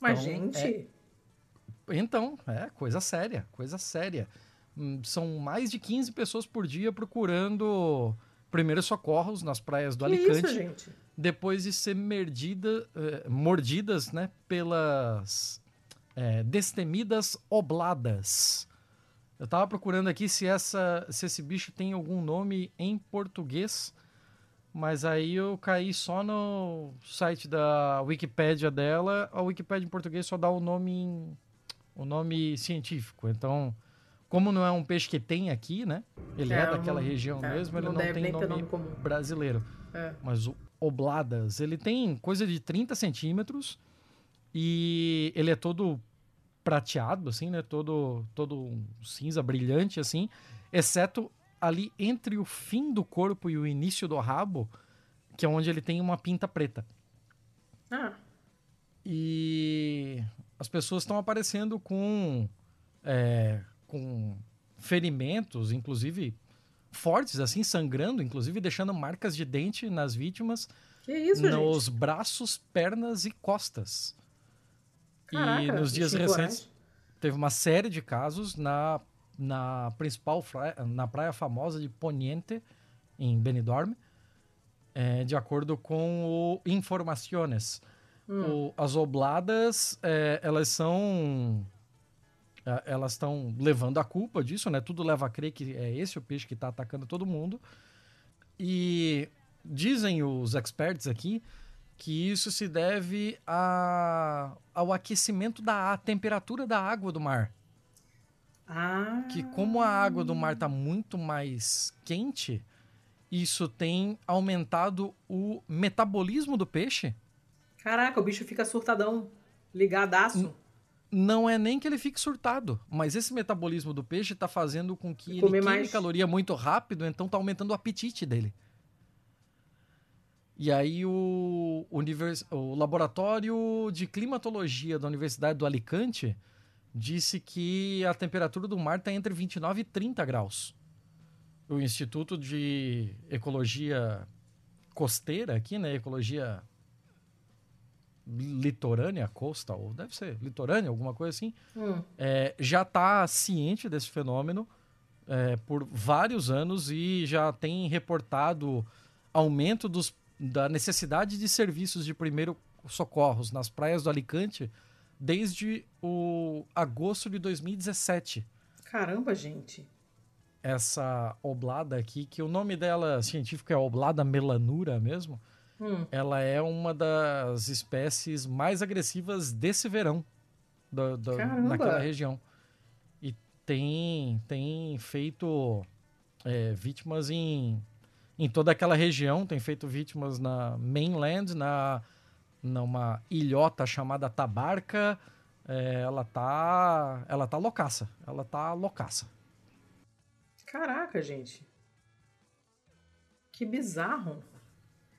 Mas, então, gente. É... Então, é coisa séria, coisa séria. Hum, são mais de 15 pessoas por dia procurando primeiros socorros nas praias do que Alicante. Isso, gente? Depois de ser mordida, eh, mordidas né, pelas eh, destemidas obladas. Eu tava procurando aqui se, essa, se esse bicho tem algum nome em português, mas aí eu caí só no site da Wikipédia dela. A Wikipédia em português só dá o nome, o nome científico. Então, como não é um peixe que tem aqui, né? Ele é, é daquela região é, mesmo, ele não, não tem nome, nome brasileiro. É. Mas o Obladas, ele tem coisa de 30 centímetros e ele é todo prateado, assim, né? Todo, todo cinza brilhante, assim, exceto ali entre o fim do corpo e o início do rabo, que é onde ele tem uma pinta preta. Ah. E as pessoas estão aparecendo com, é, com ferimentos, inclusive fortes, assim, sangrando, inclusive deixando marcas de dente nas vítimas. Que isso, nos gente? braços, pernas e costas. Caraca, e nos dias recentes teve uma série de casos na, na principal praia, na praia famosa de Poniente, em Benidorm, é, de acordo com o Informaciones. Hum. O, as obladas, é, elas são é, elas estão levando a culpa disso, né? Tudo leva a crer que é esse o peixe que está atacando todo mundo. E dizem os experts aqui que isso se deve a, ao aquecimento da temperatura da água do mar. Ah. Que como a água do mar está muito mais quente, isso tem aumentado o metabolismo do peixe. Caraca, o bicho fica surtadão, ligadaço. N não é nem que ele fique surtado, mas esse metabolismo do peixe está fazendo com que ele queime mais... caloria muito rápido, então está aumentando o apetite dele. E aí o, o laboratório de climatologia da Universidade do Alicante disse que a temperatura do mar está entre 29 e 30 graus. O Instituto de Ecologia Costeira aqui, né? Ecologia litorânea, coastal, deve ser litorânea, alguma coisa assim, hum. é, já está ciente desse fenômeno é, por vários anos e já tem reportado aumento dos da necessidade de serviços de primeiro socorros nas praias do Alicante desde o agosto de 2017. Caramba, gente. Essa oblada aqui, que o nome dela científico é oblada melanura mesmo, hum. ela é uma das espécies mais agressivas desse verão do, do, naquela região. E tem, tem feito é, vítimas em em toda aquela região, tem feito vítimas na mainland, na numa ilhota chamada Tabarca. É, ela tá ela tá loucaça, ela tá loucaça. Caraca, gente. Que bizarro.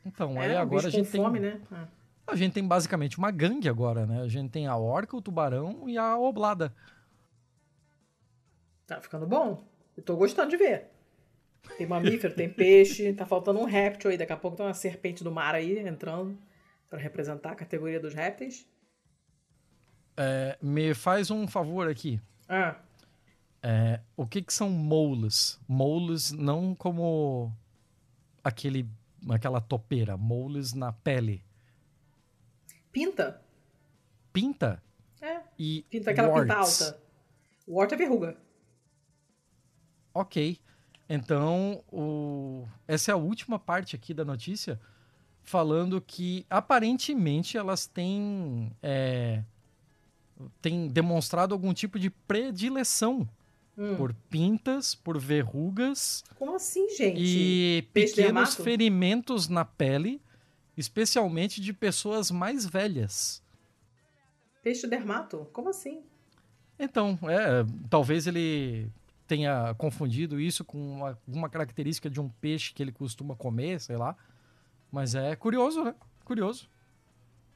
Então, é, aí agora a gente fome, tem né? É. A gente tem basicamente uma gangue agora, né? A gente tem a orca, o tubarão e a oblada. Tá ficando bom. Eu tô gostando de ver. Tem mamífero, tem peixe, tá faltando um réptil aí. Daqui a pouco tem uma serpente do mar aí entrando para representar a categoria dos répteis. É, me faz um favor aqui. Ah. É, o que, que são moles? Moles não como aquele, aquela topeira, moles na pele. Pinta. Pinta? É. E pinta aquela warts. pinta alta. Wart é verruga. Ok. Então, o... essa é a última parte aqui da notícia, falando que aparentemente elas têm, é, têm demonstrado algum tipo de predileção hum. por pintas, por verrugas. Como assim, gente? E Peixe pequenos ferimentos na pele, especialmente de pessoas mais velhas. Peixe dermato? Como assim? Então, é, talvez ele tenha confundido isso com uma, alguma característica de um peixe que ele costuma comer, sei lá. Mas é curioso, né? Curioso.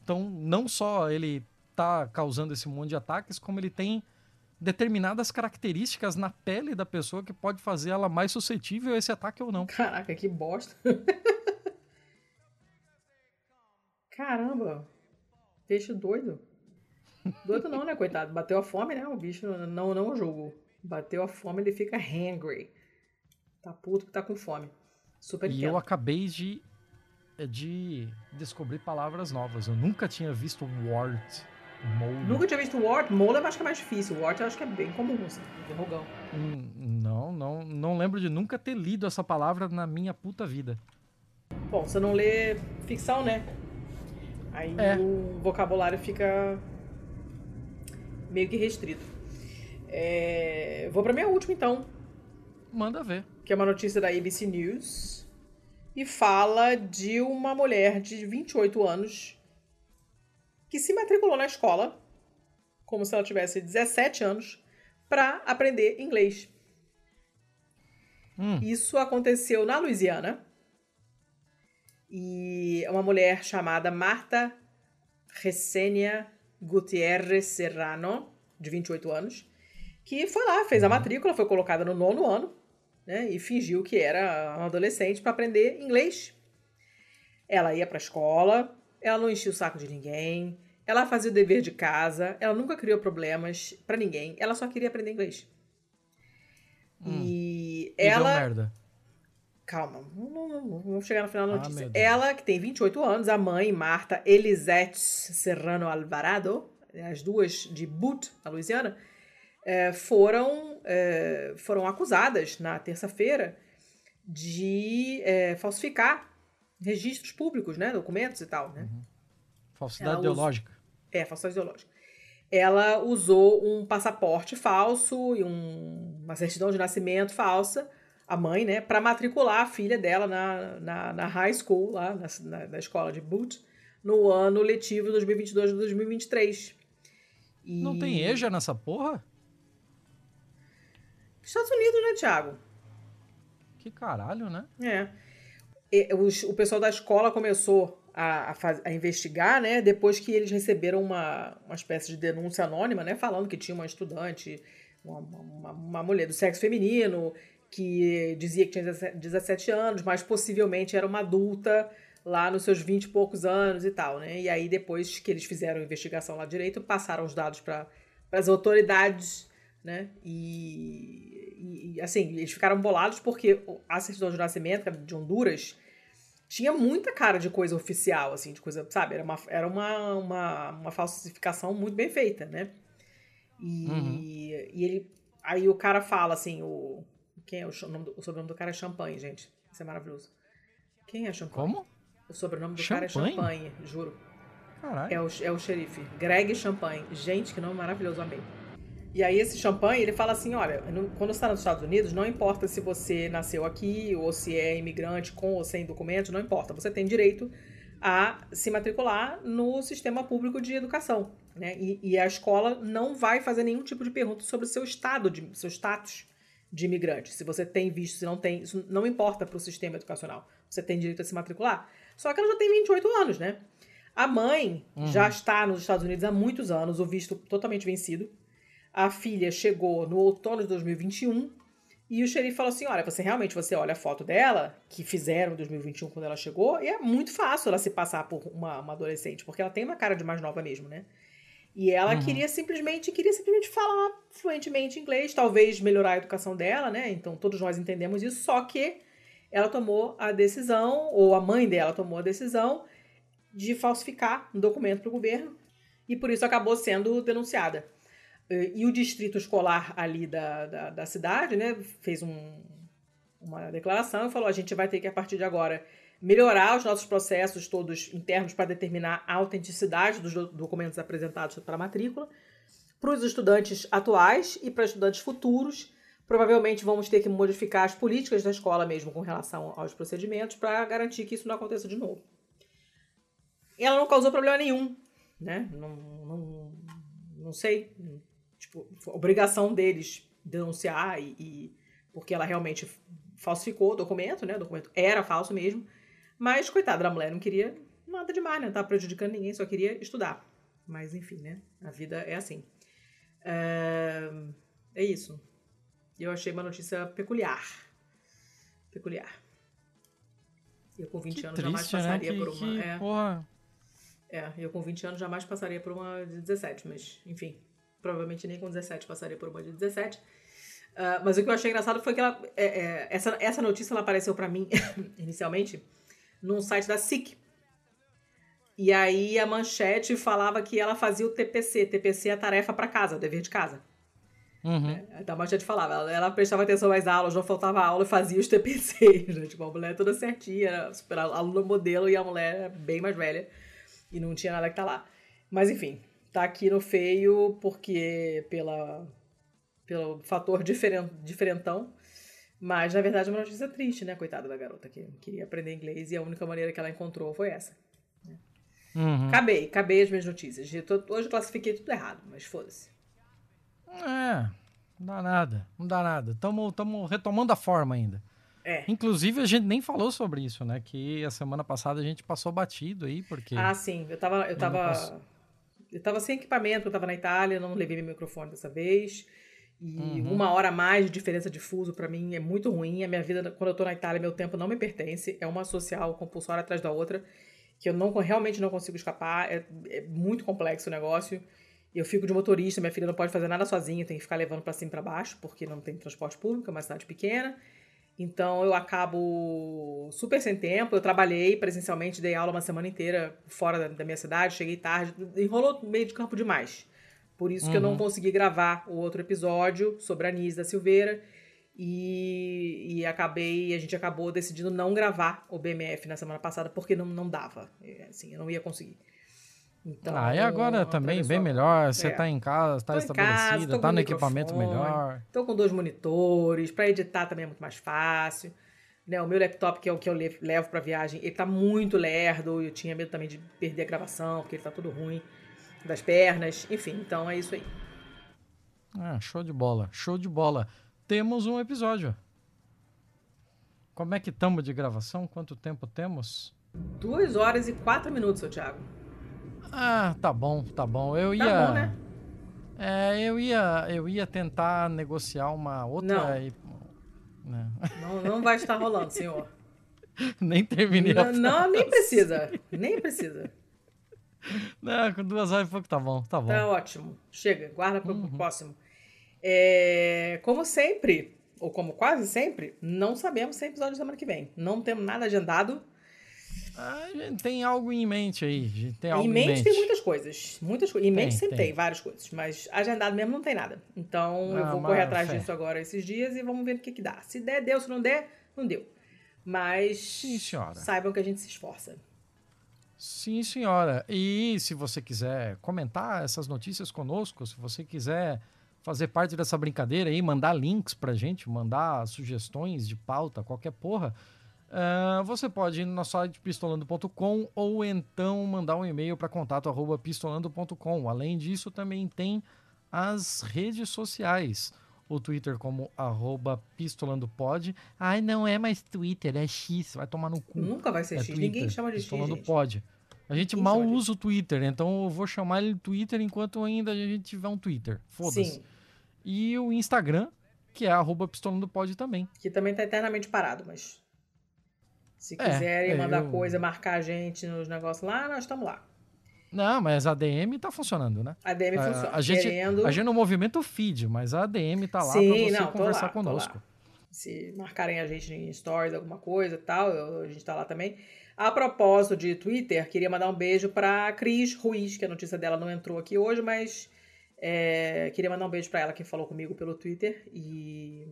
Então, não só ele tá causando esse monte de ataques, como ele tem determinadas características na pele da pessoa que pode fazer ela mais suscetível a esse ataque ou não. Caraca, que bosta. Caramba. Peixe doido. Doido não, né, coitado? Bateu a fome, né? O bicho não, não jogo. Bateu a fome, ele fica hangry. Tá puto que tá com fome. Super E eu acabei de, de descobrir palavras novas. Eu nunca tinha visto wart, mold. Nunca tinha visto wart. Mold eu acho que é mais difícil. Wart eu acho que é bem comum, assim. Verrugão. Hum, Não, não, não lembro de nunca ter lido essa palavra na minha puta vida. Bom, você não lê ficção, né? Aí É. o vocabulário fica meio que restrito. É, Vou pra minha última, então, Manda ver. que é uma notícia da ABC News. E fala de uma mulher de 28 anos que se matriculou na escola, como se ela tivesse 17 anos, para aprender inglês. Hum. Isso aconteceu na Louisiana. E é uma mulher chamada Marta Resenia Gutierrez Serrano, de 28 anos, que foi lá, fez a matrícula, foi colocada no nono ano, né? E fingiu que era uma adolescente para aprender inglês. Ela ia para a escola, ela não enchia o saco de ninguém, ela fazia o dever de casa, ela nunca criou problemas para ninguém, ela só queria aprender inglês. E E ela. merda. Calma, não, não, não, não, vamos chegar no final da Ah, notícia. Deus. Ela, que tem 28 anos, a mãe, Marta Elisete Serrano Alvarado, as duas de Butte, na Louisiana, eh, foram, eh, foram acusadas na terça-feira de eh, falsificar registros públicos, né, documentos e tal, né? Falsidade Ela usa- ideológica. É, falsidade ideológica. Ela usou um passaporte falso e um- uma certidão de nascimento falsa, a mãe, né, para matricular a filha dela na, na, na high school, lá na, na, na escola de Boot, no ano letivo 2022 e 2023. E... Não tem EJA nessa porra? Estados Unidos, né, Thiago? Que caralho, né? É. E os- o pessoal da escola começou a, a, faz- a investigar, né? Depois que eles receberam uma, uma espécie de denúncia anônima, né? Falando que tinha uma estudante, uma, uma, uma mulher do sexo feminino, que dizia que tinha 17 17 anos, mas possivelmente era uma adulta lá nos seus 20 e poucos anos e tal, né? E aí, depois que eles fizeram a investigação lá direito, passaram os dados para as autoridades, né? E, e, assim, eles ficaram bolados porque a certidão de nascimento de Honduras tinha muita cara de coisa oficial, assim, de coisa, sabe? Era uma, era uma, uma, uma falsificação muito bem feita, né? E, Uhum. e ele. Aí o cara fala assim, o. Quem é o, nome o sobrenome do cara é Champanhe, gente. Isso é maravilhoso. Quem é Champanhe? Como? O sobrenome do cara é Champanhe? Champanhe, juro. Caralho. É o, é o xerife. Greg Champagne. Gente, que nome maravilhoso, amei. E aí esse Champagne, ele fala assim, olha, quando você está nos Estados Unidos, não importa se você nasceu aqui ou se é imigrante com ou sem documentos, não importa. Você tem direito a se matricular no sistema público de educação, né? E, e a escola não vai fazer nenhum tipo de pergunta sobre o seu estado, de, seu status de imigrante. Se você tem visto, se não tem, isso não importa para o sistema educacional. Você tem direito a se matricular. Só que ela já tem 28 anos, né? A mãe já está nos Estados Unidos há muitos anos, o visto totalmente vencido. A filha chegou no outono de 2021 e o xerife falou assim: olha, você realmente você olha a foto dela, que fizeram em 2021 quando ela chegou, e é muito fácil ela se passar por uma, uma adolescente, porque ela tem uma cara de mais nova mesmo, né? E ela Uhum. queria simplesmente queria simplesmente falar fluentemente inglês, talvez melhorar a educação dela, né? Então todos nós entendemos isso, só que ela tomou a decisão, ou a mãe dela tomou a decisão de falsificar um documento para o governo e por isso acabou sendo denunciada. Eh, E o distrito escolar ali da, da, da cidade, né, fez um, uma declaração e falou: a gente vai ter que, a partir de agora, melhorar os nossos processos todos internos para determinar a autenticidade dos do- documentos apresentados para a matrícula. Para os estudantes atuais e para estudantes futuros, provavelmente vamos ter que modificar as políticas da escola mesmo com relação aos procedimentos para garantir que isso não aconteça de novo. Ela não causou problema nenhum, né? Não, não, não sei. Obrigação deles denunciar e, e- porque ela realmente falsificou o documento, né? O documento era falso mesmo. Mas, coitada da mulher, não queria nada demais, né? Não tava prejudicando ninguém, só queria estudar. Mas, enfim, né? A vida é assim. É, é isso. Eu achei uma notícia peculiar. Peculiar. Eu com 20 Que anos jamais triste, né? passaria Que, por uma. que, é. porra, É, eu com 20 anos jamais passaria por uma de 17, mas enfim, provavelmente nem com 17 passaria por uma de 17. Uh, mas o que eu achei engraçado foi que ela, é, é, essa, essa notícia ela apareceu para mim inicialmente num site da SIC. E aí a manchete falava que ela fazia o TPC. TPC é a tarefa para casa, o dever de casa. Uhum. É, então a manchete falava, ela, ela, prestava atenção às aulas, não faltava aula e fazia os TPCs, né? Tipo, a mulher toda certinha, era super aluna modelo e a mulher era bem mais velha. E não tinha nada que tá lá. Mas enfim, tá aqui no feio porque pela, pelo fator diferent, diferentão. Mas na verdade é uma notícia triste, né? Coitada da garota que queria aprender inglês e a única maneira que ela encontrou foi essa. Né? Uhum. Acabei, acabei as minhas notícias. Hoje eu classifiquei tudo errado, mas foda-se. É, não dá nada, não dá nada. Estamos retomando a forma ainda. É. Inclusive, a gente nem falou sobre isso, né? Que a semana passada a gente passou batido aí, porque. Ah, sim. Eu tava. Eu tava, eu tava sem equipamento, eu tava na Itália, não levei meu microfone dessa vez. E uhum. uma hora a mais de diferença de fuso para mim é muito ruim. A minha vida, quando eu tô na Itália, meu tempo não me pertence. É uma social compulsória atrás da outra, que eu não, realmente não consigo escapar. É, é muito complexo o negócio. Eu fico de motorista, minha filha não pode fazer nada sozinha, tem que ficar levando para cima e pra baixo, porque não tem transporte público, é uma cidade pequena. Então eu acabo super sem tempo. Eu trabalhei presencialmente, dei aula uma semana inteira fora da, da minha cidade, cheguei tarde, enrolou meio de campo demais. Por isso uhum. que eu não uhum. consegui gravar o outro episódio sobre a Anis da Silveira. E, e acabei, a gente acabou decidindo não gravar o BMF na semana passada, porque não, não dava. Assim, eu não ia conseguir. Então, ah, e agora também bem melhor, você é. tá em casa, tá estabelecida, tá no equipamento melhor. Tô com dois monitores, para editar também é muito mais fácil. Né, o meu laptop, que é o que eu levo para viagem, ele tá muito lerdo, eu tinha medo também de perder a gravação, porque ele tá tudo ruim das pernas, enfim, então é isso aí. Ah, show de bola, show de bola. Temos um episódio. Como é que estamos de gravação? Quanto tempo temos? Duas horas e quatro minutos, seu Thiago. Ah, tá bom, tá bom. Eu tá ia. Bom, né? É, eu ia, eu ia tentar negociar uma outra. Não, e... não. não, não vai estar rolando, senhor. nem terminei não, não, nem precisa. Nem precisa. Não, com duas horas e pouco tá bom, tá bom. Tá ótimo. Chega, guarda para o uhum. próximo. É, como sempre, ou como quase sempre, não sabemos se é episódio semana que vem. Não temos nada agendado. A gente tem algo em mente aí. tem algo em, mente, em mente tem muitas coisas. Muitas co... Em mente sempre tem. tem. várias coisas. Mas agendado mesmo não tem nada. Então eu vou correr atrás fé. disso agora esses dias e vamos ver o que, que dá. Se der, deu. Se não der, não deu. Mas Sim, senhora. saibam que a gente se esforça. Sim, senhora. E se você quiser comentar essas notícias conosco, se você quiser fazer parte dessa brincadeira aí, mandar links pra gente, mandar sugestões de pauta, qualquer porra, Uh, você pode ir no nosso site pistolando.com ou então mandar um e-mail para contato pistolando.com. Além disso, também tem as redes sociais. O Twitter como arroba pistolandopod. Ai, não é mais Twitter, é X. Vai tomar no cu. Nunca vai ser é X. Twitter, Ninguém chama de Pistolando X. Pod. A gente mal usa o Twitter, então eu vou chamar ele Twitter enquanto ainda a gente tiver um Twitter. Foda-se. E o Instagram, que é arroba pistolandopod também. Que também tá eternamente parado, mas se é, quiserem é, mandar eu... coisa, marcar a gente nos negócios lá, nós estamos lá. Não, mas a DM tá funcionando, né? A DM a, funciona. A gente, Querendo... a gente não movimenta o feed, mas a ADM tá lá pra você não, conversar lá, conosco. Se marcarem a gente em stories, alguma coisa e tal, eu, a gente tá lá também. A propósito de Twitter, queria mandar um beijo pra Cris Ruiz, que a notícia dela não entrou aqui hoje, mas é, queria mandar um beijo para ela que falou comigo pelo Twitter e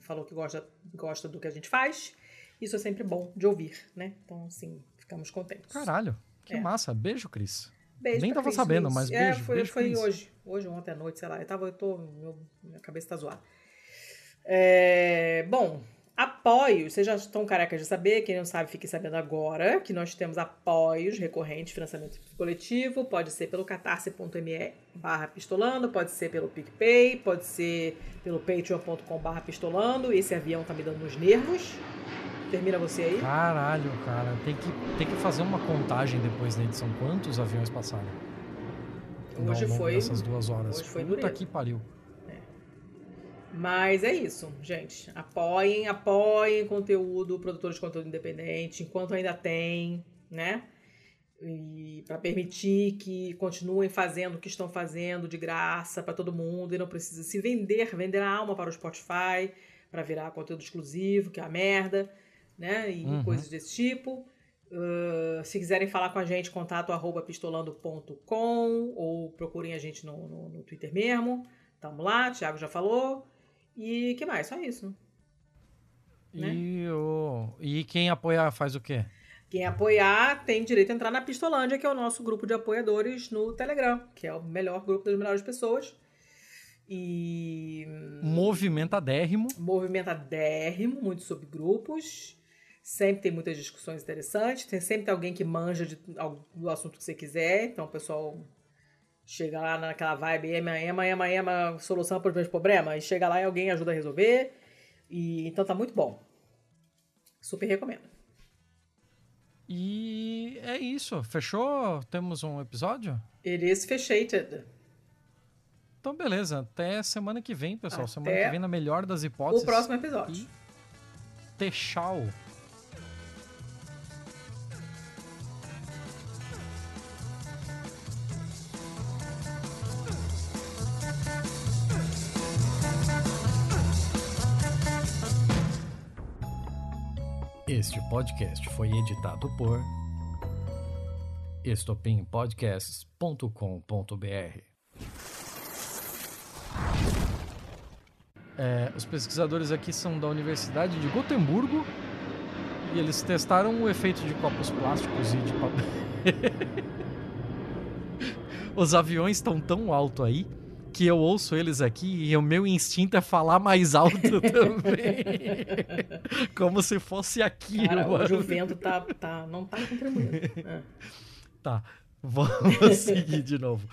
falou que gosta, gosta do que a gente faz. Isso é sempre bom de ouvir, né? Então, assim, ficamos contentes. Caralho, que é. massa. Beijo, Cris. Beijo Nem tava Cris, sabendo, Cris. mas é, beijo. Foi, beijo, foi hoje. Hoje, ontem à noite, sei lá. Eu tava, eu tô. Meu, minha cabeça tá zoada. É, bom, apoios. Vocês já estão carecas de saber. Quem não sabe, fique sabendo agora que nós temos apoios recorrentes, financiamento coletivo. Pode ser pelo catarse.me barra pistolando, pode ser pelo PicPay, pode ser pelo patreon.com barra pistolando. Esse avião tá me dando nos nervos. Termina você aí? Caralho, cara. Tem que, tem que fazer uma contagem depois da edição. Quantos aviões passaram? Hoje foi. Essas duas horas. Hoje foi Puta que pariu. É. Mas é isso, gente. Apoiem, apoiem conteúdo, produtores de conteúdo independente, enquanto ainda tem, né? e para permitir que continuem fazendo o que estão fazendo de graça para todo mundo e não precisa se vender, vender a alma para o Spotify, para virar conteúdo exclusivo, que é a merda, né? E uhum. coisas desse tipo. Uh, se quiserem falar com a gente, contato arroba pistolando.com ou procurem a gente no, no, no Twitter mesmo. Tamo lá, Thiago já falou. E que mais? Só isso. Né? E, o... e quem apoiar faz o quê? Quem apoiar tem direito a entrar na Pistolândia, que é o nosso grupo de apoiadores no Telegram, que é o melhor grupo das melhores pessoas. E. Movimentadérrimo. Movimentadérrimo, muitos subgrupos. Sempre tem muitas discussões interessantes. Tem sempre alguém que manja de, do assunto que você quiser. Então o pessoal chega lá naquela vibe, ema, ema, ema, ema, solução para os meus problemas. E chega lá e alguém ajuda a resolver. E, então tá muito bom. Super recomendo. E é isso. Fechou? Temos um episódio? It is fechated. Então, beleza. Até semana que vem, pessoal. Até semana que vem, na melhor das hipóteses. O próximo episódio. E... Tchau. Podcast foi editado por estopimpodcasts.com.br. É, os pesquisadores aqui são da Universidade de Gotemburgo e eles testaram o efeito de copos plásticos e de papel. os aviões estão tão alto aí que eu ouço eles aqui e o meu instinto é falar mais alto também. Como se fosse aqui. Cara, hoje o vento tá, tá, não tá contribuindo. É. Tá, vamos seguir de novo.